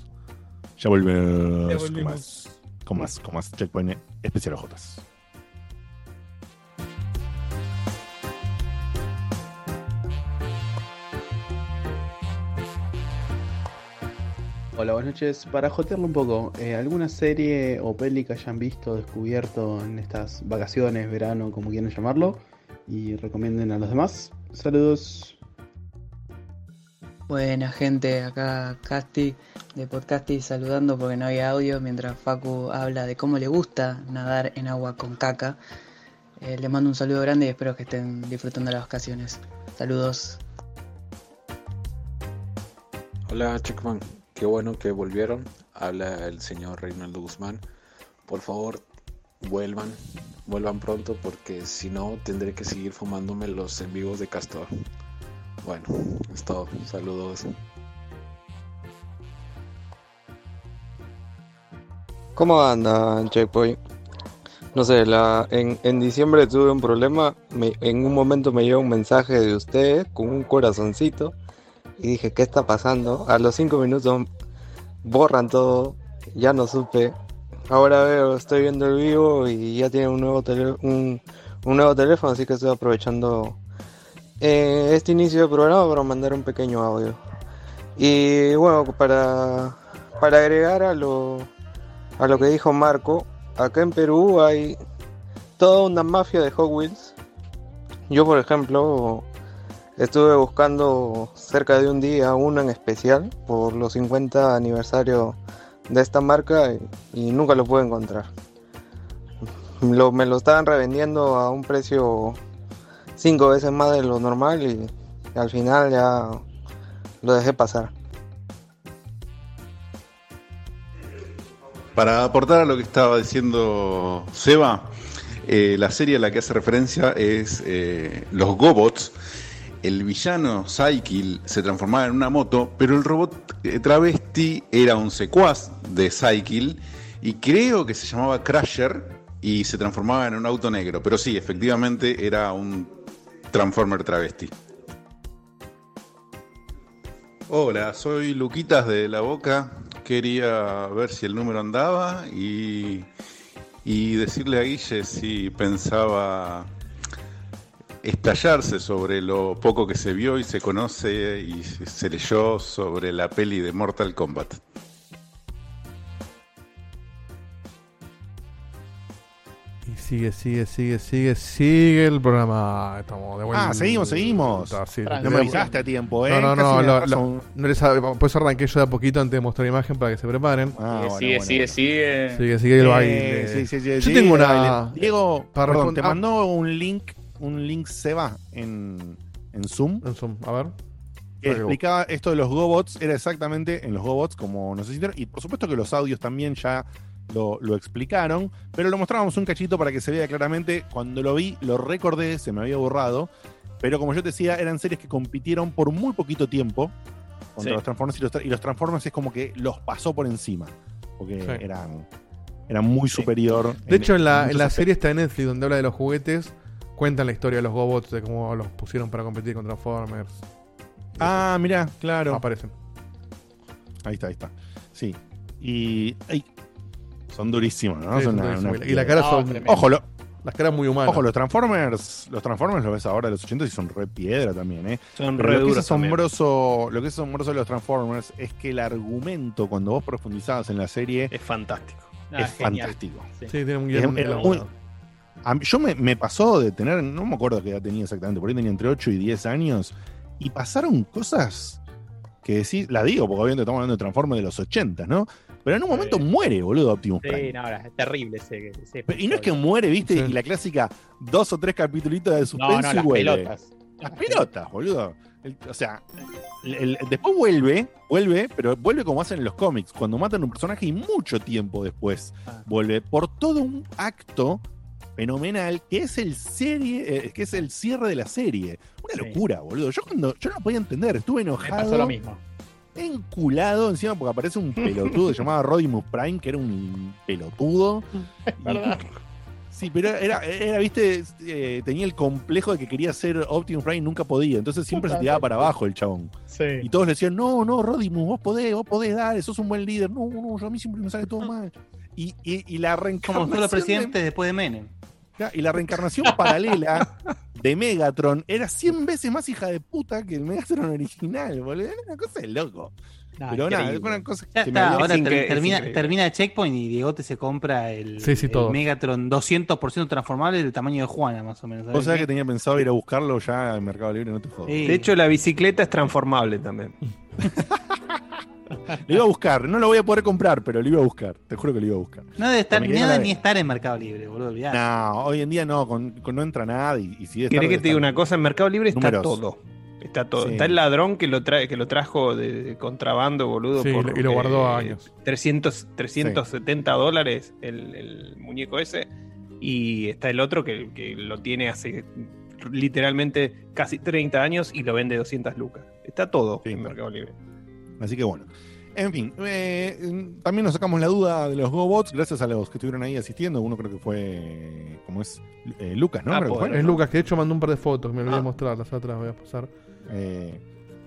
A: Ya volvemos.
E: Ya
A: Con
E: volvimos.
A: más, con más, con más Checkpoint especial Ojotas.
J: Hola, buenas noches. Para jotearlo un poco, eh, ¿alguna serie o peli que hayan visto, descubierto en estas vacaciones, verano, como quieran llamarlo? Y recomienden a los demás. Saludos.
K: Buena gente, acá Casti de Podcasti saludando porque no había audio mientras Facu habla de cómo le gusta nadar en agua con caca. Eh, les mando un saludo grande y espero que estén disfrutando las vacaciones. Saludos.
L: Hola Checkman, qué bueno que volvieron. Habla el señor Reinaldo Guzmán. Por favor, vuelvan, vuelvan pronto porque si no tendré que seguir fumándome los en vivos de Castor. Bueno, es todo. Saludos.
M: ¿Cómo andan, Checkpoint? No sé, la, en, diciembre tuve un problema. en un momento me llegó un mensaje de ustedes con un corazoncito. Y dije, ¿qué está pasando? A los cinco minutos borran todo. Ya no supe. Ahora veo, estoy viendo el vivo y ya tiene un nuevo, un, un nuevo teléfono. Así que estoy aprovechando eh, este inicio de programa para mandar un pequeño audio. Y bueno, para, para agregar a lo, a lo que dijo Marco, acá en Perú hay toda una mafia de Hot. Yo, por ejemplo, estuve buscando cerca de un día uno en especial por los 50 aniversario de esta marca y, nunca lo pude encontrar. Me lo estaban revendiendo a un precio cinco veces más de lo normal y, y al final ya lo dejé pasar.
N: Para aportar a lo que estaba diciendo Seba, eh, la serie a la que hace referencia es eh, Los Gobots. El villano Cycle se transformaba en una moto, pero el robot eh, travesti era un secuaz de Cycle y creo que se llamaba Crasher y se transformaba en un auto negro. Pero sí, efectivamente era un Transformer travesti. Hola, soy Luquitas de La Boca. Quería ver si el número andaba y, y decirle a Guille si pensaba estallarse sobre lo poco que se vio y se conoce y se leyó sobre la peli de Mortal Kombat.
B: Y sigue, sigue, sigue, sigue, sigue el programa. Estamos de vuelta.
A: Ah, seguimos, seguimos.
B: Sí,
A: No me avisaste a tiempo, ¿eh?
B: No, no, no. lo- lo- no les eso arranqué yo de a poquito antes de mostrar la imagen para que se preparen.
A: Ah, bueno,
F: sigue,
A: bueno,
F: sigue,
A: bueno.
F: sigue.
B: Sigue, sigue el
A: Eh,
B: baile.
A: sí, sí, sí,
B: Yo
A: sí,
B: tengo una.
A: Diego,
B: para
A: perdón, te
B: ah,
A: mandó un link, un link Seba en, en Zoom.
B: En Zoom, a ver.
A: Que explicaba esto de los GoBots, era exactamente en los GoBots como nos hicieron, y por supuesto que los audios también ya lo, lo explicaron, pero lo mostrábamos un cachito para que se vea claramente. Cuando lo vi, lo recordé, se me había borrado, pero como yo te decía, eran series que compitieron por muy poquito tiempo contra
D: Sí.
A: los Transformers y los, y los Transformers es como que los pasó por encima, porque
B: Sí.
A: eran, eran muy superior.
B: De hecho, en la, en la serie está de Netflix donde habla de los juguetes, cuentan la historia de los Gobots, de cómo los pusieron para competir con Transformers.
A: Ah, mirá, claro.
B: Aparecen.
A: Ahí está, ahí está. Sí. Y. ay, son durísimos, ¿no?
B: Sí,
A: Son
B: son
A: una-
B: durísimos.
A: una-
B: y la cara
G: No,
B: son.
G: tremendo.
A: Ojo, lo-
B: Las caras muy humanas.
A: ojo, los Transformers. Los Transformers los ves ahora de los 80 y son re piedra también, ¿eh?
D: Son
A: Pero
D: re
A: lo que, es
D: duros también.
A: asombroso, lo que es asombroso de los Transformers es que el argumento, cuando vos profundizabas en la serie,
D: Es fantástico.
G: Ah,
A: es
G: genial.
A: fantástico.
G: Sí.
B: Sí, tiene un guion
A: es muy- A mí- yo me, me pasó de tener, no me acuerdo qué edad tenía exactamente, por ahí tenía entre 8 y 10 años, y pasaron cosas que decís, la digo, porque obviamente estamos hablando de Transformers de los 80, ¿no? Pero en un momento
G: Sí.
A: muere, boludo, Optimus Prime.
G: Sí, no, era terrible ese. ese
A: Pero- y no es que muere, viste,
B: Sí.
A: y la clásica dos o tres capítulos de
G: No,
A: suspenso
G: no,
A: y
G: las
A: vuelve.
G: pelotas.
A: Las pelotas, boludo. El- o sea, el- el- después vuelve, vuelve, pero vuelve como hacen en los cómics, cuando matan a un personaje y mucho tiempo después
G: Ah.
A: vuelve por todo un acto fenomenal que es el serie, eh, que es el cierre de la serie. Una
G: Sí.
A: locura, boludo. Yo cuando yo no podía entender, estuve
G: Me pasó
A: enojado,
G: lo mismo.
A: enculado encima porque aparece un pelotudo llamado Rodimus Prime, que era un pelotudo.
G: Verdad.
A: Sí, pero era, era viste, eh, tenía el complejo de que quería ser Optimus Prime y nunca podía. Entonces siempre se tiraba para abajo el chabón. Y todos le decían, no, no, Rodimus, vos podés, vos podés, dale, sos un buen líder. No, no, yo a mí siempre me sale todo mal. Y, y, y la
C: Como
A: reencarnación.
C: todos los
A: de-
C: presidentes después de Menem.
A: Y la reencarnación paralela de Megatron era 100 veces más hija de puta que el Megatron original, boludo. Era una cosa de loco. Pero nada, fue una cosa
C: Ya
A: que
C: está, ahora
A: es
C: ter-
A: es
C: termina, termina el checkpoint y Diegote se compra el,
A: Sí, sí,
C: el. Megatron 200% transformable del tamaño de Juana, más o menos.
A: Vos sabés que tenía pensado ir a buscarlo ya en Mercado Libre, no te jodas.
D: De hecho, la bicicleta es transformable también.
A: Lo iba a buscar, no lo voy a poder comprar, pero lo iba a buscar. Te juro que lo iba a buscar.
C: No debe estar,
A: la-
C: ni estar en Mercado Libre, boludo. olvidate.
A: No, hoy en día no, con, con- no entra nada y, y si
D: ¿Querés que te diga una cosa? En Mercado Libre está todo. Está todo.
A: Sí.
D: Está el ladrón que lo trae, que lo trajo de, de contrabando, boludo.
B: Sí,
D: por,
B: y lo guardó
D: eh,
B: años.
D: 300, 370 dólares el, el muñeco ese. Y está el otro que, que lo tiene hace literalmente casi 30 años y lo vende 200 lucas. Está todo en Mercado Libre.
A: Así que bueno. En fin, eh, también nos sacamos la duda de los GoBots gracias a los que estuvieron ahí asistiendo. Uno creo que fue, ¿cómo es? Eh, Lucas, ¿no?
B: Ah,
A: que fue.
B: es Lucas, que de hecho mandó un par de fotos, me olvidé
A: Ah.
B: mostrarlas atrás, voy a pasar.
A: Eh,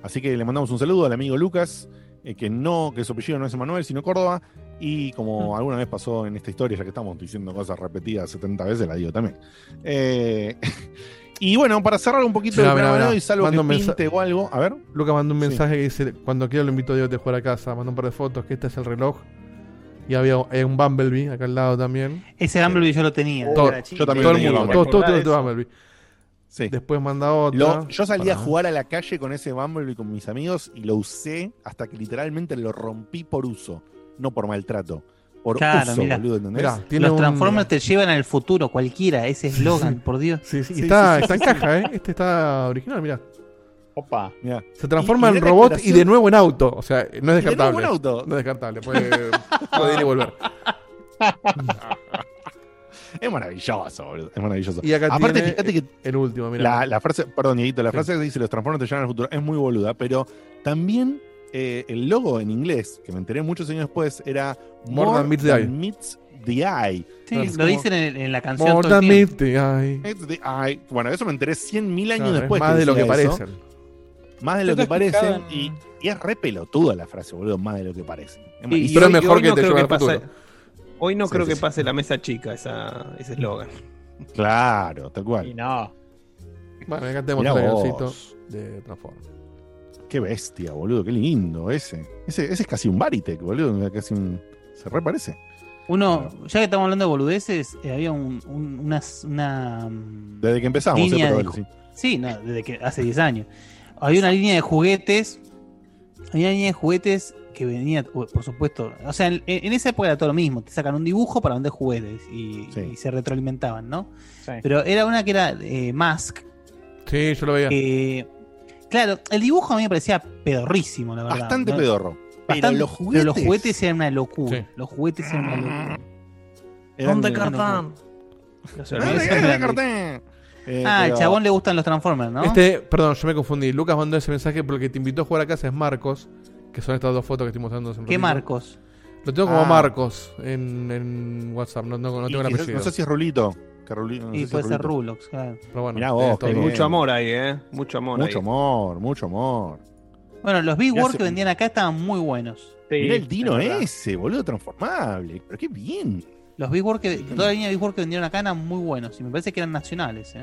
A: así que le mandamos un saludo al amigo Lucas, que no, que su apellido no es Emanuel, sino Córdoba. Y
B: Mm.
A: como alguna vez pasó en esta historia, ya que estamos diciendo cosas repetidas 70 veces, la digo también. Y bueno, para cerrar un poquito el programa hoy, salvo
B: Manda
A: que pinte o algo. A ver.
B: Lucas mandó un
A: Sí.
B: mensaje que dice, cuando quiera lo invito a Dios a jugar a casa, mandó un par de fotos, que este es el reloj. Y había eh, un Bumblebee acá al lado también.
C: Ese Bumblebee yo lo tenía.
B: Todo,
C: Era chico.
A: Yo también
B: todo el mundo,
A: Bumblebee.
B: todo, todo, todo, todo. Bumblebee. Después manda otra.
A: Lo- yo salí a jugar a la calle con ese Bumblebee con mis amigos y lo usé hasta que literalmente lo rompí por uso, no por maltrato. Por
C: Claro,
A: uso, boludo, ¿entendés?
B: Mirá, tiene
C: Los
B: un-
C: Transformers te llevan al futuro, cualquiera, ese eslogan, por Dios.
B: Sí, sí, y está, está en caja, ¿eh? Este está original, mirá.
G: Opa.
A: Mirá.
B: Se transforma
A: Y- y
B: en robot y de nuevo en auto. O sea, no es
A: Y de nuevo
B: descartable.
A: en auto.
B: No es descartable. Puede, puede ir y volver.
A: Es maravilloso, boludo. Es maravilloso.
B: Y acá
A: Aparte,
B: tiene
A: fíjate que
B: el último, mira.
A: la, la frase, perdón, Dieguito, la frase que dice los Transformers te llevan al futuro es muy boluda, pero también eh, el logo en inglés, que me enteré muchos años después, era
B: More than meets the eye.
A: meets the eye.
C: Sí, lo
A: como-
C: dicen en, en la canción.
B: More than the eye.
A: Meets the eye. Bueno, eso me enteré 100 mil años
B: Claro, es
A: después.
B: más de lo que parecen.
A: Más de lo que parecen. Y, y es re pelotuda la frase, boludo. Más de lo que parecen.
D: Y- y
B: Pero es mejor que
D: no
B: te lleve al
D: pase-. Hoy no
A: Sí,
D: creo
A: sí,
D: que
A: sí.
D: pase la mesa chica esa, ese eslogan.
A: Claro, tal
G: Y
A: cual.
G: no.
B: Bueno, acá tenemos avioncito de Transformers.
A: Qué bestia, boludo. Qué lindo ese. Ese, ese es casi un Baritec, boludo. Casi un. Se reparece.
C: Uno, ya que estamos hablando de boludeces, eh, había un, un- unas- una. mm,
A: Desde que empezamos, eh,
C: línea
A: pero
C: de
A: sí.
C: Sí, no, desde que hace 10 años. Había una línea de juguetes. Había una línea de juguetes que venía, por supuesto. O sea, en, en esa época era todo lo mismo. Te sacan un dibujo para vender juguetes y, y se retroalimentaban, ¿no?
G: Sí.
C: Pero era una que era eh, Mask.
B: Sí, yo lo veía.
C: que- claro, el dibujo a mí me parecía pedorrísimo, la verdad.
A: Bastante
C: ¿no?
A: pedorro.
C: Bastante-
A: pero los
C: pero
A: juguetes.
C: los juguetes eran una locura.
B: Sí.
C: Los juguetes eran una locura. ¿Dónde
A: de-
C: cartán?
A: Ah. Eh,
C: Ah,
A: pero-
C: al chabón le gustan los Transformers, ¿no?
B: Este, perdón, yo me confundí. Lucas mandó ese mensaje porque te invitó a jugar a casa es Marcos, que son estas dos fotos que estoy mostrando.
C: ¿Qué
B: ratito.
C: Marcos?
B: Lo tengo como
A: Ah.
B: Marcos en, en WhatsApp, no, no, no tengo el
A: quizás-
B: apellido.
A: No sé si es Rulito. No
C: Y
A: si
C: puede ser. Rulox, claro.
B: Pero bueno,
A: Mirá vos,
B: es todo
A: qué
D: Hay
B: bien.
D: mucho amor ahí, ¿eh? Mucho amor
A: Mucho
D: ahí.
A: amor, mucho amor.
C: Bueno, los Big
A: se-
C: que vendían acá estaban muy buenos.
D: Sí,
A: Mirá el dino ese, boludo, transformable. Pero qué bien.
C: Los Big Wars que, toda la línea de Big Wars que vendieron acá eran muy buenos. Y me parece que eran nacionales, ¿eh?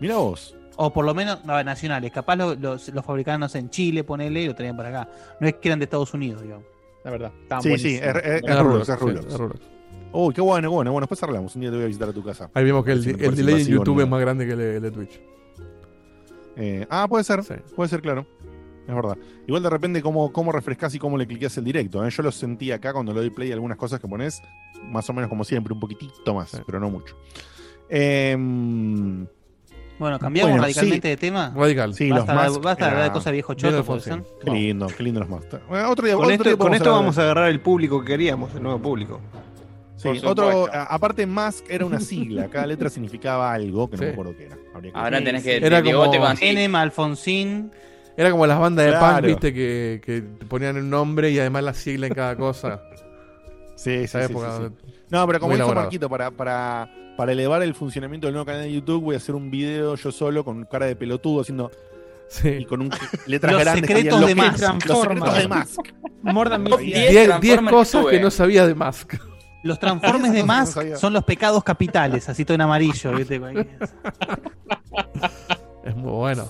A: Mirá vos.
C: O por lo menos, no, nacionales. Capaz los, los, los fabricaban, no sé, en Chile, ponele, y lo traían para acá. No es que eran de Estados Unidos, digamos.
G: La verdad. Estaban
A: Sí, sí, es, es, es
B: Es
A: Rulox, es
B: sí,
A: Rulox.
B: es Rulox.
A: Uy, qué bueno, qué bueno. Bueno, después arreglamos. Un día te voy a visitar a tu casa.
B: Ahí vimos que el, el delay en YouTube
A: ¿no?
B: es más grande que el de, el de Twitch.
A: Eh, ah, puede ser.
B: Sí.
A: Puede ser, claro. Es verdad. Igual de repente, cómo, cómo refrescas y cómo le cliqueas el directo. ¿eh? Yo lo sentí acá cuando le doy play algunas cosas que pones, más o menos como siempre, un poquitito más,
B: Sí.
A: pero no mucho. Em,
C: Bueno, cambiamos
A: Bueno,
C: radicalmente
A: sí.
C: de tema.
B: Radical.
A: sí, los
C: basta,
A: más.
C: basta de hablar de cosas viejo choto.
A: Qué lindo, qué lindo los más. Bueno, otro día,
D: Con
A: otro
D: esto,
A: día
D: con
A: podemos
D: esto
A: hablar
D: vamos a agarrar el público que queríamos, el nuevo público.
A: Sí, otro, aparte Mask era una sigla, cada letra significaba algo que no
B: Sí.
A: me acuerdo qué era. Que-
F: Ahora
C: Sí,
F: tenés
C: sí.
F: que.
B: Era como-
C: Enem, Alfonsín.
B: Era como las bandas de punk, viste, que, que ponían el nombre y además la sigla en cada cosa.
A: Sí, sí,
B: Esa
A: sí,
B: época
A: sí, sí. No, pero como
B: elaborado.
A: Marquito, para, para, para elevar el funcionamiento del nuevo canal de YouTube, voy a hacer un video yo solo con cara de pelotudo haciendo. Y con un, letras
C: Los
A: grandes.
C: secretos de Musk.
A: Los secretos de. Musk.
E: More than
C: Top
E: Media.
C: 10
B: 10 10 cosas que no sabía de Musk.
C: Los transformes de
A: no sabía.
C: son los pecados capitales, así todo en amarillo. ¿viste?
B: Es muy bueno.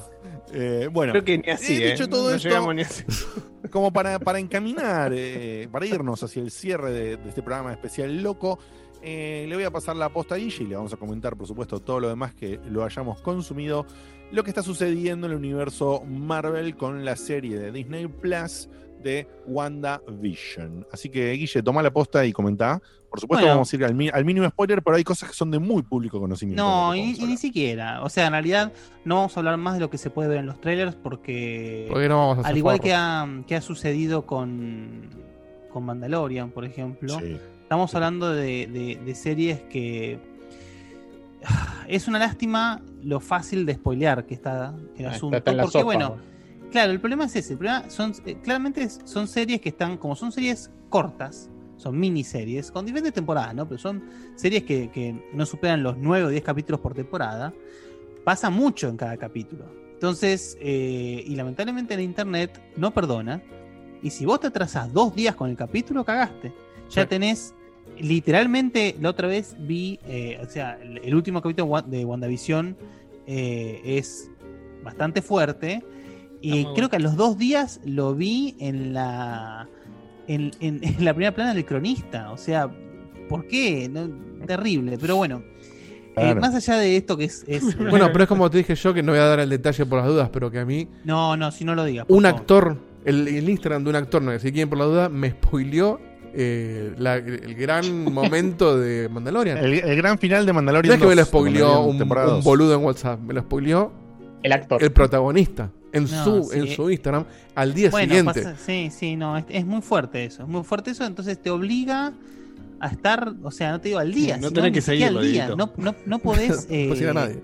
A: Eh, bueno,
D: Creo que ni así,
A: he
D: ¿eh?
A: dicho todo
D: No
A: esto
D: llegamos ni así.
A: como para, para encaminar, eh, para irnos hacia el cierre de, de este programa especial loco. eh, le voy a pasar la posta a Guille y le vamos a comentar, por supuesto, todo lo demás que lo hayamos consumido. Lo que está sucediendo en el universo Marvel con la serie de Disney Plus de WandaVision. Así que, Guille, toma la posta y comenta. Por supuesto,
C: Bueno.
A: vamos a ir al, mínimo spoiler, pero hay cosas que son de muy público conocimiento.
C: No, y, y ni siquiera. O sea, en realidad no vamos a hablar más de lo que se puede ver en los trailers porque,
B: Porque no vamos a
C: al igual que ha, que ha sucedido con, con Mandalorian, por ejemplo, estamos hablando de, de- de series que es una lástima lo fácil de spoilear que está el
G: Ah,
C: asunto.
G: está la
C: porque
G: sopa,
C: bueno,
G: bueno.
C: Claro, el problema es ese. El problema son, eh, claramente son series que están, como son series cortas, son miniseries, con diferentes temporadas, ¿no? Pero son series que, que no superan los 9 o 10 capítulos por temporada. Pasa mucho en cada capítulo. Entonces, eh, y lamentablemente el internet no perdona. Y si vos te atrasás dos días con el capítulo, cagaste. Ya tenés, literalmente, la otra vez vi, eh, o sea, el, último capítulo de Wa- de WandaVision es bastante fuerte. Y creo que a los dos días lo vi en la, en, en- en la primera plana del cronista. O sea, ¿por qué? No, terrible. Pero bueno, eh, más allá de esto que es... es-
B: Bueno, pero es como te dije yo, que no voy a dar el detalle por las dudas, pero que a mí,
C: No, no, si no lo digas.
B: un
C: favor.
B: actor, el, el Instagram de un actor, no, si quieren por la duda, me spoileó eh, la- el gran momento de Mandalorian.
A: El, el gran final de
B: No
A: Mandalorian.
B: es que me lo
A: 2,
B: spoileó un, un
A: 2.
B: boludo en WhatsApp, me lo spoileó
G: el actor,
B: el protagonista, en,
C: No,
B: su,
C: sí.
B: en su Instagram, al día
C: Bueno,
B: siguiente.
C: pasa- sí, sí, no, es, es muy fuerte eso, es muy fuerte eso, entonces te obliga a estar, o sea, no te digo al día,
D: Sí, no tenés que seguirlo,
C: al día, no, no, no podés,
B: No puedes ir a
C: eh,
B: nadie.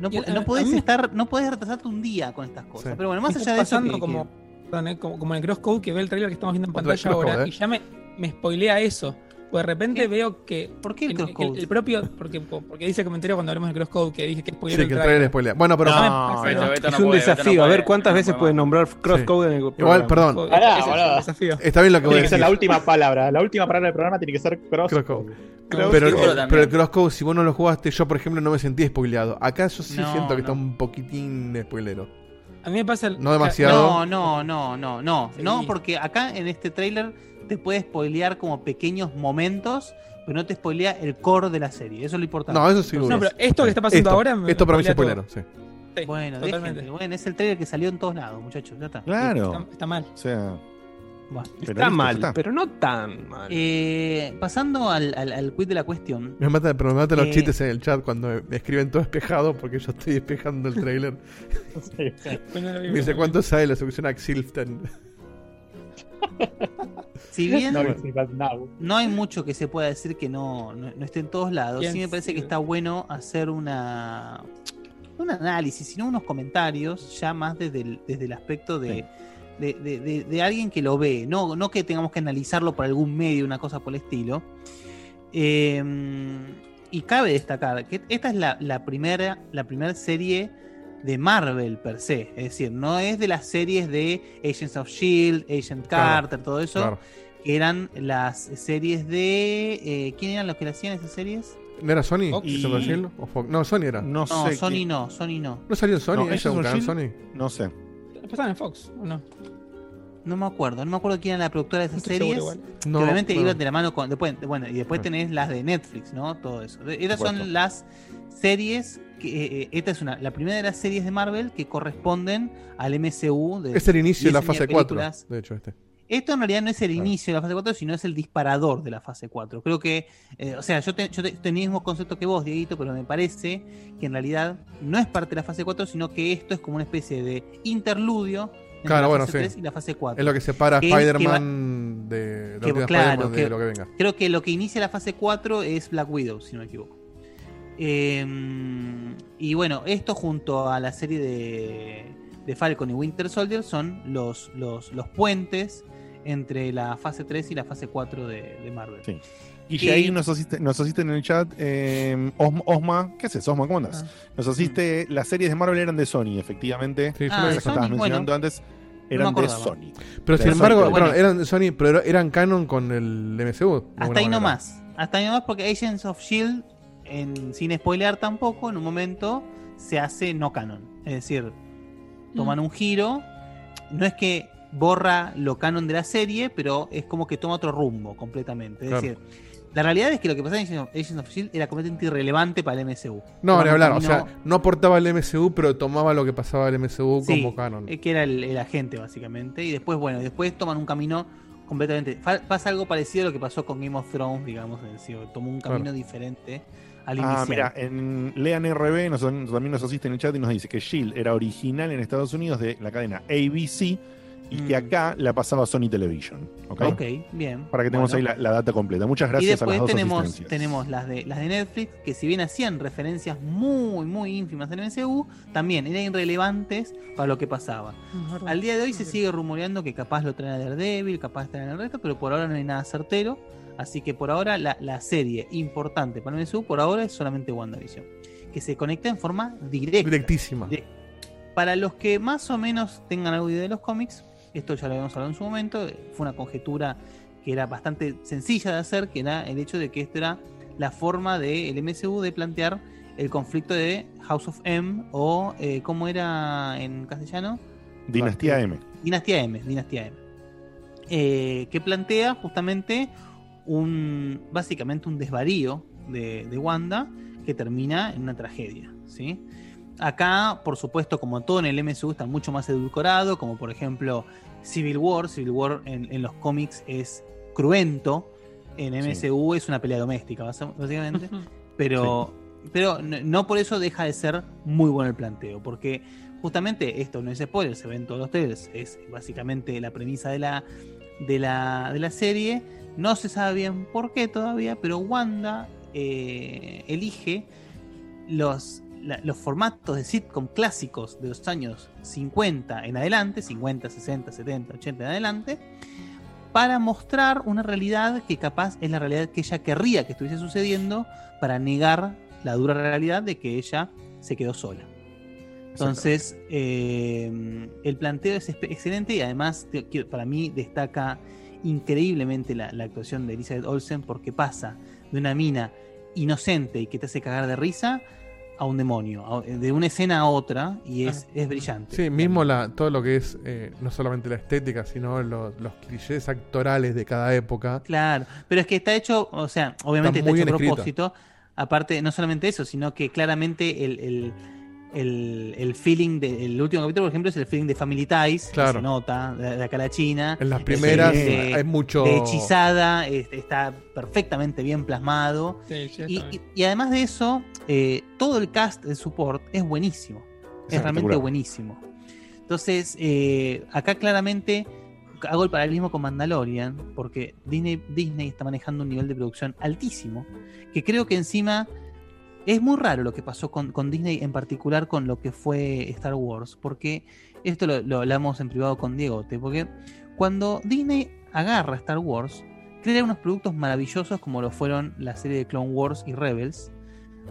C: no, no
E: a
C: podés
E: mí me-
C: estar, no podés retrasarte un día con estas cosas,
B: Sí.
C: pero bueno, más allá de eso,
E: pasando
C: que-
E: como,
C: que-
E: perdón, eh, como, como en el crosscode que ve el trailer que estamos viendo en pantalla ahora
B: eh.
E: y ya me, me spoilea eso. Pues de repente veo que.
C: ¿Por qué el crosscode?
E: El, propio. Porque, porque dice el comentario cuando hablemos del crosscode que dije que spoiler
B: Sí, que el trailer spoilea. Bueno, pero
E: No,
A: No,
D: es un desafío.
F: no
D: a ver cuántas
F: no
D: veces
F: puede
D: nombrar crosscode en el
B: igual,
D: programa.
B: perdón,
G: Pará,
E: Ese es el desafío.
B: está bien lo que voy a
G: Tiene que ser
B: decir.
G: la última palabra. La última palabra del programa tiene que ser cross.
B: Crosscode. Pero, el- pero el crosscode, si vos no lo jugaste, yo por ejemplo no me sentí spoileado. Acá yo sí
C: No,
B: siento que
C: no.
B: está un poquitín spoilero.
E: A mí me pasa. el-
B: No demasiado.
C: No, no, no, no, no,
E: Sí.
C: no, porque acá en este trailer te puede spoilear como pequeños momentos, pero no te spoilea el core de la serie, eso es lo importante.
B: No, eso sí.
E: No, pero esto que está pasando
B: Esto,
E: ahora. me-
B: esto para mí sí.
E: todo. Sí,
C: Bueno,
E: totalmente.
C: déjenme, bueno, es el trailer que salió en todos lados, muchachos, ya está.
A: Claro.
E: Está, está mal.
A: O sea,
C: Bueno.
D: Está
A: listo,
D: mal,
A: está.
D: pero no tan mal.
C: Eh, pasando al, al, al quiz de la cuestión.
B: Me matan, pero me matan los
C: Eh,
B: chistes en el chat cuando me escriben todo espejado porque yo estoy espejando el trailer. Me dice. ¿cuánto sale la solución a Xilften?
C: Si bien
G: No,
C: hay mucho que se pueda decir que no, no, no esté en todos lados, sí me parece que está bueno hacer una un análisis, sino unos comentarios, ya más desde el, desde el aspecto de, de, de- de- de alguien que lo ve, no, no que tengamos que analizarlo por algún medio, una cosa por el estilo. Eh, y cabe destacar que esta es la, la primera, la primera serie de Marvel per se. Es decir, no es de las series de Agents of Shield, E Agent
B: Claro,
C: Carter, todo eso,
B: Claro.
C: que eran las series de. eh, ¿Quién eran los que le hacían esas series?
B: ¿No era Sony?
E: Fox.
B: ¿Eso
A: Y-
B: decirlo? ¿O Fox? No, Sony era.
A: No,
C: No,
A: sé.
C: Sony no, Sony no.
B: ¿No salió en Sony?
A: No,
B: ¿Ella
A: ¿eso es Shield?
B: Sony?
A: No sé.
E: Pasaban en Fox, ¿o no?
C: No me acuerdo, no me acuerdo quién era la productora de
E: No
C: esas
E: estoy
C: series.
E: seguro igual.
C: que
B: No,
C: obviamente
B: no.
C: iban de la mano con. Después, bueno, y después
B: Ah.
C: tenés las de Netflix, ¿no? Todo eso. Estas son las series. Que, eh, esta es una, la primera de las series de Marvel que corresponden al MCU. De
B: Es el inicio de la
C: 10
B: fase
C: películas.
B: 4, de hecho, este.
C: Esto en realidad no es el
B: Claro.
C: inicio de la fase 4, sino es el disparador de la fase 4. Creo que, eh, o sea, yo, te- yo te- tenía el mismo concepto que vos, Dieguito, pero me parece que en realidad no es parte de la fase 4, sino que esto es como una especie de interludio entre
B: Claro,
C: la
B: bueno,
C: fase
B: sí.
C: 3 y la fase 4.
B: Es lo que separa a Spider-Man de, de,
C: claro,
B: de lo que venga.
C: Creo que lo que inicia la fase 4 es Black Widow, si no me equivoco. Eh, y bueno, esto junto a la serie de, de Falcon y Winter Soldier son los, los, los puentes entre la fase 3 y la fase 4 de, de Marvel.
A: Sí. Y ahí nos asiste, nos asiste en el chat eh, Osma, Osma. ¿qué haces, Osma? ¿Cómo andás? Nos asiste, las series de Marvel eran de Sony, efectivamente.
B: Sí,
C: Ah,
A: estabas mencionando
C: bueno.
A: antes, eran de. Sony.
B: Pero
A: De
B: sin
A: Sony,
B: embargo,
A: pero
B: bueno,
C: bueno.
B: eran de Sony, pero era- eran canon con el MCU.
C: Hasta ahí
B: manera.
C: nomás. Hasta ahí nomás porque Agents of Shield, en, sin spoilear tampoco, en un momento se hace no canon. Es decir, toman un giro. No es que borra lo canon de la serie, pero es como que toma otro rumbo completamente. Es
B: Claro.
C: decir, la realidad es que lo que pasaba en Agents of- Shield era completamente irrelevante para el MCU.
B: No, ni hablar. O sea, no aportaba el MCU, pero tomaba lo que pasaba el MCU
C: Sí,
B: como canon.
C: eh, que era el, el agente, básicamente. Y después, bueno, después toman un camino completamente. Pasa algo parecido a lo que pasó con Game of Thrones, digamos. Es decir, tomó un camino
A: Claro.
C: diferente al
A: Ah, mira, en Lean RB nos, también nos asiste en el chat y nos dice que Shield era original en Estados Unidos de la cadena ABC y que acá la pasaba Sony Television. ¿ok?
C: Mm. Ok, bien.
A: Para que tengamos
C: Bueno.
A: ahí la, la data completa. Muchas
C: y
A: gracias a las
C: después
A: dos
C: tenemos,
A: asistencias.
C: tenemos las de las de Netflix, que si bien hacían referencias muy, muy ínfimas en el MCU, también eran irrelevantes para lo que pasaba. Al día de hoy se sigue rumoreando que capaz lo traen a Daredevil, capaz traen el resto, pero por ahora no hay nada certero. Así que por ahora la, la serie importante para el MCU por ahora es solamente WandaVision. Que se conecta en forma directa.
B: Directísima.
C: Direct- Para los que más o menos tengan algo de idea de los cómics, esto ya lo habíamos hablado en su momento, fue una conjetura que era bastante sencilla de hacer, que era el hecho de que esto era la forma del MCU de plantear el conflicto de House of M o eh, ¿cómo era en castellano?
A: Dinastía M.
C: Dinastía M, Dinastía M. Eh, que plantea justamente un básicamente un desvarío de, de Wanda que termina en una tragedia. ¿sí? Acá, por supuesto, como todo en el MCU, está mucho más edulcorado, como por ejemplo Civil War. Civil War en, en los cómics es cruento, en MCU es una pelea doméstica, básicamente. pero, pero no, por eso deja de ser muy bueno el planteo, porque justamente esto no es spoiler, se ve en todos los trailers, es básicamente la premisa de la, de la, de la serie. No se sabe bien por qué todavía, pero Wanda eh, elige los, la- los formatos de sitcom clásicos de los años 50 en adelante, 50, 60, 70, 80 en adelante, para mostrar una realidad que capaz es la realidad que ella querría que estuviese sucediendo para negar la dura realidad de que ella se quedó sola. Entonces, eh, el planteo es excelente y además para mí destaca increíblemente la, la actuación de Elizabeth Olsen porque pasa de una mina inocente y que te hace cagar de risa a un demonio, a- de una escena a otra y es, es brillante.
B: Sí, mismo la, todo lo que es eh, no solamente la estética, sino los, los clichés actorales de cada época.
C: Claro, pero es que está hecho, o sea, obviamente
B: Está
C: está, hecho a
B: escrito.
C: propósito. Aparte, no solamente eso, sino que claramente el, el, el- el feeling del último capítulo, por ejemplo, es el feeling de Family Ties, que
B: Claro.
C: se nota de, de acá a la China.
B: En las primeras hay mucho-
C: De hechizada, está perfectamente bien plasmado.
E: Sí, sí,
C: y, y- y además de eso, eh, todo el cast de support es buenísimo. Es realmente buenísimo. Entonces, eh, acá claramente hago el paralelismo con Mandalorian, porque Disney, Disney está manejando un nivel de producción altísimo, que creo que encima es muy raro lo que pasó con, con Disney, en particular con lo que fue Star Wars, porque esto lo, hablamos en privado con Diegote, porque cuando Disney agarra Star Wars, crea unos productos maravillosos como lo fueron la serie de Clone Wars y Rebels,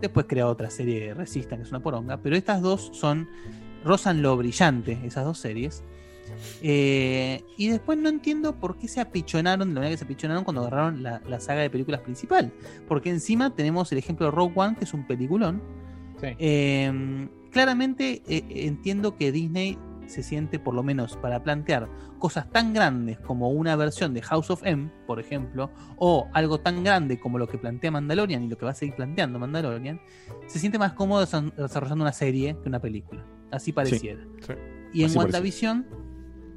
C: después crea otra serie de Resistance, que es una poronga, pero estas dos son, rozan lo brillante, esas dos series, eh, y después no entiendo por qué se apichonaron de la manera que se apichonaron cuando agarraron la, la saga de películas principal. Porque encima tenemos el ejemplo de Rogue One, que es un peliculón. Eh, claramente eh, entiendo que Disney se siente, por lo menos para plantear cosas tan grandes como una versión de House of M, por ejemplo, o algo tan grande como lo que plantea Mandalorian y lo que va a seguir planteando Mandalorian, se siente más cómodo desa- desarrollando una serie que una película. Así pareciera.
B: sí.
C: Y en
A: Así parece.
C: WandaVision,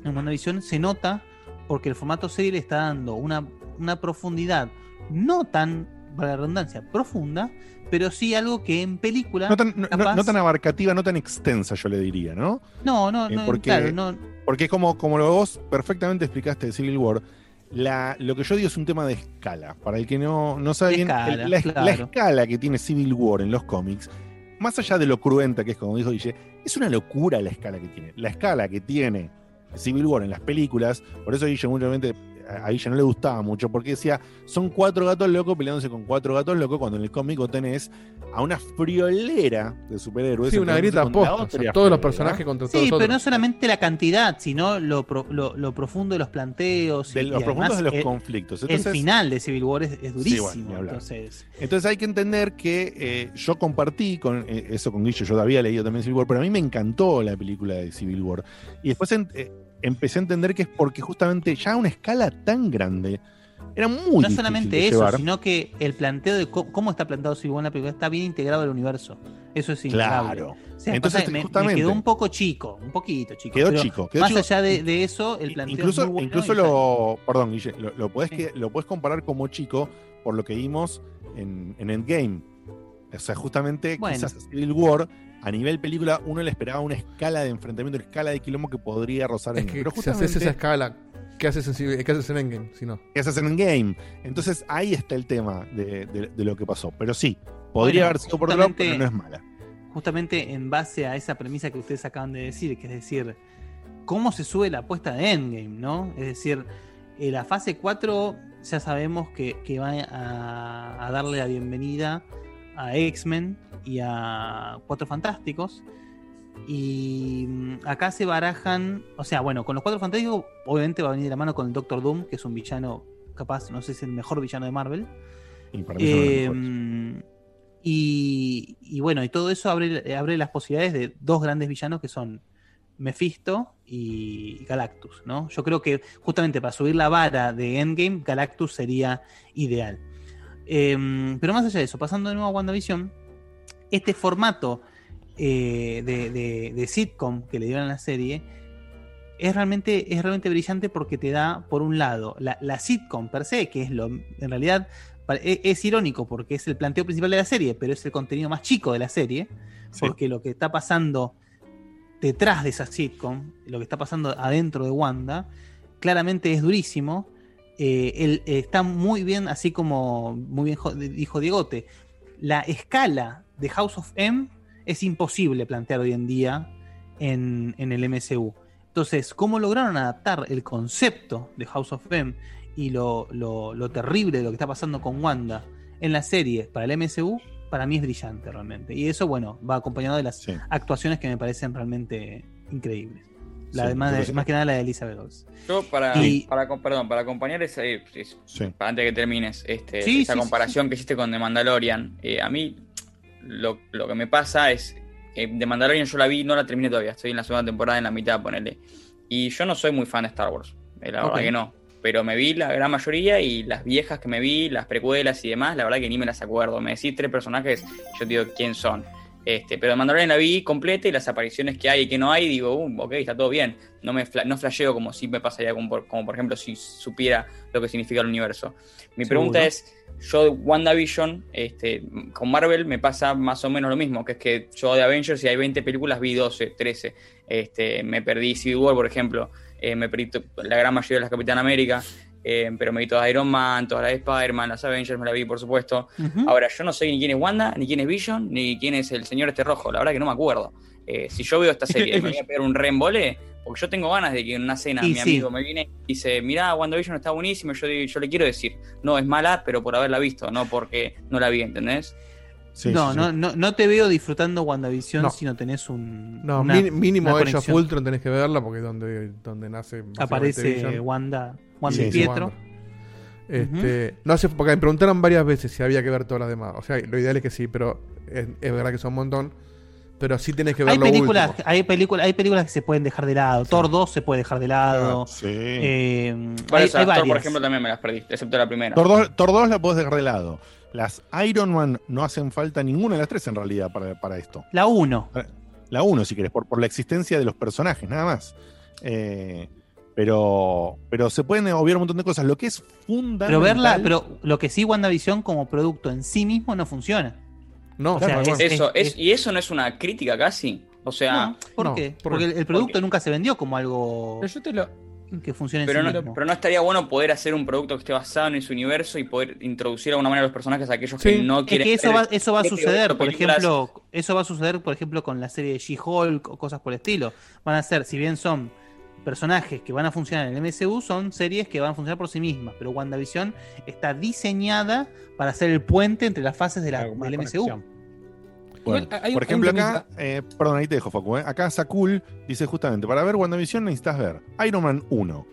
C: en WandaVision se nota porque el formato serie le está dando una, una profundidad no tan, para la redundancia, profunda, pero sí algo que en película.
A: No tan, no- no-
C: capaz-
A: no tan abarcativa, no tan extensa, yo le diría, ¿no?
C: No, no,
A: Eh,
C: no,
A: porque,
C: claro, no-
A: porque como, como lo vos perfectamente explicaste de Civil War, la, lo que yo digo es un tema de escala. Para el que no, no sabe bien,
C: escala,
A: el- la,
C: claro.
A: la escala que tiene Civil War en los cómics, más allá de lo cruenta que es, como dijo Guille, es una locura la escala que tiene. La escala que tiene Civil War en las películas, por eso Guille mutuamente a ella no le gustaba mucho, porque decía, son cuatro gatos locos peleándose con cuatro gatos locos, cuando en el cómic vos tenés a una friolera de superhéroes.
B: Sí, una
A: contra
B: posta. o
A: otra
B: sea, todos los personajes contra todos
C: Sí, pero no solamente la cantidad, sino lo, pro- lo, lo profundo de los planteos.
A: De
C: y-
A: los
C: y
A: profundos de los
C: el-
A: conflictos.
C: el final de Civil War es, es
A: Sí,
C: durísimo.
A: bueno,
C: entonces,
A: Entonces hay que entender que eh, yo compartí con eh, eso con Guillo, yo había leído también Civil War, pero a mí me encantó la película de Civil War. Y después en- eh, empecé a entender que es porque justamente ya a una escala tan grande era muy
C: no solamente eso,
A: llevar.
C: sino que el planteo de cómo, cómo está plantado Civil War en la película está bien integrado al universo. Eso es innegable.
A: Claro.
C: O sea,
A: Entonces,
C: me, me quedó un poco chico, un poquito chico.
A: Quedó chico, quedó
C: más
A: chico.
C: allá de, de eso, el planteo
A: incluso
C: es muy bueno
A: incluso lo perdón Guille, lo, lo podés que, lo podés comparar como chico por lo que vimos en, en Endgame o sea justamente
C: Bueno.
A: quizás Civil War a nivel película uno le esperaba una escala de enfrentamiento una escala de quilombo que podría rozar
B: Es
A: en
B: que
A: pero
B: si haces esa escala, ¿qué haces en, qué haces en Endgame? Si no.
A: ¿qué haces en Endgame entonces ahí está el tema de, de- de lo que pasó pero sí podría
C: Bueno,
A: haber sido por otro lado pero no es mala
C: justamente en base a esa premisa que ustedes acaban de decir, que es decir, cómo se sube la apuesta de Endgame, ¿no? Es decir, eh, la fase 4 ya sabemos que, que va a, a darle la bienvenida a X-Men y a Cuatro Fantásticos. Y mm, acá se barajan, o sea, bueno, con los Cuatro Fantásticos obviamente va a venir de la mano con el Doctor Doom, que es un villano capaz, no sé si es el mejor villano de Marvel.
A: y para mí
C: Eh, y, y bueno, y todo eso abre, abre las posibilidades de dos grandes villanos que son Mephisto y Galactus, ¿no? Yo creo que justamente para subir la vara de Endgame, Galactus sería ideal. Eh, pero más allá de eso, pasando de nuevo a WandaVision, este formato eh, de, de- de sitcom que le dieron a la serie es realmente, es realmente brillante porque te da, por un lado, la, la sitcom per se, que es lo, en realidad pa- e- es, irónico porque es el planteo principal de la serie, pero es el contenido más chico de la serie, porque lo que está pasando detrás de esa sitcom, lo que está pasando adentro de Wanda, claramente es durísimo. Eh, él, eh, está muy bien, así como muy bien jo- dijo Diegote, la escala de House of M es imposible plantear hoy en día en, en el MCU. Entonces, ¿cómo lograron adaptar el concepto de House of M y lo, lo- lo terrible de lo que está pasando con Wanda en la serie para el MCU? Para mí es brillante realmente. Y eso, bueno, va acompañado de las actuaciones que me parecen realmente increíbles. La
F: Sí,
C: de, más, de-
F: entonces-
C: más que nada la de Elizabeth Olsen.
F: Yo para,
C: Y-
F: para perdón, para acompañar esa, eh, es- para antes de que termines, este,
C: Sí,
F: esa
C: sí, sí,
F: comparación que hiciste con The Mandalorian, eh, a mí lo, lo que me pasa es que The Mandalorian yo la vi, no la terminé todavía, estoy en la segunda temporada, en la mitad, ponele. Y yo no soy muy fan de Star Wars, eh, la verdad que no. Pero me vi la gran mayoría y las viejas que me vi, las precuelas y demás, la verdad que ni me las acuerdo. Me decís tres personajes, yo te digo quién son. Este, pero Mandalorian la vi completa y las apariciones que hay y que no hay, digo, uh, ok, está todo bien. No me fla- no flasheo como si me pasaría, como por, como por ejemplo si supiera lo que significa el universo. Mi pregunta es, yo de WandaVision, este, con Marvel me pasa más o menos lo mismo, que es que yo de Avengers, si hay 20 películas, vi 12, 13. Este, me perdí Civil War, por ejemplo, eh, me perdí la gran mayoría de las Capitán América, eh, pero me vi todas Iron Man, todas las de Spider-Man, las Avengers me la vi, por supuesto. Ahora, yo no sé ni quién es Wanda, ni quién es Vision, ni quién es el señor este rojo, la verdad que no me acuerdo. Eh, si yo veo esta serie, me voy a pegar un reembole, porque yo tengo ganas de que en una cena
C: Y
F: mi
C: sí.
F: amigo me viene y dice, mirá, WandaVision está buenísimo, yo, yo le quiero decir, no, es mala, pero por haberla visto, no porque no la vi, ¿entendés?
C: no, no, no, no te veo disfrutando WandaVision
B: No.
C: si no tenés un.
B: No,
C: una-
B: mínimo
C: una
B: Age of
C: conexión.
B: Ultron tenés que verla porque es donde, donde nace.
C: Aparece
B: Vision.
C: Wanda, Wanda
B: Sí,
C: y
B: sí,
C: Pietro.
B: Este, No sé, porque me preguntaron varias veces si había que ver todas las demás. O sea, lo ideal es que sí, pero es, es verdad que son un montón. Pero sí tenés que ver
C: Hay
B: lo
C: películas,
B: último.
C: hay, películas, hay películas que se pueden dejar de lado. Thor 2 se puede dejar de lado.
A: Ah, sí.
C: Eh,
F: Por
C: hay,
F: eso,
C: hay
F: Thor, por ejemplo, también me las perdí, excepto la primera.
A: Thor 2, Thor 2 la podés dejar de lado. Las Iron Man no hacen falta ninguna de las tres en realidad para, para esto.
C: La 1.
A: La 1, si querés, por, por la existencia de los personajes, nada más. Eh, pero, pero se pueden obviar un montón de cosas. Lo que es fundamental.
C: Pero verla, pero lo que sí WandaVision como producto en sí mismo no funciona.
B: No,
C: O sea, es-
F: eso,
C: es-
F: es, ¿Y eso no es una crítica casi? O sea,
C: No, ¿Por
B: no,
C: qué?
B: ¿por
C: Porque
B: qué?
C: el, el producto nunca se vendió como algo
E: Pero yo te lo.
C: que funcione en
F: pero
C: sí
F: no,
C: mismo.
F: pero no estaría bueno poder hacer un producto que esté basado en ese universo y poder introducir de alguna manera a los personajes a aquellos
B: Sí.
F: que no
C: Es
F: quieren.
C: que eso
F: ver
C: va, eso va a
F: o
C: suceder, por ejemplo, eso va a suceder, por ejemplo, con la serie de She-Hulk o cosas por el estilo. Van a ser, si bien son personajes que van a funcionar en el MCU son series que van a funcionar por sí mismas, pero WandaVision está diseñada para ser el puente entre las fases de la, del MCU.
A: Bueno,
E: hay-
A: por ejemplo, acá, eh, perdón, ahí te dejo, Facu. eh. Acá Sakul dice justamente: para ver WandaVision necesitas ver Iron Man 1,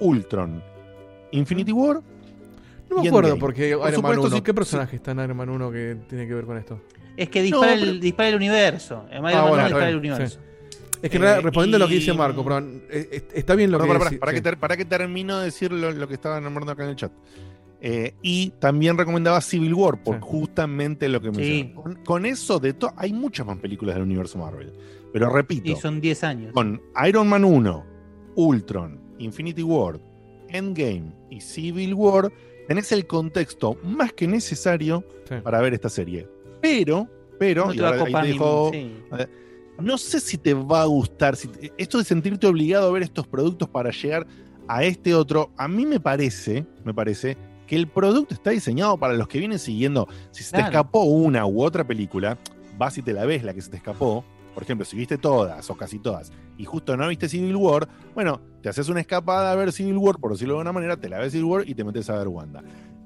A: Ultron, Infinity War.
B: No me acuerdo porque
A: Por
B: Iron Man
A: supuesto,
B: 1.
A: si-
B: ¿Qué personaje está en Iron Man 1 que tiene que ver con esto?
C: Es que dispara,
A: No,
C: el, dispara el universo. En Iron
B: Ah,
C: Man
B: bueno,
C: uno
B: está
C: dispara el universo.
B: sí. Es que
A: Eh,
B: respondiendo a lo que dice Marco, perdón, eh, eh, está bien lo
A: Perdón,
B: que
A: para,
B: dice-
A: para, para
B: sí.
A: que ter- para que termino de decir lo, lo que estaba nombrando acá en el chat. Eh, y también recomendaba Civil War, por justamente lo que
C: Sí.
A: mencionó. Con, con eso de todo, hay muchas más películas del universo Marvel. Pero repito,
C: Y son 10 años.
A: con Iron Man 1, Ultron, Infinity War, Endgame y Civil War, tenés el contexto más que necesario para ver esta serie. Pero, pero,
C: No
A: y ahora ahí
C: copar
A: te
C: ni-
A: dejo-
C: sí.
A: No sé si te va a gustar. si te- esto de sentirte obligado a ver estos productos para llegar a este otro, a mí me parece, me parece que el producto está diseñado para los que vienen siguiendo. Si se te escapó una u otra película, vas y te la ves la que se te escapó. Por ejemplo, si viste todas o casi todas y justo no viste Civil War, bueno, te haces una escapada a ver Civil War, por decirlo de alguna manera, te la ves Civil War y te metes a ver Wanda.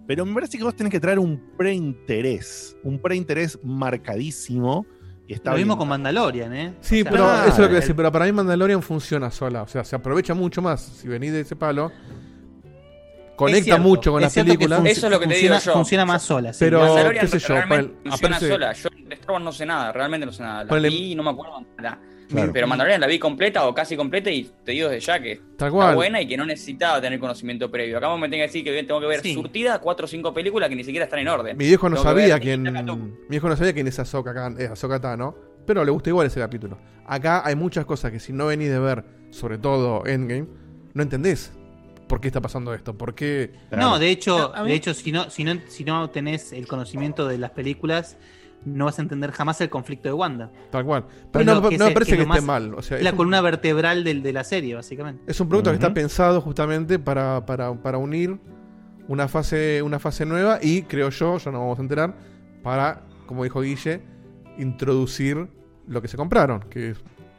A: Pero me parece que vos tenés que traer un preinterés, un preinterés marcadísimo. Y está
C: Lo mismo
A: bien.
C: con Mandalorian, ¿eh?
B: Sí,
C: O sea,
B: pero
A: Ah,
B: eso es lo que
A: el-
B: decir. Pero para mí Mandalorian funciona sola. O sea, se aprovecha mucho más. Si venís de ese palo, conecta
F: cierto,
B: mucho con las películas.
F: Eso es lo que te digo
C: funciona-
F: yo.
C: Funciona más sola. sí.
B: Pero,
F: Mandalorian
B: qué sé yo,
F: realmente funciona
B: aparece-
F: sola. Yo de Star Wars no sé nada, realmente no sé nada. La vi y no me acuerdo nada.
A: Claro.
F: Pero Mandalorian la vi completa o casi completa y te digo desde ya que
B: Tal
F: está buena y que no necesitaba tener conocimiento previo. Acá vos me tenés que decir que tengo que ver
C: Sí.
F: surtida cuatro o cinco películas que ni siquiera están en orden.
B: Mi viejo no
F: Tengo
B: sabía quién. Mi viejo no sabía quién es Ahsoka, eh, Ahsoka Tano. Pero le gusta igual ese capítulo. Acá hay muchas cosas que si no venís de ver, sobre todo Endgame, no entendés por qué está pasando esto. ¿Por qué?
C: No, de hecho,
E: No, a mí-
C: de hecho si, no, si, no, si no tenés el conocimiento de las películas, no vas a entender jamás el conflicto de Wanda.
B: Tal cual. Pero no,
C: que
B: no
C: se-
B: me parece
C: que
B: esté mal. O sea,
C: Es la
B: un-
C: columna vertebral del- de la serie, básicamente.
B: Es un producto que está pensado justamente para, para, para unir una fase, una fase nueva y creo yo, ya nos vamos a enterar, para, como dijo Guille, introducir lo que se compraron, que es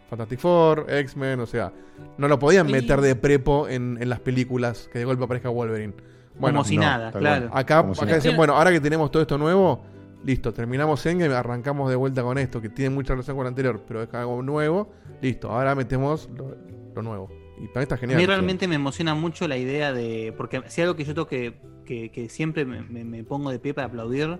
B: Fantastic Four, X-Men, o sea, no lo podían
E: Sí.
B: meter de prepo en, en las películas que de golpe aparezca Wolverine. Bueno,
C: Como si
A: no,
C: nada, claro.
B: acá,
A: si
B: acá
A: nada.
B: dicen, bueno, ahora que tenemos todo esto nuevo, listo, terminamos Endgame, arrancamos de vuelta con esto, que tiene mucha relación con lo anterior, pero es algo nuevo, listo, ahora metemos lo, lo nuevo. Y para mí está
C: A
B: genial.
C: mí realmente me emociona mucho la idea de. Porque si algo que yo tengo que, que, que siempre me, me- me pongo de pie para aplaudir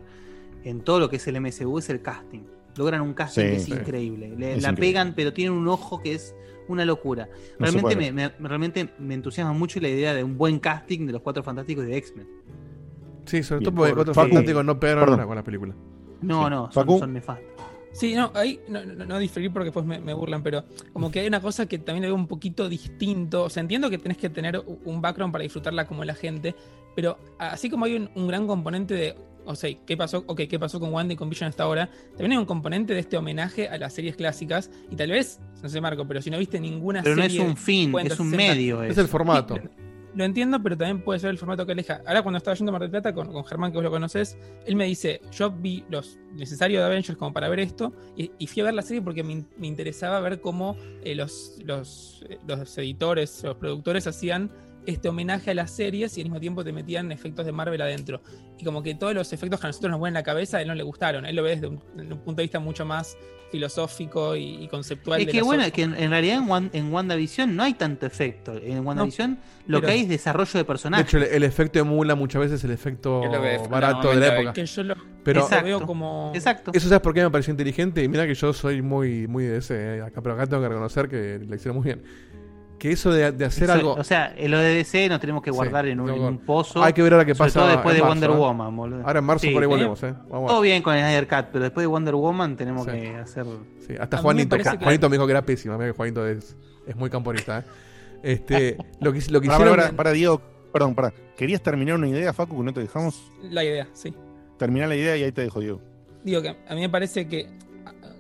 C: en todo lo que es el MCU es el casting. Logran un casting
A: Sí,
C: que es
A: sí.
C: increíble. Le-
A: Es
C: la
A: increíble.
C: pegan, pero tienen un ojo que es una locura. Realmente, me- realmente me entusiasma mucho la idea de un buen casting de los cuatro fantásticos de X-Men.
B: Sí, sobre todo porque
A: por-
B: Cuatro Fantásticos no pegaron nada con la película.
C: No,
A: Sí.
C: no, son, son nefastos.
E: Sí, no, ahí no, no, no diferir porque después me, me burlan, pero como que hay una cosa que también le veo un poquito distinto. O sea, entiendo que tenés que tener un background para disfrutarla como la gente, pero así como hay un, un gran componente de, o sea, ¿qué pasó, okay, ¿qué pasó con Wanda y con Vision hasta ahora? También hay un componente de este homenaje a las series clásicas y tal vez, no sé Marco, pero si no viste ninguna
C: Pero no es
E: serie
C: un fin,
E: 50,
C: es un
E: 60,
C: medio.
B: Es el formato.
E: Lo entiendo, pero también puede ser el formato que elija. Ahora, cuando estaba yendo a Plata con, con Germán, que vos lo conocés, él me dice: Yo vi los necesarios de Avengers como para ver esto, y, fui a ver la serie porque me, me interesaba ver cómo eh, los, los, eh, los editores, los productores hacían este homenaje a las series y al mismo tiempo te metían efectos de Marvel adentro. Y como que todos los efectos que a nosotros nos ponen en la cabeza, a él no le gustaron. Él lo ve desde un, desde un punto de vista mucho más filosófico y, y conceptual.
C: Es
E: de
C: que bueno, es que en, en realidad en, Wan- en WandaVision no hay tanto efecto. En WandaVision lo que hay es desarrollo de
B: De
C: personajes.
B: hecho, el, el efecto emula muchas veces el efecto
F: Es lo
B: barato de la época.
E: que yo lo,
B: Pero
E: lo
C: Exacto.
E: veo como.
C: Exacto.
B: eso sabes por qué me pareció inteligente. Y mira que yo soy muy, muy de ese. eh, Acá, pero acá tengo que reconocer que la hicieron muy bien. Que eso de, de hacer
C: Eso-
B: algo.
C: O sea, en lo de DC nos tenemos que
B: Sí,
C: guardar en, un,
B: no,
C: en un pozo.
B: Hay que ver ahora qué
C: sobre
B: pasa.
C: todo después de
B: marzo,
C: Wonder
B: ¿eh?
C: Woman, boludo.
B: Ahora en marzo
C: Sí,
B: por ahí volvemos, ¿eh? Vamos.
C: Todo bien con el Snyder Cut, pero después de Wonder Woman tenemos
B: Sí.
C: que hacer.
B: Sí, hasta
E: mí me
B: Juanito.
E: que-
B: Juanito me dijo que era pésima. Mira que Juanito es, es muy camporista. ¿eh? Este, lo que, lo que
A: Para,
B: hicieron.
A: para, para, Diego, perdón, para. ¿Querías terminar una idea, Facu, que no te dejamos?
E: La idea, sí.
A: Terminar la idea y ahí te dejo, Diego.
E: Digo que a mí me parece que,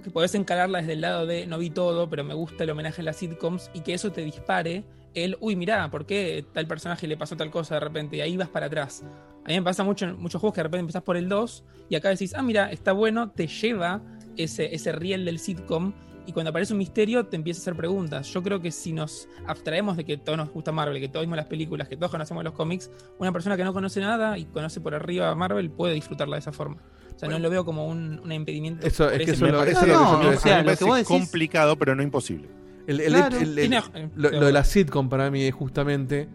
E: que podés encararla desde el lado de no vi todo, pero me gusta el homenaje a las sitcoms y que eso te dispare el, uy, mirá, ¿por qué tal personaje le pasó tal cosa de repente? Y ahí vas para atrás. A mí me pasa mucho en muchos juegos que de repente empezás por el 2 y acá decís, ah, mira, está bueno, te lleva ese, ese riel del sitcom y cuando aparece un misterio te empieza a hacer preguntas. Yo creo que si nos abstraemos de que todos nos gusta Marvel, que todos vimos las películas, que todos conocemos los cómics, una persona que no conoce nada y conoce por arriba a Marvel puede disfrutarla de esa forma. O sea, no lo veo como un, un impedimento.
B: Eso- es que eso lo- eso es lo que
A: parece complicado, pero no imposible.
B: El, el-
E: Claro,
B: el- el-
E: tiene-
B: lo, lo de la sitcom para mí es justamente,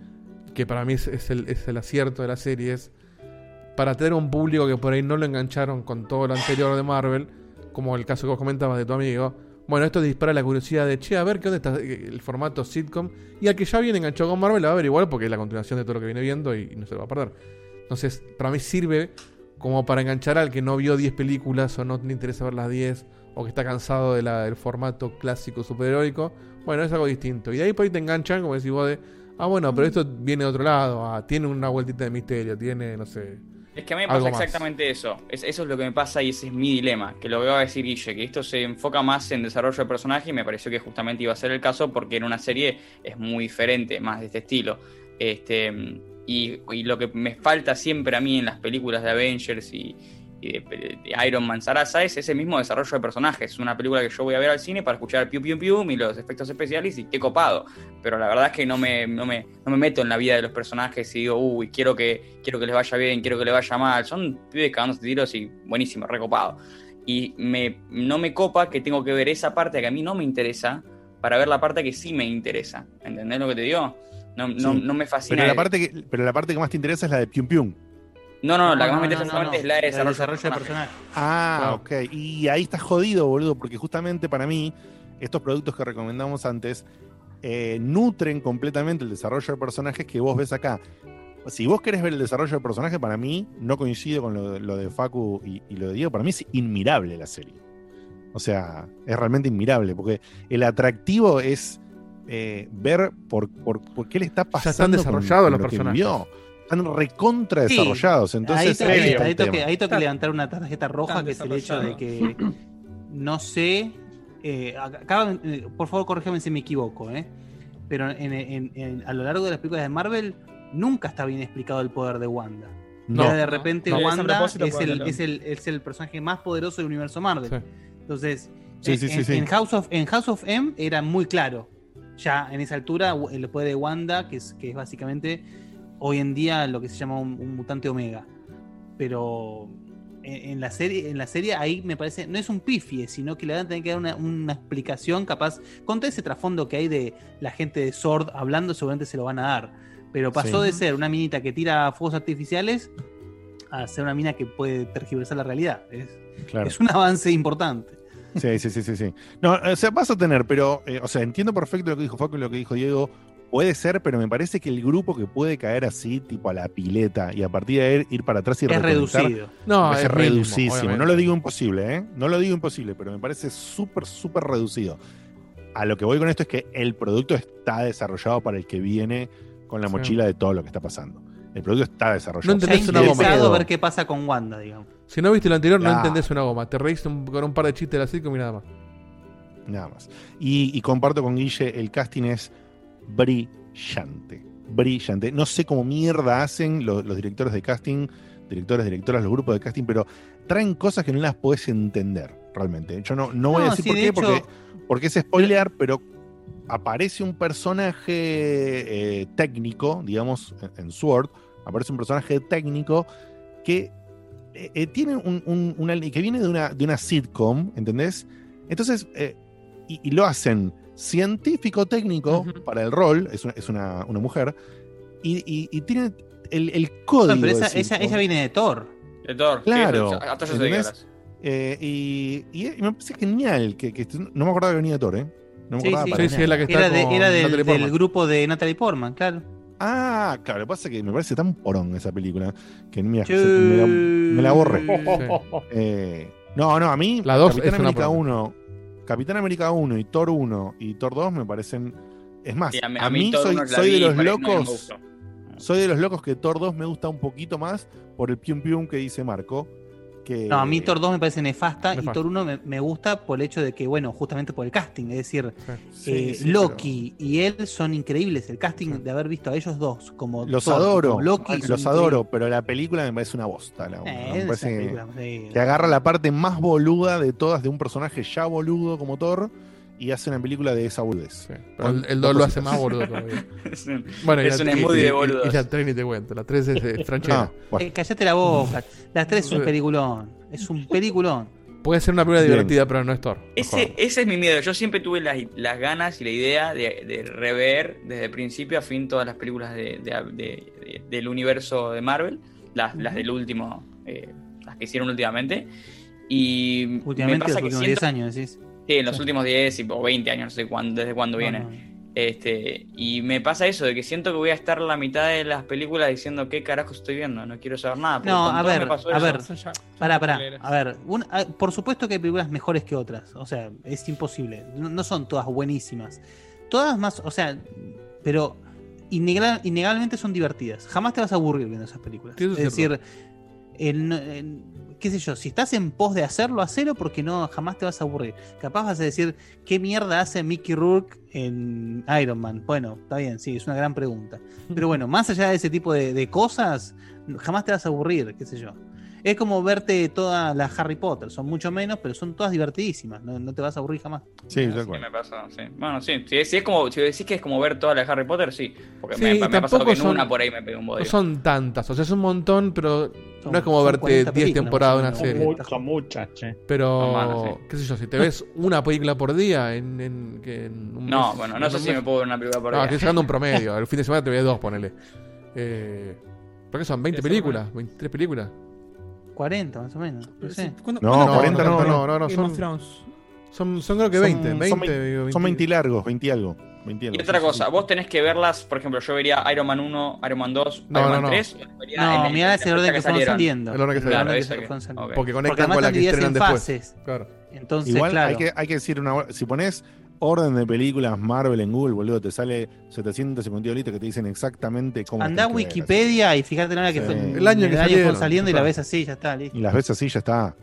B: que para mí es, es el, es el acierto de la serie, es para tener un público que por ahí no lo engancharon con todo lo anterior de Marvel, como el caso que vos comentabas de tu amigo. Bueno, esto dispara la curiosidad de, che, a ver qué onda está el formato sitcom. Y al que ya viene enganchado con Marvel, la va a ver igual porque es la continuación de todo lo que viene viendo y, y no se lo va a perder. Entonces, para mí sirve como para enganchar al que no vio 10 películas o no le interesa ver las 10 o que está cansado de la- del formato clásico superheroico. Bueno, es algo distinto. Y de ahí por ahí te enganchan, como decís vos, de, ah, bueno, pero esto viene de otro lado, ah, tiene una vueltita de misterio, tiene, no sé.
F: Es que a mí me pasa
B: más.
F: exactamente eso. Es- eso es lo que me pasa y ese es mi dilema. Que lo veo a decir Guille, que esto se enfoca más en desarrollo de personaje y me pareció que justamente iba a ser el caso porque en una serie es muy diferente, más de este estilo. Este, y, y lo que me falta siempre a mí en las películas de Avengers y, y de, de Iron Man Sarasa es ese mismo desarrollo de personajes. Es una película que yo voy a ver al cine para escuchar piu piu piu y los efectos especiales y qué copado. Pero la verdad es que no me, no me, no me meto en la vida de los personajes y digo, uy, quiero que, quiero que les vaya bien, quiero que les vaya mal. Son pibes cagándose tiros y buenísimo, recopado. Y me, no me copa que tengo que ver esa parte que a mí no me interesa para ver la parte que sí me interesa. ¿Entendés lo que te digo? No, no,
A: Sí.
F: no me fascina.
A: Pero la, parte que, pero la parte que más te interesa es la de Pium Pium.
F: No, no, la que más me interesa
C: no,
F: solamente
C: no.
F: es la de desarrollo,
C: desarrollo de personaje.
A: Ah, ok. Y ahí estás jodido, boludo, porque justamente para mí, estos productos que recomendamos antes eh, nutren completamente el desarrollo de personajes que vos ves acá. Si vos querés ver el desarrollo de personaje, para mí, no coincido con lo, de- lo de Facu y, y lo de Diego, para mí es inmirable la serie. O sea, es realmente inmirable, porque el atractivo es eh, ver por, por, por qué le está pasando.
B: están
A: con-
B: desarrollados
A: con
B: los
A: lo que
B: personajes.
A: vivió. Están recontra
C: Sí,
A: desarrollados.
C: ahí,
A: Entonces,
C: tengo,
A: ahí
C: ahí tengo que, levantar una tarjeta roja, que es el hecho de que no sé. eh, acá, eh, por favor, corrígeme si me equivoco, ¿eh? Pero en- en- en- a lo largo de las películas de Marvel, nunca está bien explicado el poder de Wanda.
A: No.
C: Ya de repente
E: No.
C: Wanda es el, es, el, es el personaje más poderoso del universo Marvel.
B: Sí.
C: Entonces,
A: Sí,
C: en,
A: sí, sí, sí.
C: House of, en House of M era muy claro. Ya en esa altura, el poder de Wanda, que es, que es básicamente hoy en día lo que se llama un, un mutante omega. Pero en, en la serie, en la serie ahí me parece, no es un pifie, sino que le van a tener que dar una, una explicación capaz. Con todo ese trasfondo que hay de la gente de Sword hablando, seguramente se lo van a dar. Pero pasó
A: Sí.
C: de ser una minita que tira fuegos artificiales a ser una mina que puede tergiversar la realidad. Es,
A: Claro.
C: es un avance importante.
A: Sí, sí, sí, sí, sí. No, o sea, vas a tener, pero, eh, o sea, entiendo perfecto lo que dijo Facu y lo que dijo Diego. Puede ser, pero me parece que el grupo que puede caer así, tipo a la pileta, y a partir de ahí ir para atrás y
C: Es reducido.
B: No, es
A: reducísimo. no lo digo imposible, ¿eh? No lo digo imposible, pero me parece súper, súper reducido. A lo que voy con esto es que el producto está desarrollado para el que viene con la
B: Sí.
A: mochila de todo lo que está pasando. El producto está desarrollado.
B: No entendés una goma.
C: interesado
A: Pedo.
C: a ver qué pasa con Wanda, digamos.
B: Si no viste lo anterior, no entendés una goma. Te reíste un- con un par de chistes de la sitcom y nada más.
A: Nada más. Y, y comparto con Guille, el casting es brillante. Brillante. No sé cómo mierda hacen los, los directores de casting, directores, directoras, los grupos de casting, pero traen cosas que no las podés entender realmente. Yo no, no voy a decir
C: sí,
A: por
C: de
A: qué,
C: hecho-
A: porque, porque es spoilear, pero aparece un personaje eh, técnico, digamos, en, en Sword, aparece un personaje técnico que eh, eh, tiene un, un- una- que viene de una, de una sitcom, ¿entendés? Entonces, eh, y, y lo hacen científico técnico para el rol, es una, es una, una mujer, y, y, y tiene el, el código.
C: No, pero
A: de
C: esa, esa, viene de Thor.
F: De Thor.
A: Claro. Eh, y, y- y me parece genial que, que- no me acordaba que venía de Thor, ¿eh? No me
C: Sí,
A: acordaba
C: sí.
A: para
B: Sí, es la que está
C: Era, de- era del, del grupo de Natalie Portman, claro.
A: Ah, claro, lo que pasa es que me parece tan porón esa película que mira, me, la, me la borré.
B: Sí.
A: Eh, no, no, a mí
B: La dos
A: Capitán América
B: porón.
A: 1, Capitán América 1 y Thor 1 y Thor 2 me parecen... Es más,
F: Sí,
A: a, mí,
F: Thor
A: soy, soy de
F: vi,
A: los
F: no, no me
A: locos,
F: gustó.
A: soy de los locos que Thor 2 me gusta un poquito más por el pium pium que dice Marco. Que,
C: No, a mí Thor 2 me parece nefasta, y. Thor 1 me, me gusta por el hecho de que, bueno, justamente por el casting. Es decir,
A: Sí,
C: eh,
A: sí,
C: Loki y él son increíbles. El casting de haber visto a ellos dos como
A: Los
C: Thor
A: adoro,
C: como Loki.
A: los adoro, pero la película me parece una bosta. La. ¿no? Me
C: Eh,
A: parece que-
C: película, sí.
A: que agarra la parte más boluda de todas de un personaje ya boludo como Thor y hace una película de esa boludez.
B: Pero el, el 2 lo hace más boludo todavía.
F: Es un-
B: Bueno, y
F: es
B: la-
F: un
B: y-
F: smoothie
B: y-
F: de boludos.
B: Y la 3 ni te cuento. La 3 es de franchera.
A: Ah, bueno.
C: Eh, callate la boca. Las tres es un peliculón. Es un peliculón.
B: Puede ser una película
A: Bien.
B: divertida, pero no es Thor.
F: Ese, ese es mi miedo. Yo siempre tuve las, las ganas y la idea de, de rever desde principio a fin todas las películas de, de- de- de- del universo de Marvel, las, las del último, eh, las que hicieron últimamente. Y me
C: Últimamente,
F: pasa
C: los
F: que
C: últimos
F: siento-
C: 10 años, decís.
F: Sí, en los últimos 10 y- o 20 años, no sé cuándo, desde cuándo
C: No,
F: viene.
C: no.
F: Este, y me pasa eso, de que siento que voy a estar la mitad de las películas diciendo qué carajo estoy viendo, no quiero saber nada.
C: No, a ver, a ver. Pará, pará. A ver, un- a- por supuesto que hay películas mejores que otras. O sea, es imposible. No, no son todas buenísimas. Todas más, o sea, pero innegable- innegablemente son divertidas. Jamás te vas a aburrir viendo esas películas.
B: Sí,
C: es
B: es
C: decir,
B: cierto.
C: El- el- qué sé yo, si estás en pos de hacerlo, hacelo porque no, jamás te vas a aburrir. Capaz vas a decir, ¿qué mierda hace Mickey Rourke en Iron Man? Bueno, está bien, sí, es una gran pregunta. Pero bueno, más allá de ese tipo de, de cosas, jamás te vas a aburrir, qué sé yo. Es como verte todas las Harry Potter, son mucho menos, pero son todas divertidísimas, no, no te vas a aburrir jamás.
A: Sí,
F: Sí,
A: tal cual.
F: me pasa, sí. Bueno, sí, si, si es como, si decís que es como ver todas las Harry Potter, sí. Porque
B: Sí,
F: me, me ha pasado
B: tampoco
F: que en
B: son-
F: una por ahí me pegó un
B: No
F: bodrio.
B: son tantas. O sea, es un montón, pero
C: Son-
B: no es como verte
C: 40
B: 10
C: películas,
B: temporadas de una serie.
G: Son, mu- son muchas, che.
B: Pero,
F: Son malas, sí.
B: qué sé yo, si te ves una película por día en, en, que en un
F: No,
B: mes-
F: bueno, no sé si me puedo ver una película por
B: No,
F: día.
B: estoy sacando un promedio. El fin de semana te ves dos, ponele. Eh, ¿Por qué son? ¿20
E: Sí,
B: películas? ¿23 películas?
C: 40 más o menos, no sé.
E: ¿Cuándo-
A: No,
E: cuándo
A: 40 no,
B: no,
A: no.
B: no, no, son, son, son creo que
A: Son-
B: 20.
A: son
B: 20,
A: vein-
B: digo,
A: Son 20 largos, 20 y algo. 20 y
F: otra cosa, vos tenés que verlas, por ejemplo, yo vería Iron Man 1, Iron Man 2,
B: No,
F: Iron
B: no,
F: Man
B: no.
F: 3. o las vería
C: No,
F: en-
C: mirá
F: en
C: ese
F: la
C: orden que fueron saliendo.
B: El orden que
C: Claro,
F: salieron.
C: que
F: ok.
B: Porque conectan con la que estrenan
C: en
B: después.
C: fases.
B: Claro.
C: Entonces,
A: Igual
C: claro.
A: hay, que, hay que decir una si pones orden de películas Marvel en Google, boludo, te sale 752 listas que te dicen exactamente cómo
C: Andá a. Wikipedia y fíjate la hora que
A: Sí.
C: fue
B: El año que
C: fueron
B: salieron,
C: saliendo y la ves así, ya está, listo.
A: Y las ves así, ya está.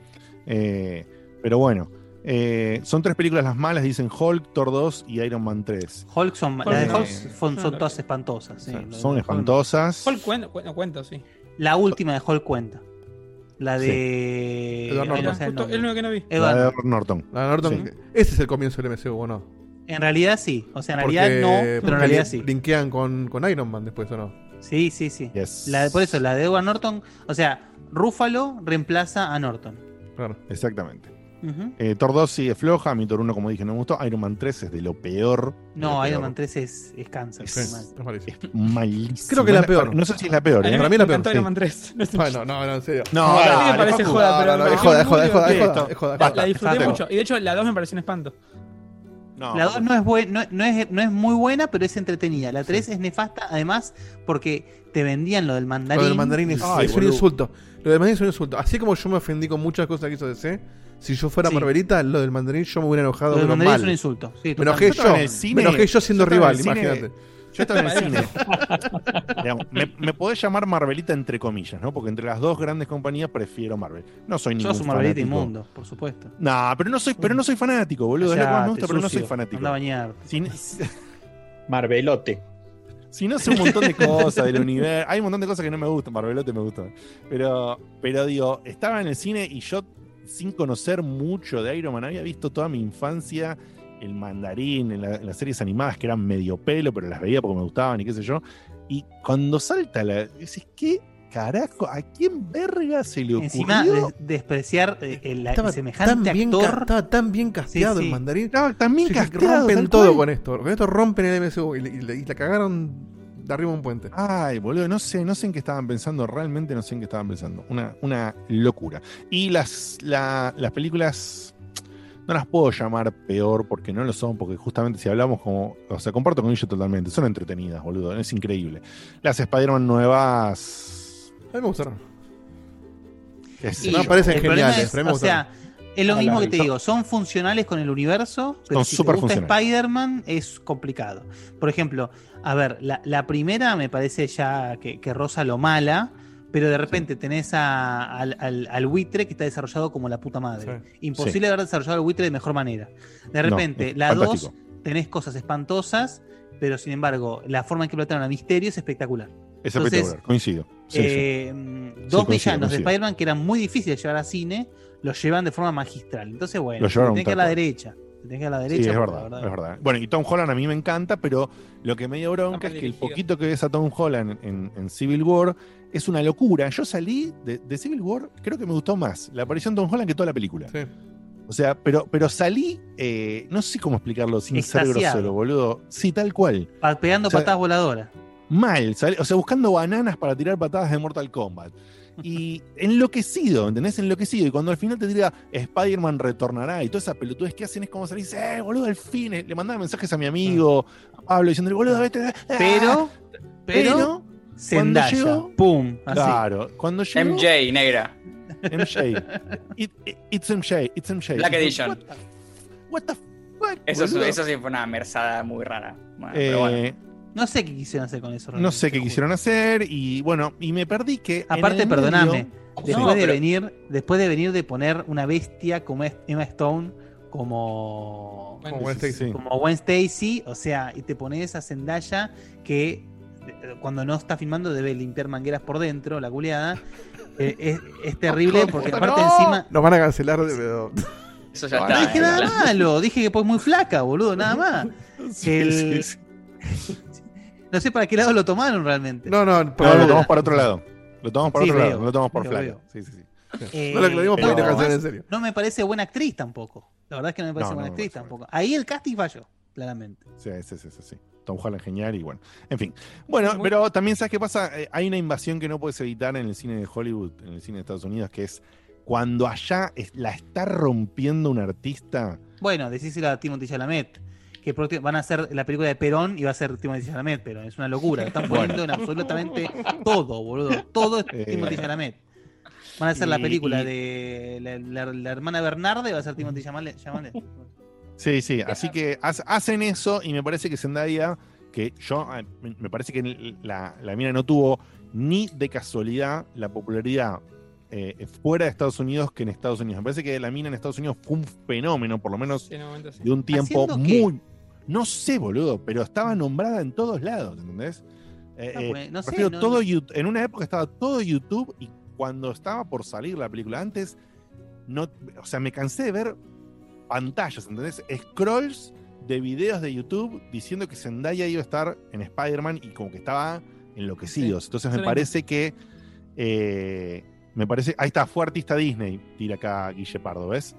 A: Eh, pero bueno, eh, son tres películas las malas, dicen Hulk, Thor 2 y Iron Man 3.
C: Hulk son,
E: Hulk
C: las de. Hulk son, todas espantosas. sí.
A: Son espantosas.
E: Hulk cuenta, cuenta, cuenta, sí.
C: La última de Hulk cuenta. La de.
B: Edward
C: Ay, no
B: Norton.
C: el
E: que no vi.
A: La
C: Edward
A: de
C: Norton.
A: Edward Norton.
B: La de Norton,
A: Sí.
B: ese es el comienzo del MCU, ¿o no?
C: En realidad sí. O sea, en
B: Porque-
C: realidad no, pero en realidad
B: li-
C: sí.
B: Linkean con, con Iron Man después, ¿o no?
C: Sí, sí, sí.
A: Yes.
C: La de- por eso, la de Edward Norton. O sea, Ruffalo reemplaza a Norton.
B: Claro.
A: Exactamente.
C: Ujú.
A: Eh, Thor 2 sigue floja, mi Thor 1, como dije, no me gustó. Iron Man 3 es de lo peor.
C: No,
A: lo
C: Iron
A: peor.
C: Man 3 es, es cáncer.
A: Sí.
C: mal.
B: Es malísimo.
A: Es malísimo.
B: Creo que es la peor.
A: No sé si es la peor.
E: A
A: ¿eh?
E: mí
B: Para mí la peor, sí.
E: Iron Man 3. No sé.
B: Bueno, no, no, en serio.
A: No,
E: a mí me parece joda,
B: No,
E: pero
B: no, no,
E: me
B: es joda, es joda, es joda, es
A: Listo.
B: joda, es joda.
E: La, la disfruté mucho. Y de hecho, la 2 me pareció un espanto.
A: No,
C: La 2 no es, buen- no, no es, no es muy buena, pero es entretenida. La 3 es nefasta, además, porque te vendían lo del mandarín.
B: Lo del mandarín es,
A: Ay,
B: es un insulto. Lo del mandarín es un insulto. Así como yo me ofendí con muchas cosas que hizo DC, si yo fuera
C: Sí.
B: Marvelita, lo del mandarín yo me hubiera enojado
C: Lo del
B: pero
C: mandarín
B: mal.
C: es un insulto. Sí,
B: Me enojé
A: Yo estaba
B: yo.
A: en el cine-
B: me enojé yo siendo
A: yo
B: rival, imagínate.
A: Yo estaba en el cine. Digamos, me, me podés llamar Marvelita entre comillas, ¿no? Porque entre las dos grandes compañías prefiero Marvel. No soy ningún
C: Sos un Marvelita
A: fanático.
C: inmundo, por supuesto.
A: Nah, pero no soy, pero no soy fanático, boludo. Es la que más me gusta, pero no soy fanático.
C: Anda a bañar.
A: Si,
G: Marvelote.
A: si no sé un montón de cosas del universo. Hay un montón de cosas que no me gustan. Marvelote me gusta. Pero, pero digo, estaba en el cine y yo, sin conocer mucho de Iron Man, había visto toda mi infancia el mandarín en, la- en las series animadas que eran medio pelo, pero las veía porque me gustaban y qué sé yo. Y cuando salta la. Dices, ¿qué carajo? ¿A quién verga se le ocurrió?
C: Encima, de- despreciar eh, el,
B: Estaba
C: el semejante
B: tan bien, ca-
C: actor.
B: estaba tan bien casteado
C: Sí, sí.
B: el mandarín.
A: Estaba también
B: Sí, que
A: casteado,
B: rompen todo
A: cual.
B: con esto. Con esto rompen el MCU y, le- y y la cagaron de arriba un puente.
A: Ay, boludo, no sé, no sé en qué estaban pensando, realmente no sé en qué estaban pensando. Una, una locura. Y las, la- las películas no las puedo llamar peor porque no lo son, porque justamente si hablamos como, o sea, comparto con ellos totalmente, son entretenidas, boludo, es increíble. Las Spider-Man nuevas...
B: A mí me gustaron.
A: qué sé
C: Y
B: No, parecen geniales,
C: es,
B: pero me
C: o sea, es lo mismo que te digo, son funcionales con el universo, pero
A: Son
C: si te
A: súper
C: gusta. Spider-Man es complicado. Por ejemplo, a ver, la, la primera me parece ya que, que roza lo mala, pero de repente tenés a- al, al- al buitre que está desarrollado como la puta madre. Imposible haber desarrollado al buitre de mejor manera. De
A: No,
C: repente,
A: es
C: la 2
A: fantástico.
C: tenés cosas espantosas, pero sin embargo, la forma en que plantearon a Misterio es espectacular.
A: Es
C: Entonces,
A: espectacular, coincido. Sí, sí.
C: eh,
A: Sí,
C: dos
A: coincido,
C: villanos de. Spider-Man que eran muy difíciles de llevar a cine, los llevan de forma magistral. Entonces, bueno,
A: llevaron
C: tiene que ir a la derecha. tenés que ir a la
A: Sí,
C: derecha.
A: es
C: porque
A: verdad, es verdad. Bueno, y Tom Holland a mí me encanta, pero lo que me dio bronca es que el poquito que ves a Tom Holland en, en Civil War es una locura. Yo salí de, de Civil War, creo que me gustó más la aparición de Tom Holland que toda la película. O sea, pero, pero salí, eh, no sé cómo explicarlo sin ser grosero, boludo. Sí, tal cual.
C: Pa- Pegando
A: O sea,
C: patadas voladoras.
A: Mal, salí- o sea, buscando bananas para tirar patadas de Mortal Kombat. Y enloquecido, ¿entendés? Enloquecido. Y cuando al final te diga Spider-Man retornará y todas esas pelotudes que hacen es como salir, eh, boludo, al fin. Le mandaba mensajes a mi amigo, a Pablo, diciéndole, boludo, vete. ah".
C: Pero, pero,
A: cuando
C: Zendaya,
A: llegó,
C: pum, así.
A: Claro, cuando llegó.
F: MJ, negra.
A: MJ. It- it- it's MJ, it's MJ.
F: Black
A: What-
F: Edition.
A: What the fuck?
F: Eso, eso sí fue una merzada muy rara. Bueno, pero
A: Eh,
F: bueno.
C: No sé qué quisieron hacer con eso.
A: No sé qué
C: juro.
A: quisieron hacer y bueno, y me perdí que.
C: Aparte, perdoname,
A: medio-
C: después
F: No,
C: de
F: pero-
C: venir, después de venir de poner una bestia como Emma Stone, como,
B: Como Gwen Stacy.
C: como Gwen Stacy, o sea, y te pones a Zendaya que eh, cuando no está filmando debe limpiar mangueras por dentro, la culeada. Eh, es, es terrible porque aparte encima.
B: Nos van a cancelar de pero-
F: Eso ya
C: No
F: está.
C: dije
F: eh,
C: nada
F: la-
C: malo, dije que pues muy flaca, boludo, nada más.
A: Sí,
C: El-
A: sí,
C: No sé para qué lado lo tomaron realmente.
B: No, no,
A: No, lo tomamos para otro lado. Lo tomamos para
C: Sí,
A: otro
C: veo,
A: lado, no lo tomamos por
C: veo.
A: Sí, sí, sí.
C: Eh,
B: No lo
A: pero-
B: te cancelan en serio.
C: No me parece buena actriz tampoco. La verdad es que no me parece
A: No,
C: buena
A: no,
C: actriz
A: no,
C: tampoco. Ahí el casting falló, claramente.
A: Sí, sí, sí, sí, sí. Tom Holland genial y bueno. En fin. Bueno, pero también sabes qué pasa. Eh, hay una invasión que no puedes evitar en el cine de Hollywood, en el cine de Estados Unidos, que es cuando allá es- la está rompiendo un artista.
C: Bueno, decíselo a Timothy Chalamet. Que van a hacer la película de Perón y va a ser Timothy Chalamet, pero es una locura. Lo Están poniendo en absolutamente todo, boludo. Todo es
A: Eh,
C: Timothy Chalamet. Van a hacer la
A: y-
C: película
A: y-
C: de la, la- la hermana Bernarde, va a ser Timothy Chalamet.
A: Sí, sí. Así que ha- hacen eso y me parece que Zendaya, que yo, me parece que la, la mina no tuvo ni de casualidad la popularidad eh, fuera de Estados Unidos que en Estados Unidos. Me parece que la mina en Estados Unidos fue un fenómeno, por lo menos
E: Sí, sí.
A: de un tiempo muy. No sé, boludo, pero estaba nombrada en todos lados, ¿entendés? Eh,
C: No,
A: eh,
C: pues, no sé,
A: prefiero
C: no-
A: todo en una época estaba todo YouTube y cuando estaba por salir la película antes, no, o sea, me cansé de ver pantallas, ¿entendés? Scrolls de videos de YouTube diciendo que Zendaya iba a estar en Spider-Man y como que estaba enloquecidos.
E: Sí,
A: Entonces me parece que eh, me parece, ahí está, fue artista Disney, tira acá Guille Pardo, ¿ves?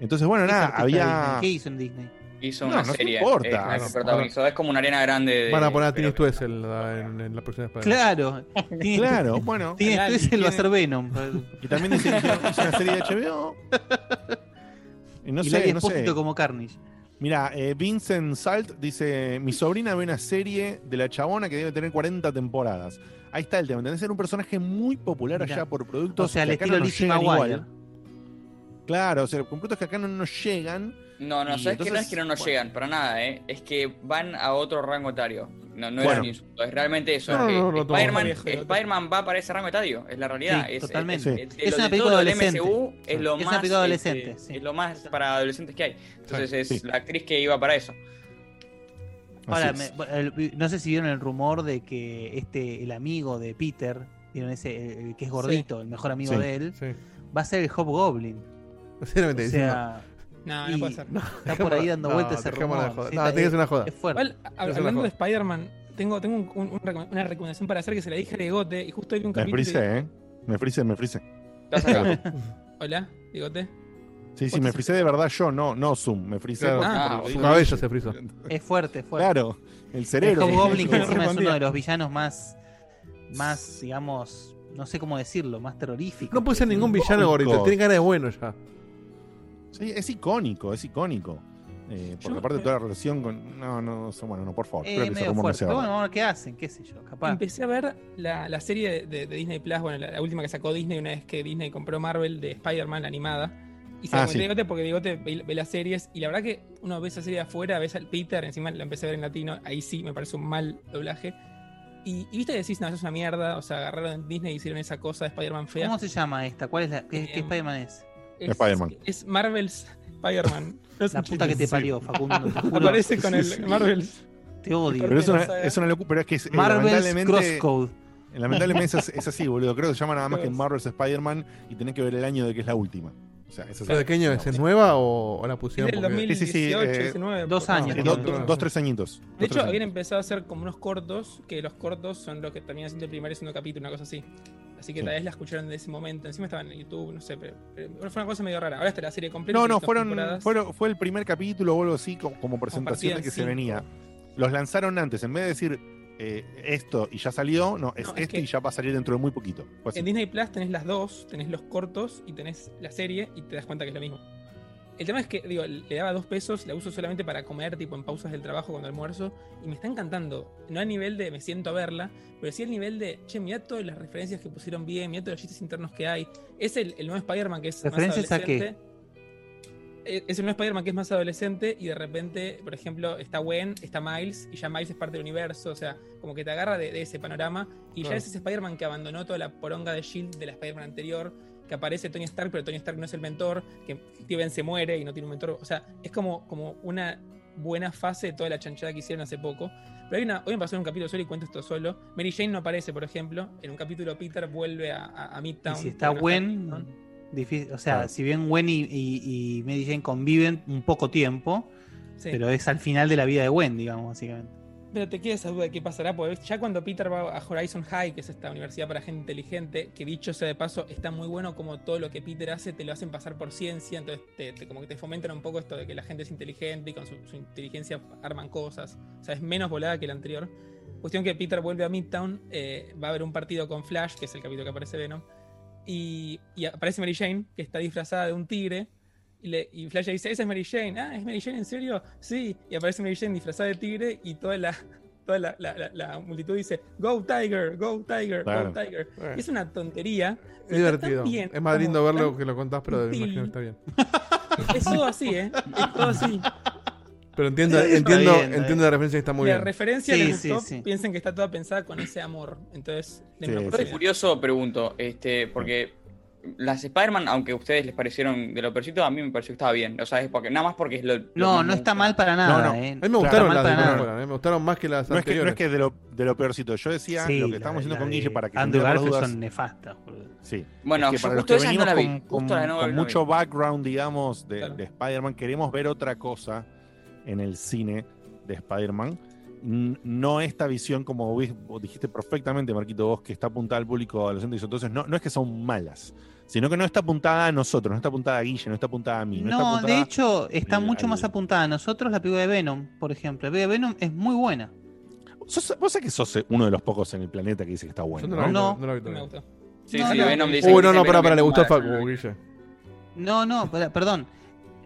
A: Entonces, bueno,
C: ¿Qué es
A: nada, había.
C: Disney? ¿Qué hizo en Disney?
F: Hizo
A: No,
F: una
A: no
F: serie.
A: importa.
F: eh, que
A: Claro.
F: protagonizó. Es como una arena grande. De,
B: Van a poner a Tini Stuessel en en, en la próxima.
C: Claro.
A: Claro, bueno.
C: Y él va a ser Venom.
A: Y también dice que hizo una serie de HBO. Y no
C: y
A: sé, no sé.
C: Como Carnage.
A: Mira, eh, Vincent Salt dice: Mi sobrina ve una serie de la chabona que debe tener 40 temporadas. Ahí está el tema. Debe ser un personaje muy popular
C: Mirá.
A: allá por productos
C: O sea, al
A: que acá
C: estilo
A: no nos llegan igual. Claro, o sea, con productos que acá no nos llegan.
F: No, no,
A: Y
F: sabes que no es que no nos
A: bueno.
F: llegan, para nada, ¿eh? Es que van a otro rango etario. No, no
A: Bueno.
F: es un insulto, es realmente eso.
B: No,
F: es
B: no,
F: Spider-Man, va para ese rango etario, es la realidad.
C: Sí,
F: es,
C: totalmente.
F: es-
C: Es
F: lo-
C: una película
F: el
C: adolescente.
F: MCU es lo
C: Es
F: más.
C: una película adolescente,
F: este,
C: sí.
F: Es lo más para adolescentes que hay. Entonces es
A: Sí.
F: la actriz que iba para eso.
C: Ahora,
A: Así es.
C: me- el- no sé si vieron el rumor de que este el amigo de Peter, vieron ese el, el que es gordito, el mejor amigo
A: Sí.
C: de él,
B: Sí.
C: va a ser el Hobgoblin. O sea,
E: No,
C: y
E: no puede ser.
C: está por ahí dando
B: No,
C: vueltas ese rumor. Sí,
B: No, que ser una joda.
C: Es fuerte.
E: Igual,
B: es
E: hablando de. Spider-Man, tengo, tengo un- un- un recom- una recomendación para hacer que se la dije a Digote y justo hoy vi un
A: Me
E: capítulo. y-
A: frisé, ¿eh? Me frisé, me frisé.
F: Estás acá.
E: Hola, Digote.
A: Sí, sí, me frisé de verdad yo, no, no Zoom. Me frisé
B: Claro.
F: Ah,
B: Su cabello se frizó.
C: Es fuerte, es fuerte.
A: Claro, el
C: el
A: cerebro.
C: Hobgoblin que
E: No
C: encima es uno de los villanos más, más, digamos, no sé cómo decirlo, más terroríficos.
B: No puede ser ningún villano gordito. Tiene cara de bueno ya.
A: Sí, es icónico, es icónico. Eh, porque
E: Yo-
A: aparte toda la relación con. No, no, bueno, no, por favor.
C: Eh,
A: Espero que ese
C: medio
A: rumor no
C: Pero bueno, vamos a ver qué hacen, qué sé yo, capaz.
E: Empecé a ver la, la serie de, de- de Disney Plus, bueno, la, la última que sacó Disney una vez que Disney compró Marvel de Spider-Man la animada. Y se
A: Ah, sí.
E: a Digote porque Digote ve, ve las series y la verdad que uno ve esa serie de afuera, ves al Peter, encima la empecé a ver en latino, ahí sí me parece un mal doblaje. Y, y viste que decís, no, eso es una mierda, o sea, agarraron en Disney y hicieron esa cosa de Spider-Man fea.
C: ¿Cómo se llama esta? ¿Cuál es la, qué, qué
E: Em,
C: Spider-Man es?
E: Es,
A: Spider-Man.
E: Es Marvel's Spider-Man. No es
C: La puta que te parió, Facundo, te juro.
E: Aparece con
A: Sí,
E: el
A: sí.
E: Marvel's.
C: Te odio.
A: Pero es una, es locura. Pero es que es, eh,
C: Marvel's
A: lamentablemente.
C: Crosscode.
A: Lamentablemente es, es así, boludo. Creo que se llama nada más que. Marvel's Spider-Man y tenés que ver el año de que es la última. O sea, esa
B: ¿Pero de qué año es? ¿Es nueva o, o la pusieron?
E: Es del
B: porque-
E: 2018, 19,
C: dos
E: por-
C: años,
A: Sí,
C: más o
A: dos,
C: menos.
A: dos, dos, tres añitos.
E: De hecho, habían empezado a hacer como unos cortos, que los cortos son los que terminan siendo el primer y segundo capítulo, una cosa así. Así que
A: Sí.
E: tal vez la escucharon de ese momento. Encima estaban en YouTube, no sé, pero, pero fue una cosa medio rara. Ahora está la serie completa.
A: No, no, fueron, fueron- fue el primer capítulo o algo así como, como presentación de que se venía. Los lanzaron antes, en vez de decir eh, esto y ya salió, no, es
E: No, es
A: esto
E: que-
A: y ya va a salir dentro de muy poquito.
E: En Disney Plus tenés las dos, tenés los cortos y tenés la serie y te das cuenta que es lo mismo. El tema es que, digo, le daba dos pesos, la uso solamente para comer, tipo en pausas del trabajo cuando almuerzo, y me está encantando. No a nivel de me siento a verla, pero sí al nivel de, che, mira todas las referencias que pusieron bien, mira todos los chistes internos que hay. Es el, el nuevo Spider-Man que es
C: ¿Referencias
E: más
C: a qué?
E: adolescente. Eh, Es el nuevo Spider-Man que es más adolescente y de repente, por ejemplo, está Gwen, está Miles y ya Miles es parte del universo, o sea, como que te agarra de, de ese panorama y ya es ese Spider-Man que abandonó toda la poronga de Shield de la Spider-Man anterior, que aparece Tony Stark, pero Tony Stark no es el mentor, que Steven se muere y no tiene un mentor, o sea, es como, como una buena fase de toda la chanchada que hicieron hace poco. Pero hay una, hoy me pasó en un capítulo solo y cuento esto solo. Mary Jane no aparece, por ejemplo. En un capítulo Peter vuelve a, a, a
C: Y
E: Midtown.
C: si está
E: no
C: Gwen, difícil, o sea, si bien Gwen y, y, y Mary Jane conviven un poco tiempo,
E: Sí.
C: pero es al final de la vida de Gwen, digamos, básicamente.
E: Pero te queda esa duda de qué pasará, porque ya cuando Peter va a Horizon High, que es esta universidad para gente inteligente, que dicho sea de paso, está muy bueno como todo lo que Peter hace te lo hacen pasar por ciencia, entonces te, como que te fomentan un poco esto de que la gente es inteligente y con su, su inteligencia arman cosas. O sea, es menos volada que la anterior. Cuestión que Peter vuelve a Midtown, eh, va a haber un partido con Flash, que es el capítulo que aparece Venom, y, y aparece Mary Jane, que está disfrazada de un tigre, y, le- y Flash le dice, esa es Mary Jane. Ah, ¿es Mary Jane en serio? Sí. Y aparece Mary Jane disfrazada de tigre y toda la, toda la, la- la- la multitud dice, Go Tiger, Go Tiger,
B: Claro.
E: Go Tiger.
B: Bueno.
E: Y es una tontería.
B: Es divertido.
E: bien,
B: es más lindo verlo que lo contás, pero me imagino que está bien.
E: Es todo así, ¿eh? Es todo así.
B: Pero entiendo, entiendo,
E: bien,
B: entiendo la referencia que está muy
E: la
B: bien.
E: referencia
C: Sí,
E: les
C: sí,
E: gustó,
C: sí.
E: piensen que está toda pensada con ese amor. Entonces,
F: de curioso pregunto, este, porque las Spider-Man, aunque a ustedes les parecieron de lo percito, a mí me pareció que estaba bien. O sea, es porque, nada más porque es lo. lo
C: No, no está mal para nada,
A: No, no.
C: ¿eh?
B: A mí me gustaron las de me gustaron más que las
A: No es que, no
B: anteriores.
A: es que de lo, de lo peorcito. Yo decía
C: Sí,
A: lo que
C: la-
A: estábamos haciendo con Guille para que
C: Andrew Garfield
A: dudas.
C: son nefastas.
A: Sí.
F: Bueno,
A: Es que
F: yo
A: para los
F: justo
A: que
F: esas no
A: venimos
F: la vi,
A: con,
F: justo
A: con-
F: la no-
A: con
F: no
A: mucho
F: vi.
A: background, digamos, de,
E: Claro.
A: de Spider-Man, queremos ver otra cosa en el cine de Spider-Man. No esta visión, como dijiste perfectamente, Marquito, vos, que está apuntada al público adolescente. Entonces, no, no es que son malas, sino que no está apuntada a nosotros, no está apuntada a Guille, no está apuntada a mí. No, está
C: No,
A: apuntada
C: de hecho, está
A: al-
C: mucho más apuntada a nosotros la película de Venom, por ejemplo. La película de Venom es muy buena.
A: Sos- vos sabés que sos uno de los pocos en el planeta que dice que está bueno. ¿no?
B: no,
C: No.
B: no
E: No.
F: Sí,
C: No,
F: sí,
C: no.
F: Venom dice que
B: no, no,
F: Venom
B: pará,
F: es
B: pará, le gustó. Facu, Guille.
C: No, no, per- perdón.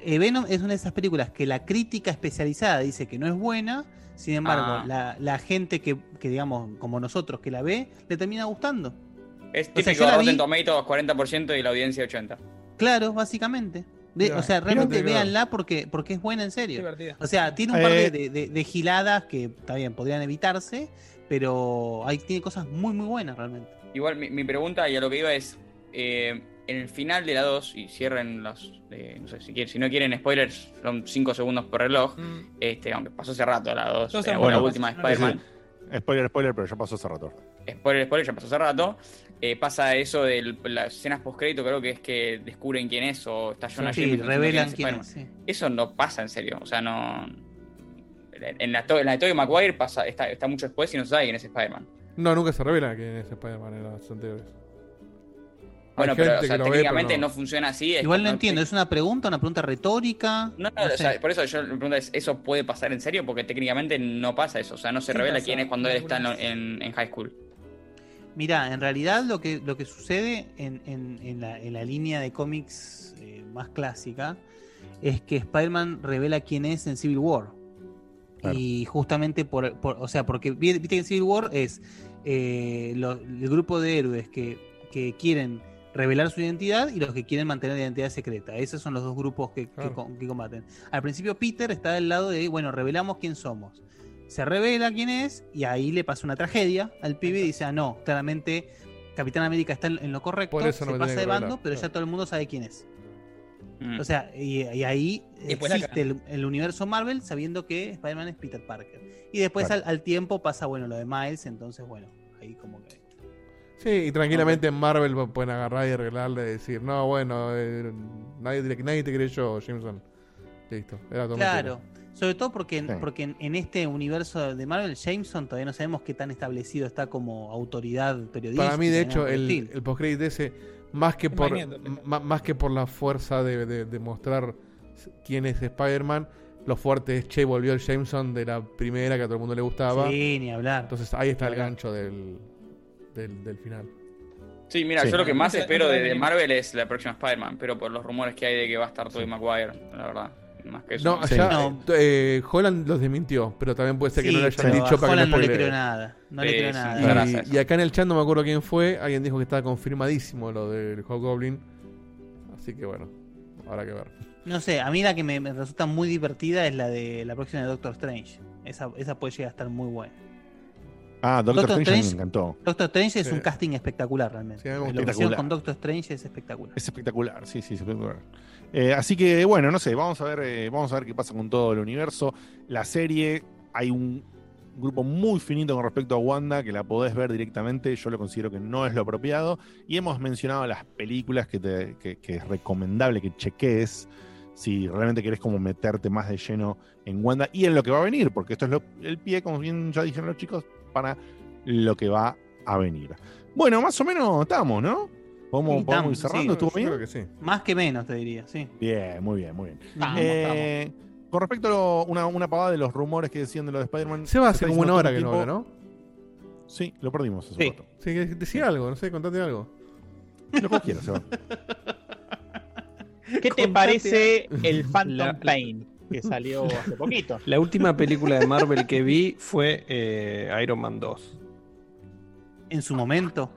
C: Eh, Venom es una de esas películas que la crítica especializada dice que no es buena, sin embargo,
F: Ah.
C: la, la gente que, que, digamos, como nosotros, que la ve, le termina gustando.
F: Es
C: O sea,
F: típico
C: yo la
F: Rotten Tomatoes 40% y la audiencia 80%.
C: Claro, básicamente. O sea, realmente véanla porque, porque es buena en serio.
E: divertida.
C: O sea, tiene un par
A: Eh.
C: de, de- de- de giladas que, está bien, podrían evitarse, pero ahí tiene cosas muy, muy buenas realmente.
F: Igual mi, mi pregunta y a lo que iba es, eh, en el final de la 2, y cierren los, eh, no sé si quieren, si no quieren spoilers, son 5 segundos por reloj,
E: Mm.
F: este, aunque pasó hace rato la 2,
E: Todos
F: eh,
E: sabemos
F: o la última de
E: no
F: Spider-Man,
A: Spoiler, spoiler, pero ya pasó hace rato.
F: spoiler, spoiler, ya pasó hace rato, eh, pasa eso de las escenas post-crédito, creo que es que descubren quién es o está Jonah
C: Sí, revelan
F: es
C: quién es.
F: Spider-Man.
C: sí.
F: Eso no pasa en serio, o sea, no... En la, en la de Tobey Maguire pasa, está, está mucho después y no se sabe quién es Spider-Man.
B: No, nunca se revela quién es Spider-Man en las anteriores.
F: Bueno, pero o sea,
B: ve,
F: técnicamente
B: pero
F: no.
B: no.
F: funciona así. es
C: Igual no entiendo, ¿es una pregunta, una pregunta retórica?
F: No, no,
C: No
F: o sea, por eso yo mi pregunta es, ¿eso puede pasar en serio? Porque técnicamente no pasa eso. O sea, no se revela
E: pasa,
F: quién es cuando él está en- en high school.
C: Mira, en realidad lo que, lo que sucede en, en- en la, en la línea de cómics eh, más clásica es que Spider-Man revela quién es en Civil War.
A: Claro.
C: Y justamente por, por- o sea, porque vi- viste que en Civil War es eh, lo- el grupo de héroes que, que quieren revelar su identidad y los que quieren mantener la identidad secreta. Esos son los dos grupos que, que
B: Claro.
C: que combaten. Al principio Peter está del lado de, bueno, revelamos quién somos. Se revela quién es y ahí le pasa una tragedia al pibe y dice, ah, no, claramente Capitán América está en, lo correcto,
B: Por eso no
C: se pasa de bando, pero
B: claro.
C: ya todo el mundo sabe quién es.
F: Mm.
C: O sea, y, y ahí
E: Y
C: existe el, el universo Marvel sabiendo que Spider-Man es Peter Parker. Y después
A: Claro.
C: al, al tiempo pasa, bueno, lo de Miles, entonces, bueno, ahí como que...
B: Sí, y tranquilamente en Marvel pu- pueden agarrar y arreglarle y decir, no, bueno, eh, nadie, te- nadie te creyó, Jameson. Listo, era todo
C: Claro.
B: mentira.
C: Sobre todo porque,
B: Sí.
C: porque en, en este universo de Marvel, Jameson todavía no sabemos qué tan establecido está como autoridad periodística.
B: Para mí, de hecho, el, el postcredit ese, más que por más que por la fuerza de, de- de mostrar quién es Spider-Man, lo fuerte es, che, volvió el Jameson de la primera que a todo el mundo le gustaba.
C: Sí, ni hablar.
B: Entonces ahí está el gancho del, del, del final.
F: Sí, mira,
B: Sí.
F: yo lo que más espero de, de. Marvel es la próxima Spider-Man, pero por los rumores que hay de que va a estar Tobey Maguire, la verdad. Más que eso.
B: No,
F: sé.
B: ya,
C: No.
B: eh, Holland los desmintió, pero también puede ser que
C: Sí,
B: no lo hayan dicho
C: a
B: para
C: Holland
B: que
C: no le
B: spoilee.
C: creo nada. No le
F: Sí,
C: creo
F: sí,
C: nada.
F: sí. Gracias.
B: Y, y acá en el chat no me acuerdo quién fue, alguien dijo que estaba confirmadísimo lo del Hobgoblin. Así que bueno, habrá que ver.
C: No sé, a mí la que me, me resulta muy divertida es la de la próxima de Doctor Strange. Esa, esa puede llegar a estar muy buena.
A: Ah, Doctor,
C: Doctor
A: Strange, me
C: Strange-
A: encantó.
C: Doctor Strange es
A: Sí.
C: un casting espectacular realmente.
B: Sí, mí me
C: Lo
B: gustó.
C: que hicieron
A: Espectacular.
C: con Doctor Strange es espectacular.
A: Es espectacular, sí, sí, es espectacular. Eh, así que bueno, no sé, vamos a ver, eh, vamos a ver qué pasa con todo el universo. La serie, hay un grupo muy finito con respecto a Wanda, que la podés ver directamente, yo lo considero que no es lo apropiado. Y hemos mencionado las películas que, te- que- que es recomendable que cheques si realmente querés como meterte más de lleno en Wanda y en lo que va a venir, porque esto es lo- el pie, como bien ya dijeron los chicos, para lo que va a venir. Bueno, más o menos estamos, ¿no? ¿Podemos,
C: Sí,
A: podemos ir
C: estamos,
A: cerrando?
C: sí,
A: ¿Estuvo bien?
B: creo que sí.
C: Más que menos, te diría, sí.
A: Bien, muy bien, muy bien.
C: Estamos,
A: Eh, Con respecto a lo- una, una pavada de los rumores que decían de lo de Spider-Man.
B: Se va hace como una hora que
A: el
B: no habla, ¿no?
A: Sí, lo perdimos hace
G: Sí.
A: rato.
B: Sí, decía algo, no sé, contate algo.
A: Lo que quieras, Seba.
G: ¿Qué te parece el Phantom
D: La-
G: Pain que salió hace poquito?
D: La última película de Marvel que vi fue eh, Iron Man 2.
C: En su momento.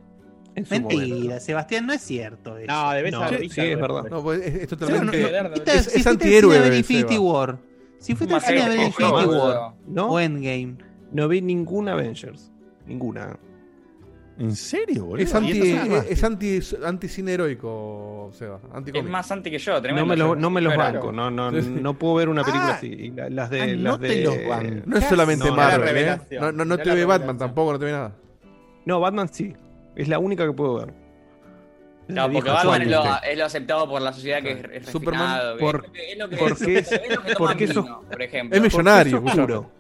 D: En su
C: Mentira,
D: momento.
C: Sebastián, no es cierto. eso.
G: No, debes
D: No,
G: haber
D: sí, es verdad.
B: No, pues es, es totalmente.
C: no, no,
E: es-
B: es
C: si
B: antihéroe,
C: Infinity. War. Si fuiste al
F: Más
C: cine a ver Infinity. War
D: ¿No?
C: o Endgame.
D: No vi ninguna Avengers. Ninguna.
A: ¿En serio, boludo?
B: Es
A: ¿Y
B: anti,
A: es
B: anti, anti cine heroico, Seba. Anti
F: Es más anti que yo, tremendo.
D: No me, lo,
F: yo.
D: no me los banco. No, no, no puedo ver una película
A: Ah.
D: así. Y la- las de.
A: Ah,
D: las
A: no
D: de
A: te los bancás.
B: No es solamente
D: No,
B: Marvel, ¿eh? No, no, no te ve Batman tampoco, no te ve nada.
D: No, Batman sí. Es la única que puedo ver. Me
F: porque
D: dijo
F: Batman es lo,
D: Suárez.
F: es lo aceptado por la sociedad que es, es
B: Superman,
D: por-
F: es lo que-
D: porque es-
F: es lo que toma
D: porque eso-
F: vino, por ejemplo.
B: Es millonario,
D: Porque es oscuro.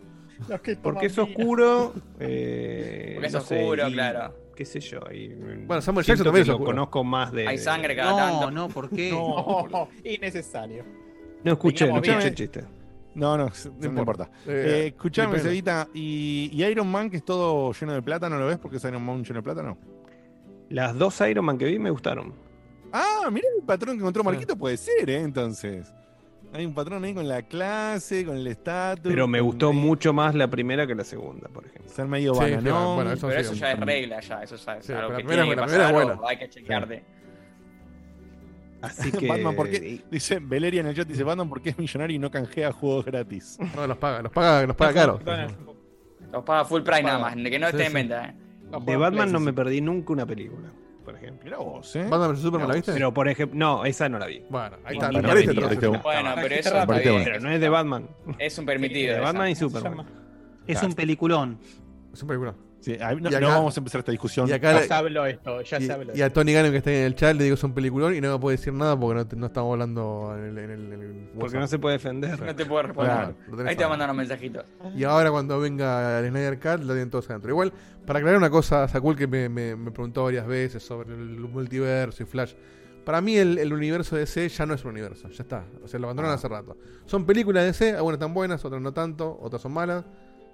G: que
D: Porque es oscuro. eh,
F: Porque es
D: no sé,
F: oscuro, claro.
D: Qué sé yo. y,
B: Bueno, Samuel Jackson también
D: lo conozco más de.
F: Hay sangre cada
C: No,
F: tanto.
C: no, ¿por qué?
G: No, innecesario.
D: No escuché, no escuché el chiste.
A: No, no, no, importa. Eh, escuchame,
B: depende.
A: Cevita, y, y Iron Man, que es todo lleno de plata, ¿no lo ves? Porque es Iron Man lleno de plata, ¿no?
D: Las dos Iron Man que vi me gustaron.
A: Ah, mirá el patrón que encontró Marquito, puede ser, ¿eh? Entonces. Hay un patrón ahí con la clase, con el estatus.
D: Pero me gustó
A: ahí
D: mucho más la primera que la segunda, por ejemplo.
A: Ser medio
B: Sí,
A: bananón.
B: bueno, eso
F: Pero
B: sí,
F: eso ya es regla, ya. Eso ya es
B: Sí,
F: algo
B: la
F: que
B: primera-
F: tiene que
B: la primera es
F: pasar
B: buena.
F: hay que chequearte.
D: Así que.
A: Batman, ¿por qué? Dice Valeria en el chat, dice Batman, ¿por qué es millonario y no canjea juegos gratis?
B: No, nos paga, nos paga, nos paga caro.
F: Los paga full price nada más, de que no
B: Sí,
F: esté
B: sí.
F: en venta. ¿eh?
D: De Batman no me perdí nunca una película, por ejemplo.
A: Mirá vos, ¿eh?
B: ¿Batman vs Superman la viste?
D: Pero por ejemplo, no, esa no la vi.
B: Bueno, ahí está,
D: la.
F: Bueno, pero eso.
D: Pero no es de Batman.
F: Es un permitido.
D: De. Batman y
G: ¿Cómo se
D: Superman.
C: Es un peliculón.
B: Es una película.
A: Sí, no,
B: Y acá-
A: no vamos a empezar esta discusión.
B: Y acá
G: Ya se esto, ya
B: y,
G: se
B: y a Tony Gannon que está en el chat le digo es un peliculón y no me puede decir nada porque no, te- no estamos hablando en el, en el- en el
D: Porque no se puede defender.
F: No te puedo responder.
B: Claro,
F: Ahí te va a
B: ahí.
F: mandar unos mensajitos.
B: Y ahora cuando venga el Snyder Cut lo tienen todos adentro. Igual, para aclarar una cosa, Sakul que me, me- me preguntó varias veces sobre el multiverso y Flash. Para mí el, el universo de DC ya no es un universo, ya está. O sea, lo abandonaron hace rato. Son películas de DC, algunas están buenas, otras no tanto, otras son malas.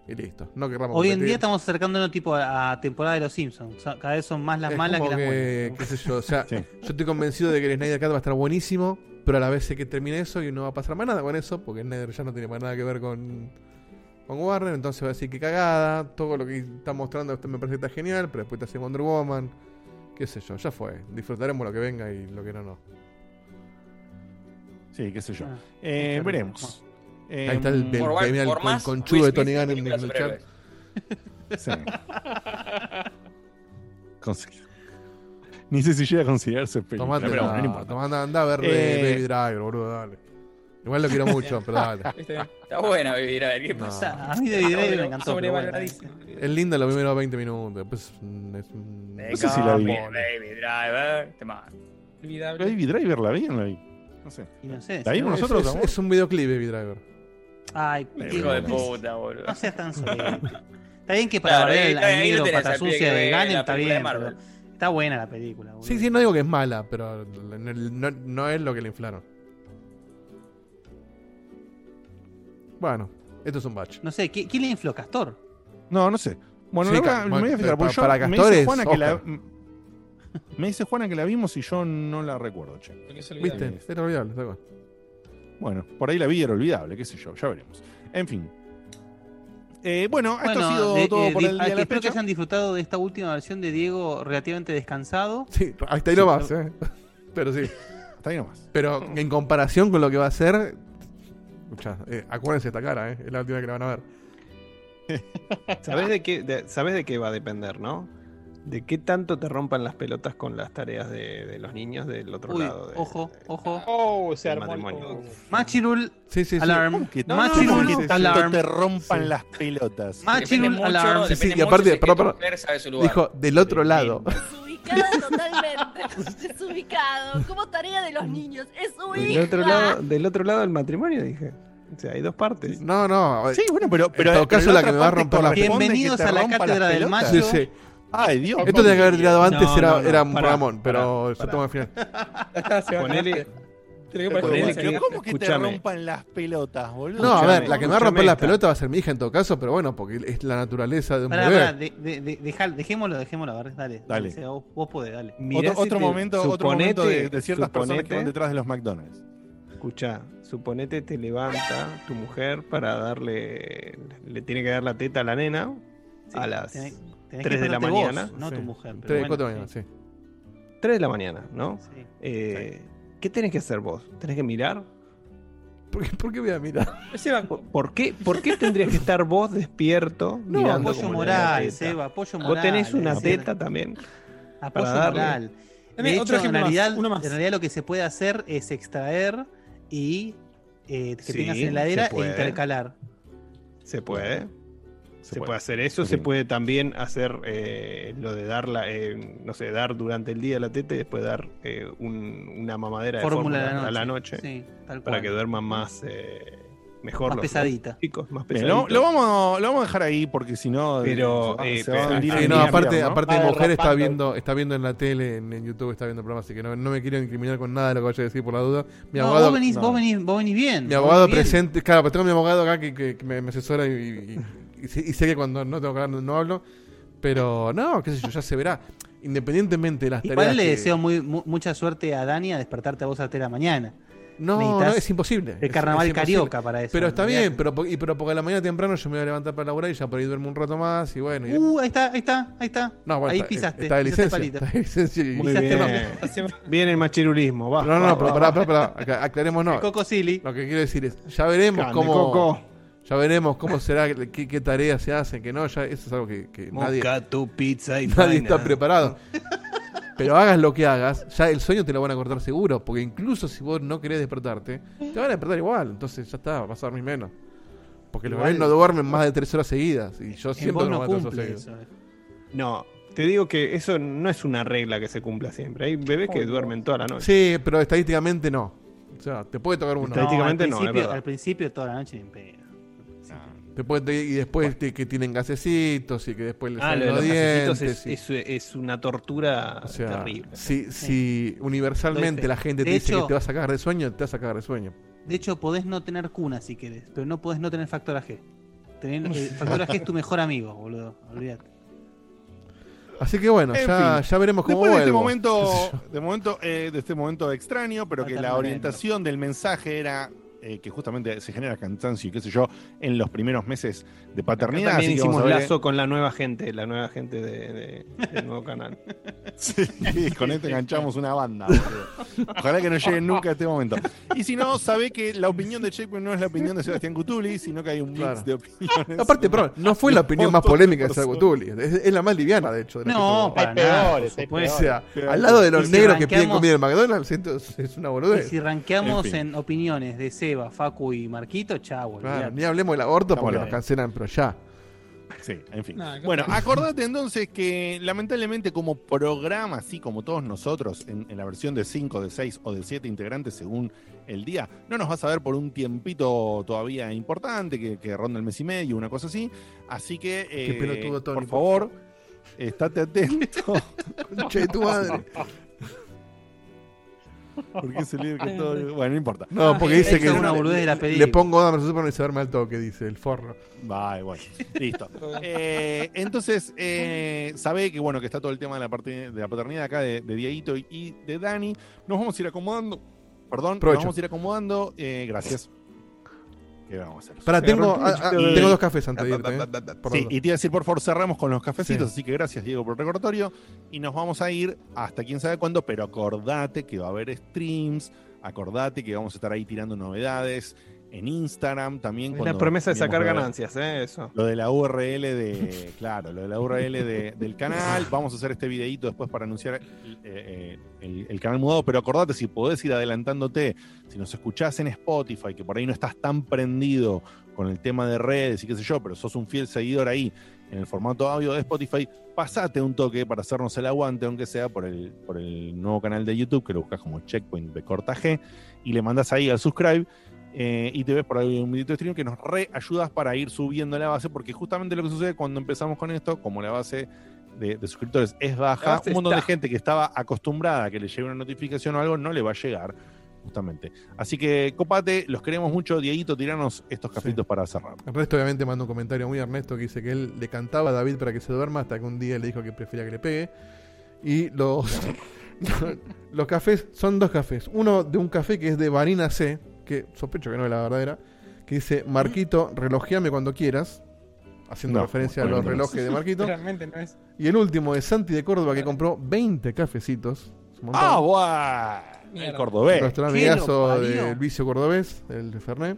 B: Y listo. No querramos
C: Hoy en día estamos acercándonos tipo a, temporada de los Simpsons. O sea, cada vez son más las
B: Es
C: malas que las buenas.
B: qué sé yo, o sea,
A: Sí.
B: yo estoy convencido de que el Snyder Cut va a estar buenísimo, pero a la vez sé que termine eso y no va a pasar más nada con eso, porque Snyder ya no tiene más nada que ver con, con Warner, entonces va a decir que cagada, todo lo que está mostrando me parece que está genial, pero después te hace Wonder Woman, qué sé yo, ya fue, disfrutaremos lo que venga y lo que no, no.
A: Sí, qué sé yo.
C: Ah,
A: Eh, veremos. Eh,
B: Ahí está el, el-
F: Por-
B: mira el
F: por
B: con-
F: más
B: conchudo de Tony Gannon en el chat.
A: Sí. Ni sé si llega a considerarse película.
B: Tomate,
A: pero bueno, no importa.
B: toma, anda, a ver
A: Eh,
B: Baby Driver, boludo, dale. Igual lo quiero mucho, pero dale.
F: Está buena Baby Driver, ¿qué
B: No.
F: pasa?
C: A mí Baby Driver me encantó. pero bueno.
E: Sobrevaloradísimo.
B: Es lindo los primeros 20 minutos. Después es un-
A: No sé si la vi.
F: Baby Driver.
A: Baby Driver la vi o no la vi. No sé.
C: Y no sé.
A: ¿La vimos nosotros?
B: es- es un videoclip, Baby Driver.
C: Ay,
F: Hijo de
C: no
F: puta, boludo.
C: No seas tan solete. Está bien que para
F: Claro, ahí-
C: el, negro pata sucia de Ganem, está bien, pero está buena la película. boludo.
B: Sí, sí, no digo que es mala, pero no, no- no es lo que le inflaron. Bueno, esto es un batch.
C: No sé, ¿qui- ¿quién le infló? ¿Castor?
A: No, no sé. Bueno,
B: Sí,
A: la me voy a fijar, porque
B: para-
A: yo-
B: para
A: me dice
B: es
A: Juana que la me dice Juana que la vimos y yo no la recuerdo, che.
E: Porque.
B: ¿Viste? Era olvidable, está bueno.
A: Por ahí la vi era olvidable, qué sé yo, ya veremos. En fin. Eh, bueno, esto ha sido
C: de-
A: todo
C: eh,
A: por el día de la
C: espero que hayan disfrutado de esta última versión de Diego relativamente descansado.
B: Sí, hasta ahí nomás, ¿eh? Pero sí.
A: Hasta ahí nomás.
B: Pero en comparación con lo que va a ser. Escuchá, eh, acuérdense esta cara, ¿eh? Es la última que la van a ver.
D: ¿Sabes de qué, de, sabes de qué va a depender, no? De qué tanto te rompan las pelotas con las tareas de, de los niños del otro
C: Uy,
D: lado. de-
C: ojo, ojo.
G: Oh, se
D: del
G: armó
D: matrimonio.
C: Machirul
B: Sí, sí, sí.
C: Alarm.
A: ¿Cómo que-
C: Machirul
A: ¿Cómo que tanto
C: Alarm.
A: te rompan
B: Sí.
A: las pelotas?
C: Machirul
F: mucho,
C: Alarm.
B: Sí, sí, y aparte, perdón, perdón. Dijo, del otro lado.
O: Desubicado totalmente. Desubicado. Como tarea de los niños. Es su
D: Del
O: hija.
D: otro, lado, del otro lado del matrimonio, dije. O sea, hay dos partes.
B: No, no.
A: Sí, bueno, pero, pero
B: en todo
A: pero
B: caso, la
A: otra
B: que me va a romper la
C: Bienvenidos a la cátedra del macho.
B: Sí, sí.
A: Ay, Dios.
B: Esto tenía que haber tirado antes,
D: No,
B: era,
D: no, no,
B: era un Ramón, pero
D: pará.
B: estamos al final.
D: Ponele,
A: ¿cómo que te rompan las pelotas, boludo?
B: No, a ver, la que me va a romper
D: escúchame
B: la
D: esta.
B: pelota va a ser mi hija en todo caso, pero bueno, porque es la naturaleza de un
C: Pará, de, de, de- dejá- dejémoslo, dejémoslo, a ver, dale.
A: Dale.
C: O sea, vos, vos podés, dale.
D: mirá
A: otro
D: si
A: otro
D: te-
A: momento, otro
D: suponete-
A: momento de, de ciertas personas que
D: suponete-
A: van detrás de los McDonald's.
D: Escucha, suponete te levanta tu mujer para darle. Le tiene que dar la teta a la nena
C: Sí,
D: a las
C: tenés- tenés
D: 3
C: que
D: de la
C: ponerte vos,
D: mañana.
C: no
B: Sí.
C: tu mujer. pero
B: Tres,
C: bueno,
B: cuatro años,
C: sí.
B: sí.
D: 3 de la mañana, ¿no?
C: Sí.
D: Eh, ¿Qué tenés que hacer vos? ¿Tenés que mirar?
B: ¿Por qué, por qué voy a mirar?
E: Ese va-
D: ¿Por, qué, ¿Por qué tendrías que estar vos despierto
C: No,
D: mirando
C: apoyo
D: la
C: moral? Seba, apoyo moral.
D: Vos tenés una
C: decir,
D: teta también.
C: Apoyo moral.
E: Dame
C: De hecho, en
E: más,
C: realidad,
E: más.
C: en realidad lo que se puede hacer es extraer y eh, que
D: Sí,
C: tengas en la heladera e intercalar.
D: Se puede. Se,
A: puede.
D: puede. hacer eso,
A: Sí.
D: se puede también hacer eh, lo de darla, eh, no sé, dar durante el día la teta y después dar eh, un- una mamadera de
C: Fórmula
D: fórmula
C: a
D: la noche
C: Sí, tal
D: para
C: cual.
D: que duerman más eh, mejor
C: Más
D: los
C: pesadita.
D: chicos, más
A: Bien,
D: pesaditos.
A: lo, lo vamos, lo vamos a dejar ahí porque si no.
D: Pero, eh,
A: se va a
D: pero- Ah,
B: Sí,
A: en
B: no,
A: el
B: aparte, aparte mi mujer está viendo, está viendo en la tele, en, en YouTube está viendo programas, así que no, no me quiero incriminar con nada de lo que vaya a decir por la duda. Mi
C: No,
B: abogado,
C: vos, venís,
A: no.
C: vos, venís, vos venís bien.
B: mi abogado presente, claro, pero tengo mi abogado acá que, que- que me, me asesora y, y- y- y sé, y sé que cuando no tengo que hablar no hablo, pero no, qué sé yo, ya se verá. Independientemente de las tareas
C: Igual le
B: que-
C: deseo muy, mu- mucha suerte a Dani a despertarte a vos a las 3 de la mañana.
B: No, es imposible.
C: El carnaval
B: es imposible.
C: carioca para eso.
B: Pero está bien, pero, po- y, pero porque a la mañana temprano yo me voy a levantar para laburar y ya por ahí duermo un rato más y bueno. y-
C: Uh, ahí está, ahí está, ahí está.
B: no, bueno,
C: ahí
B: está,
C: pisaste.
B: Está de licencia. Está de licencia y-
D: Muy
C: Pisaste
D: bien.
C: no.
D: Bien el machirulismo, va.
B: No, no,
D: va,
B: no, pero
D: va,
B: pará,
D: va.
B: pará, pará, acá- aclaremos no.
C: El Coco Silly.
B: Lo que quiero decir es, ya veremos
D: Grande,
B: cómo
D: Coco.
B: Ya veremos cómo será, qué, qué tareas se hacen, que no, ya eso es algo que, que nadie,
D: tu pizza y
B: nadie está preparado. Pero hagas lo que hagas, ya el sueño te lo van a cortar seguro, porque incluso si vos no querés despertarte, te van a despertar igual, entonces ya está, vas a dormir menos. Porque los bebés no duermen más de tres horas seguidas, y yo que no de tres horas
C: eso.
D: No, te digo que eso no es una regla que se cumpla siempre. Hay bebés que duermen toda la noche.
B: Sí, pero estadísticamente no. O sea, te puede tocar uno.
D: Estadísticamente
C: al
D: no,
C: principio. Al principio toda la noche ni
B: y después que tienen gasecitos y que después les
D: Ah,
B: salen
D: lo de
B: los
D: los gasecitos
B: dientes.
D: es,
B: y-
D: es- es una tortura
B: o sea,
D: terrible.
B: si, si universalmente la gente te
C: De
B: dice
C: hecho-
B: que te va a sacar de sueño, te va a sacar de sueño.
C: De hecho, podés no tener cuna si querés, pero no podés no tener factor AG. Tener, el factor AG es tu mejor amigo, boludo. Olvídate.
B: Así que bueno,
A: En
B: ya, veremos cómo
A: Después de este momento, de momento, eh, de este momento extraño, pero que la orientación del mensaje era eh, que justamente se genera cansancio y qué sé yo en los primeros meses de
D: Acá
A: paternidad.
D: también
A: así que vamos
D: hicimos lazo con la nueva gente, la nueva gente de, de- del nuevo canal.
A: Sí, con esto enganchamos una banda. Ojalá que no lleguen nunca a este momento. Y si no, sabe que la opinión de Checkpoint no es la opinión de Sebastián Cutuli, sino que hay un mix
B: Claro.
A: de opiniones.
B: Aparte, perdón, no fue la opinión más polémica de
A: personas.
B: Tulli. Es, es la más liviana, de hecho. de
C: No, para
G: peores, hay.
B: O sea, al lado de los
C: si
B: negros que piden comida en McDonald's, es, una
C: Y
B: boludez.
C: si rankeamos
A: En
C: en, opiniones de Seba, Facu y Marquito, chao.
B: Claro,
C: olvidate.
B: ni hablemos del aborto porque nos cancelan, pero ya.
A: Sí, en fin.
E: No,
A: Bueno, acordate entonces que lamentablemente como programa, así como todos nosotros, en, en la versión de 5, de 6 o de 7 integrantes según el día, no nos vas a ver por un tiempito todavía importante, que, que ronda el mes y medio, una cosa así. Así que, eh,
B: pelotudo, Tony,
A: por
B: por
A: favor, estate atento.
B: De tu madre.
A: ¿Por qué se lee que todo- Bueno, no importa.
B: No, porque dice
C: Eso
B: que
C: es una boludez de la
B: le pongo Dame Super y se duerme al toque, dice el forro.
A: Vale, bueno, listo. Eh, entonces, eh, sabe que bueno, que está todo el tema de la parte de la paternidad acá de, de Dieguito y, y de Dani. Nos vamos a ir acomodando. Perdón,
B: Provecho.
A: nos vamos a ir acomodando. Eh, gracias. ¿Qué vamos a hacer?
B: Pará, tengo,
A: de-
B: tengo dos cafés antes de irte. eh.
A: Sí, y te iba a decir, por favor, cerramos con los cafecitos,
B: Sí.
A: así que gracias, Diego, por el recordatorio. Y nos vamos a ir hasta quién sabe cuándo, pero acordate que va a haber streams, acordate que vamos a estar ahí tirando novedades en Instagram también.
D: La promesa de sacar ganancias, ¿eh? Eso.
A: Lo de la URL de, claro, lo de la URL de- del canal. Vamos a hacer este videito después para anunciar eh, eh, el, el canal mudado, pero acordate, si podés ir adelantándote, si nos escuchás en Spotify, que por ahí no estás tan prendido con el tema de redes y qué sé yo, pero sos un fiel seguidor ahí en el formato audio de Spotify, pasate un toque para hacernos el aguante, aunque sea por el, por el nuevo canal de YouTube, que lo buscas como Checkpoint de Corta G, y le mandas ahí al subscribe eh, y te ves por ahí un videito de stream que nos re ayudas para ir subiendo la base, porque justamente lo que sucede cuando empezamos con esto, como la base de, de suscriptores es baja,
D: base
A: un montón de gente que estaba acostumbrada a que le llegue una notificación o algo no le va a llegar, justamente. Así que copate, los queremos mucho, Dieguito, tiranos estos cafecitos para cerrar.
B: El resto, obviamente, manda un comentario muy Ernesto que dice que él le cantaba a David para que se duerma hasta que un día le dijo que prefería que le pegue. Y los, los cafés son dos cafés. Uno de un café que es de Varina C, que sospecho que no es la verdadera, que dice: Marquito, relojeame cuando quieras. Haciendo
A: No,
B: referencia a los
A: es.
B: relojes de Marquito.
E: Realmente no es.
B: Y el último de Santi de Córdoba que compró 20 cafecitos. Es.
A: ¡Ah, guau! El cordobés.
B: Nuestro
C: ¿Qué
B: amigazo del vicio cordobés, el de Fernet,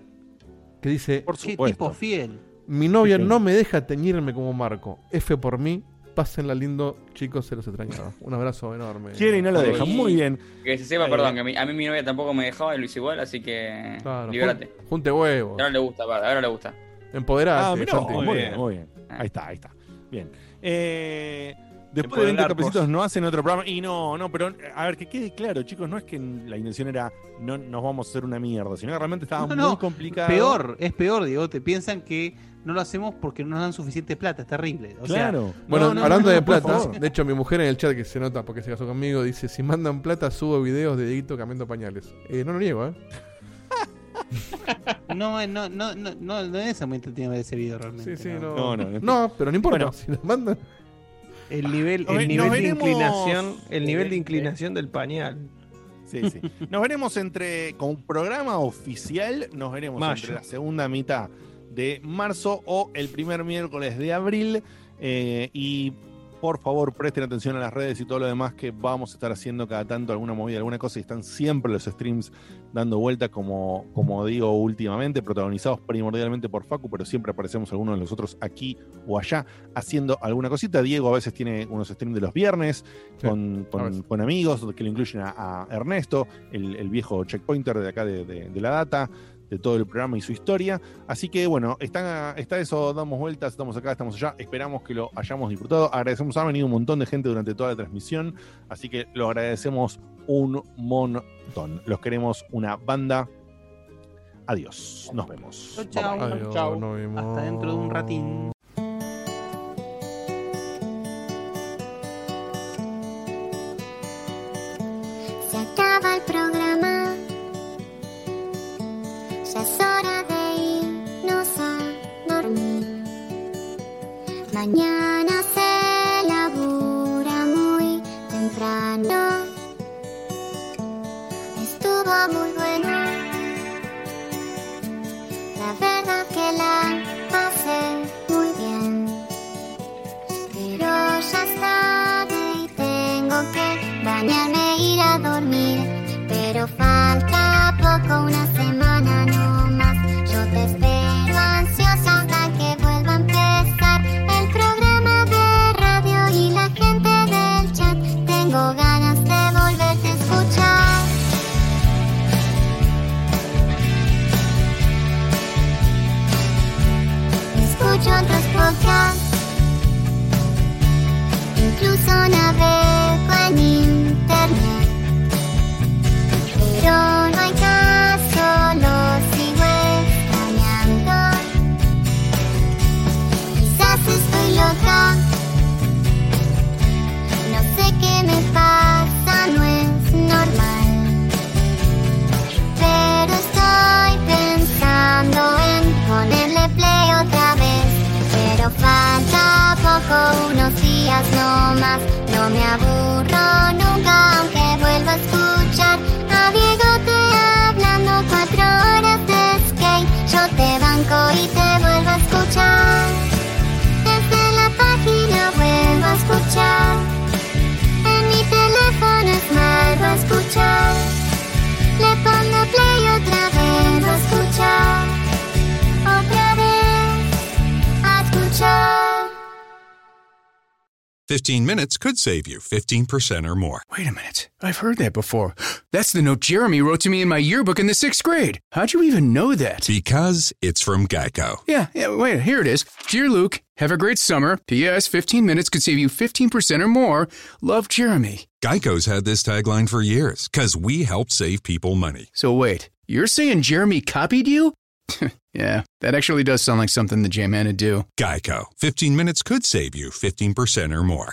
B: que dice:
A: Por
C: Qué
A: supuesto.
C: tipo fiel.
B: Mi novia
A: Sí, sí.
B: no me deja teñirme como Marco. F por mí. Pásenla lindo, chicos, se los extrañaba. Un abrazo enorme.
A: Quiere y no lo deja. Muy bien.
F: Que se sepa,
A: Ahí
F: perdón,
A: va.
F: que a mí, a mí mi novia tampoco me dejaba y lo hizo igual, así que
B: Claro,
F: libérate.
B: jun- junte huevos.
F: Ahora le gusta, padre, ahora le gusta.
B: Empoderate,
A: Ah, mirá,
B: Santi.
A: muy bien,
D: bien.
A: muy bien. Ahí está, ahí está. Bien. Eh, después de
D: Empoderar
A: 20 cafecitos
D: vos.
A: no hacen otro programa. Y no, no, pero a ver, que quede claro, chicos, no es que la intención era no nos vamos a hacer una mierda, sino que realmente estaba
C: No,
A: muy
C: no,
A: complicado.
C: Peor, es peor, Diego. Te piensan que no lo hacemos porque no nos dan suficiente plata. Es terrible. O sea,
A: Claro.
B: Bueno,
A: No, no,
B: hablando
A: no,
B: de plata, de hecho, mi mujer en el chat que se nota porque se casó conmigo dice: Si mandan plata, subo videos de Dieguito cambiando pañales. Eh, no lo niego, ¿eh?
C: no, no, no, no, no, no es muy entretenido ver ese video realmente.
B: Sí, sí,
C: no.
B: no.
A: No, no,
B: No, pero no importa.
A: Bueno.
B: Si nos mandan.
D: El nivel, el nivel de
A: veremos-
D: inclinación, el nivel de
A: Eh,
D: inclinación del pañal.
A: Sí, sí. Nos veremos entre, con programa oficial, nos veremos
D: Mayo.
A: entre la segunda mitad de marzo o el primer miércoles de abril. eh, y por favor, presten atención a las redes y todo lo demás que vamos a estar haciendo cada tanto, alguna movida, alguna cosa. Y están siempre los streams dando vuelta, como, como digo últimamente, protagonizados primordialmente por Facu, pero siempre aparecemos algunos de nosotros aquí o allá haciendo alguna cosita. Diego a veces tiene unos streams de los viernes
B: Sí,
A: con, con- con amigos que lo incluyen a, a Ernesto, el, el viejo checkpointer de acá de, de- de la data, de todo el programa y su historia. Así que bueno, está, está eso, damos vueltas, estamos acá, estamos allá, esperamos que lo hayamos disfrutado. Agradecemos, ha venido un montón de gente durante toda la transmisión, así que lo agradecemos un montón. Los queremos una banda. Adiós, nos vemos.
B: Adiós,
C: Chau.
B: nos vemos.
C: Hasta dentro de un ratín.
P: Mañana se labura muy temprano. Estuvo muy bueno. La verdad que la pasé muy bien. Pero ya es tarde y tengo que bañarme escuchar. En mi teléfono es vuelvo a escuchar. Le pongo play otra vez a escuchar. Otra vez a escuchar.
Q: 15 minutes could save you 15% or more.
R: Wait a minute. I've heard that before. That's the note Jeremy wrote to me in my yearbook in the sixth grade. How'd you even know that?
Q: Because it's from Geico.
R: Yeah, yeah, wait, here it is. Dear Luke, have a great summer. P.S. 15 minutes could save you 15% or more. Love, Jeremy.
Q: Geico's had this tagline for years because we help save people money.
R: So wait, you're saying Jeremy copied you? yeah, that actually does sound like something the J-Man would do.
Q: Geico. 15 minutes could save you 15% or more.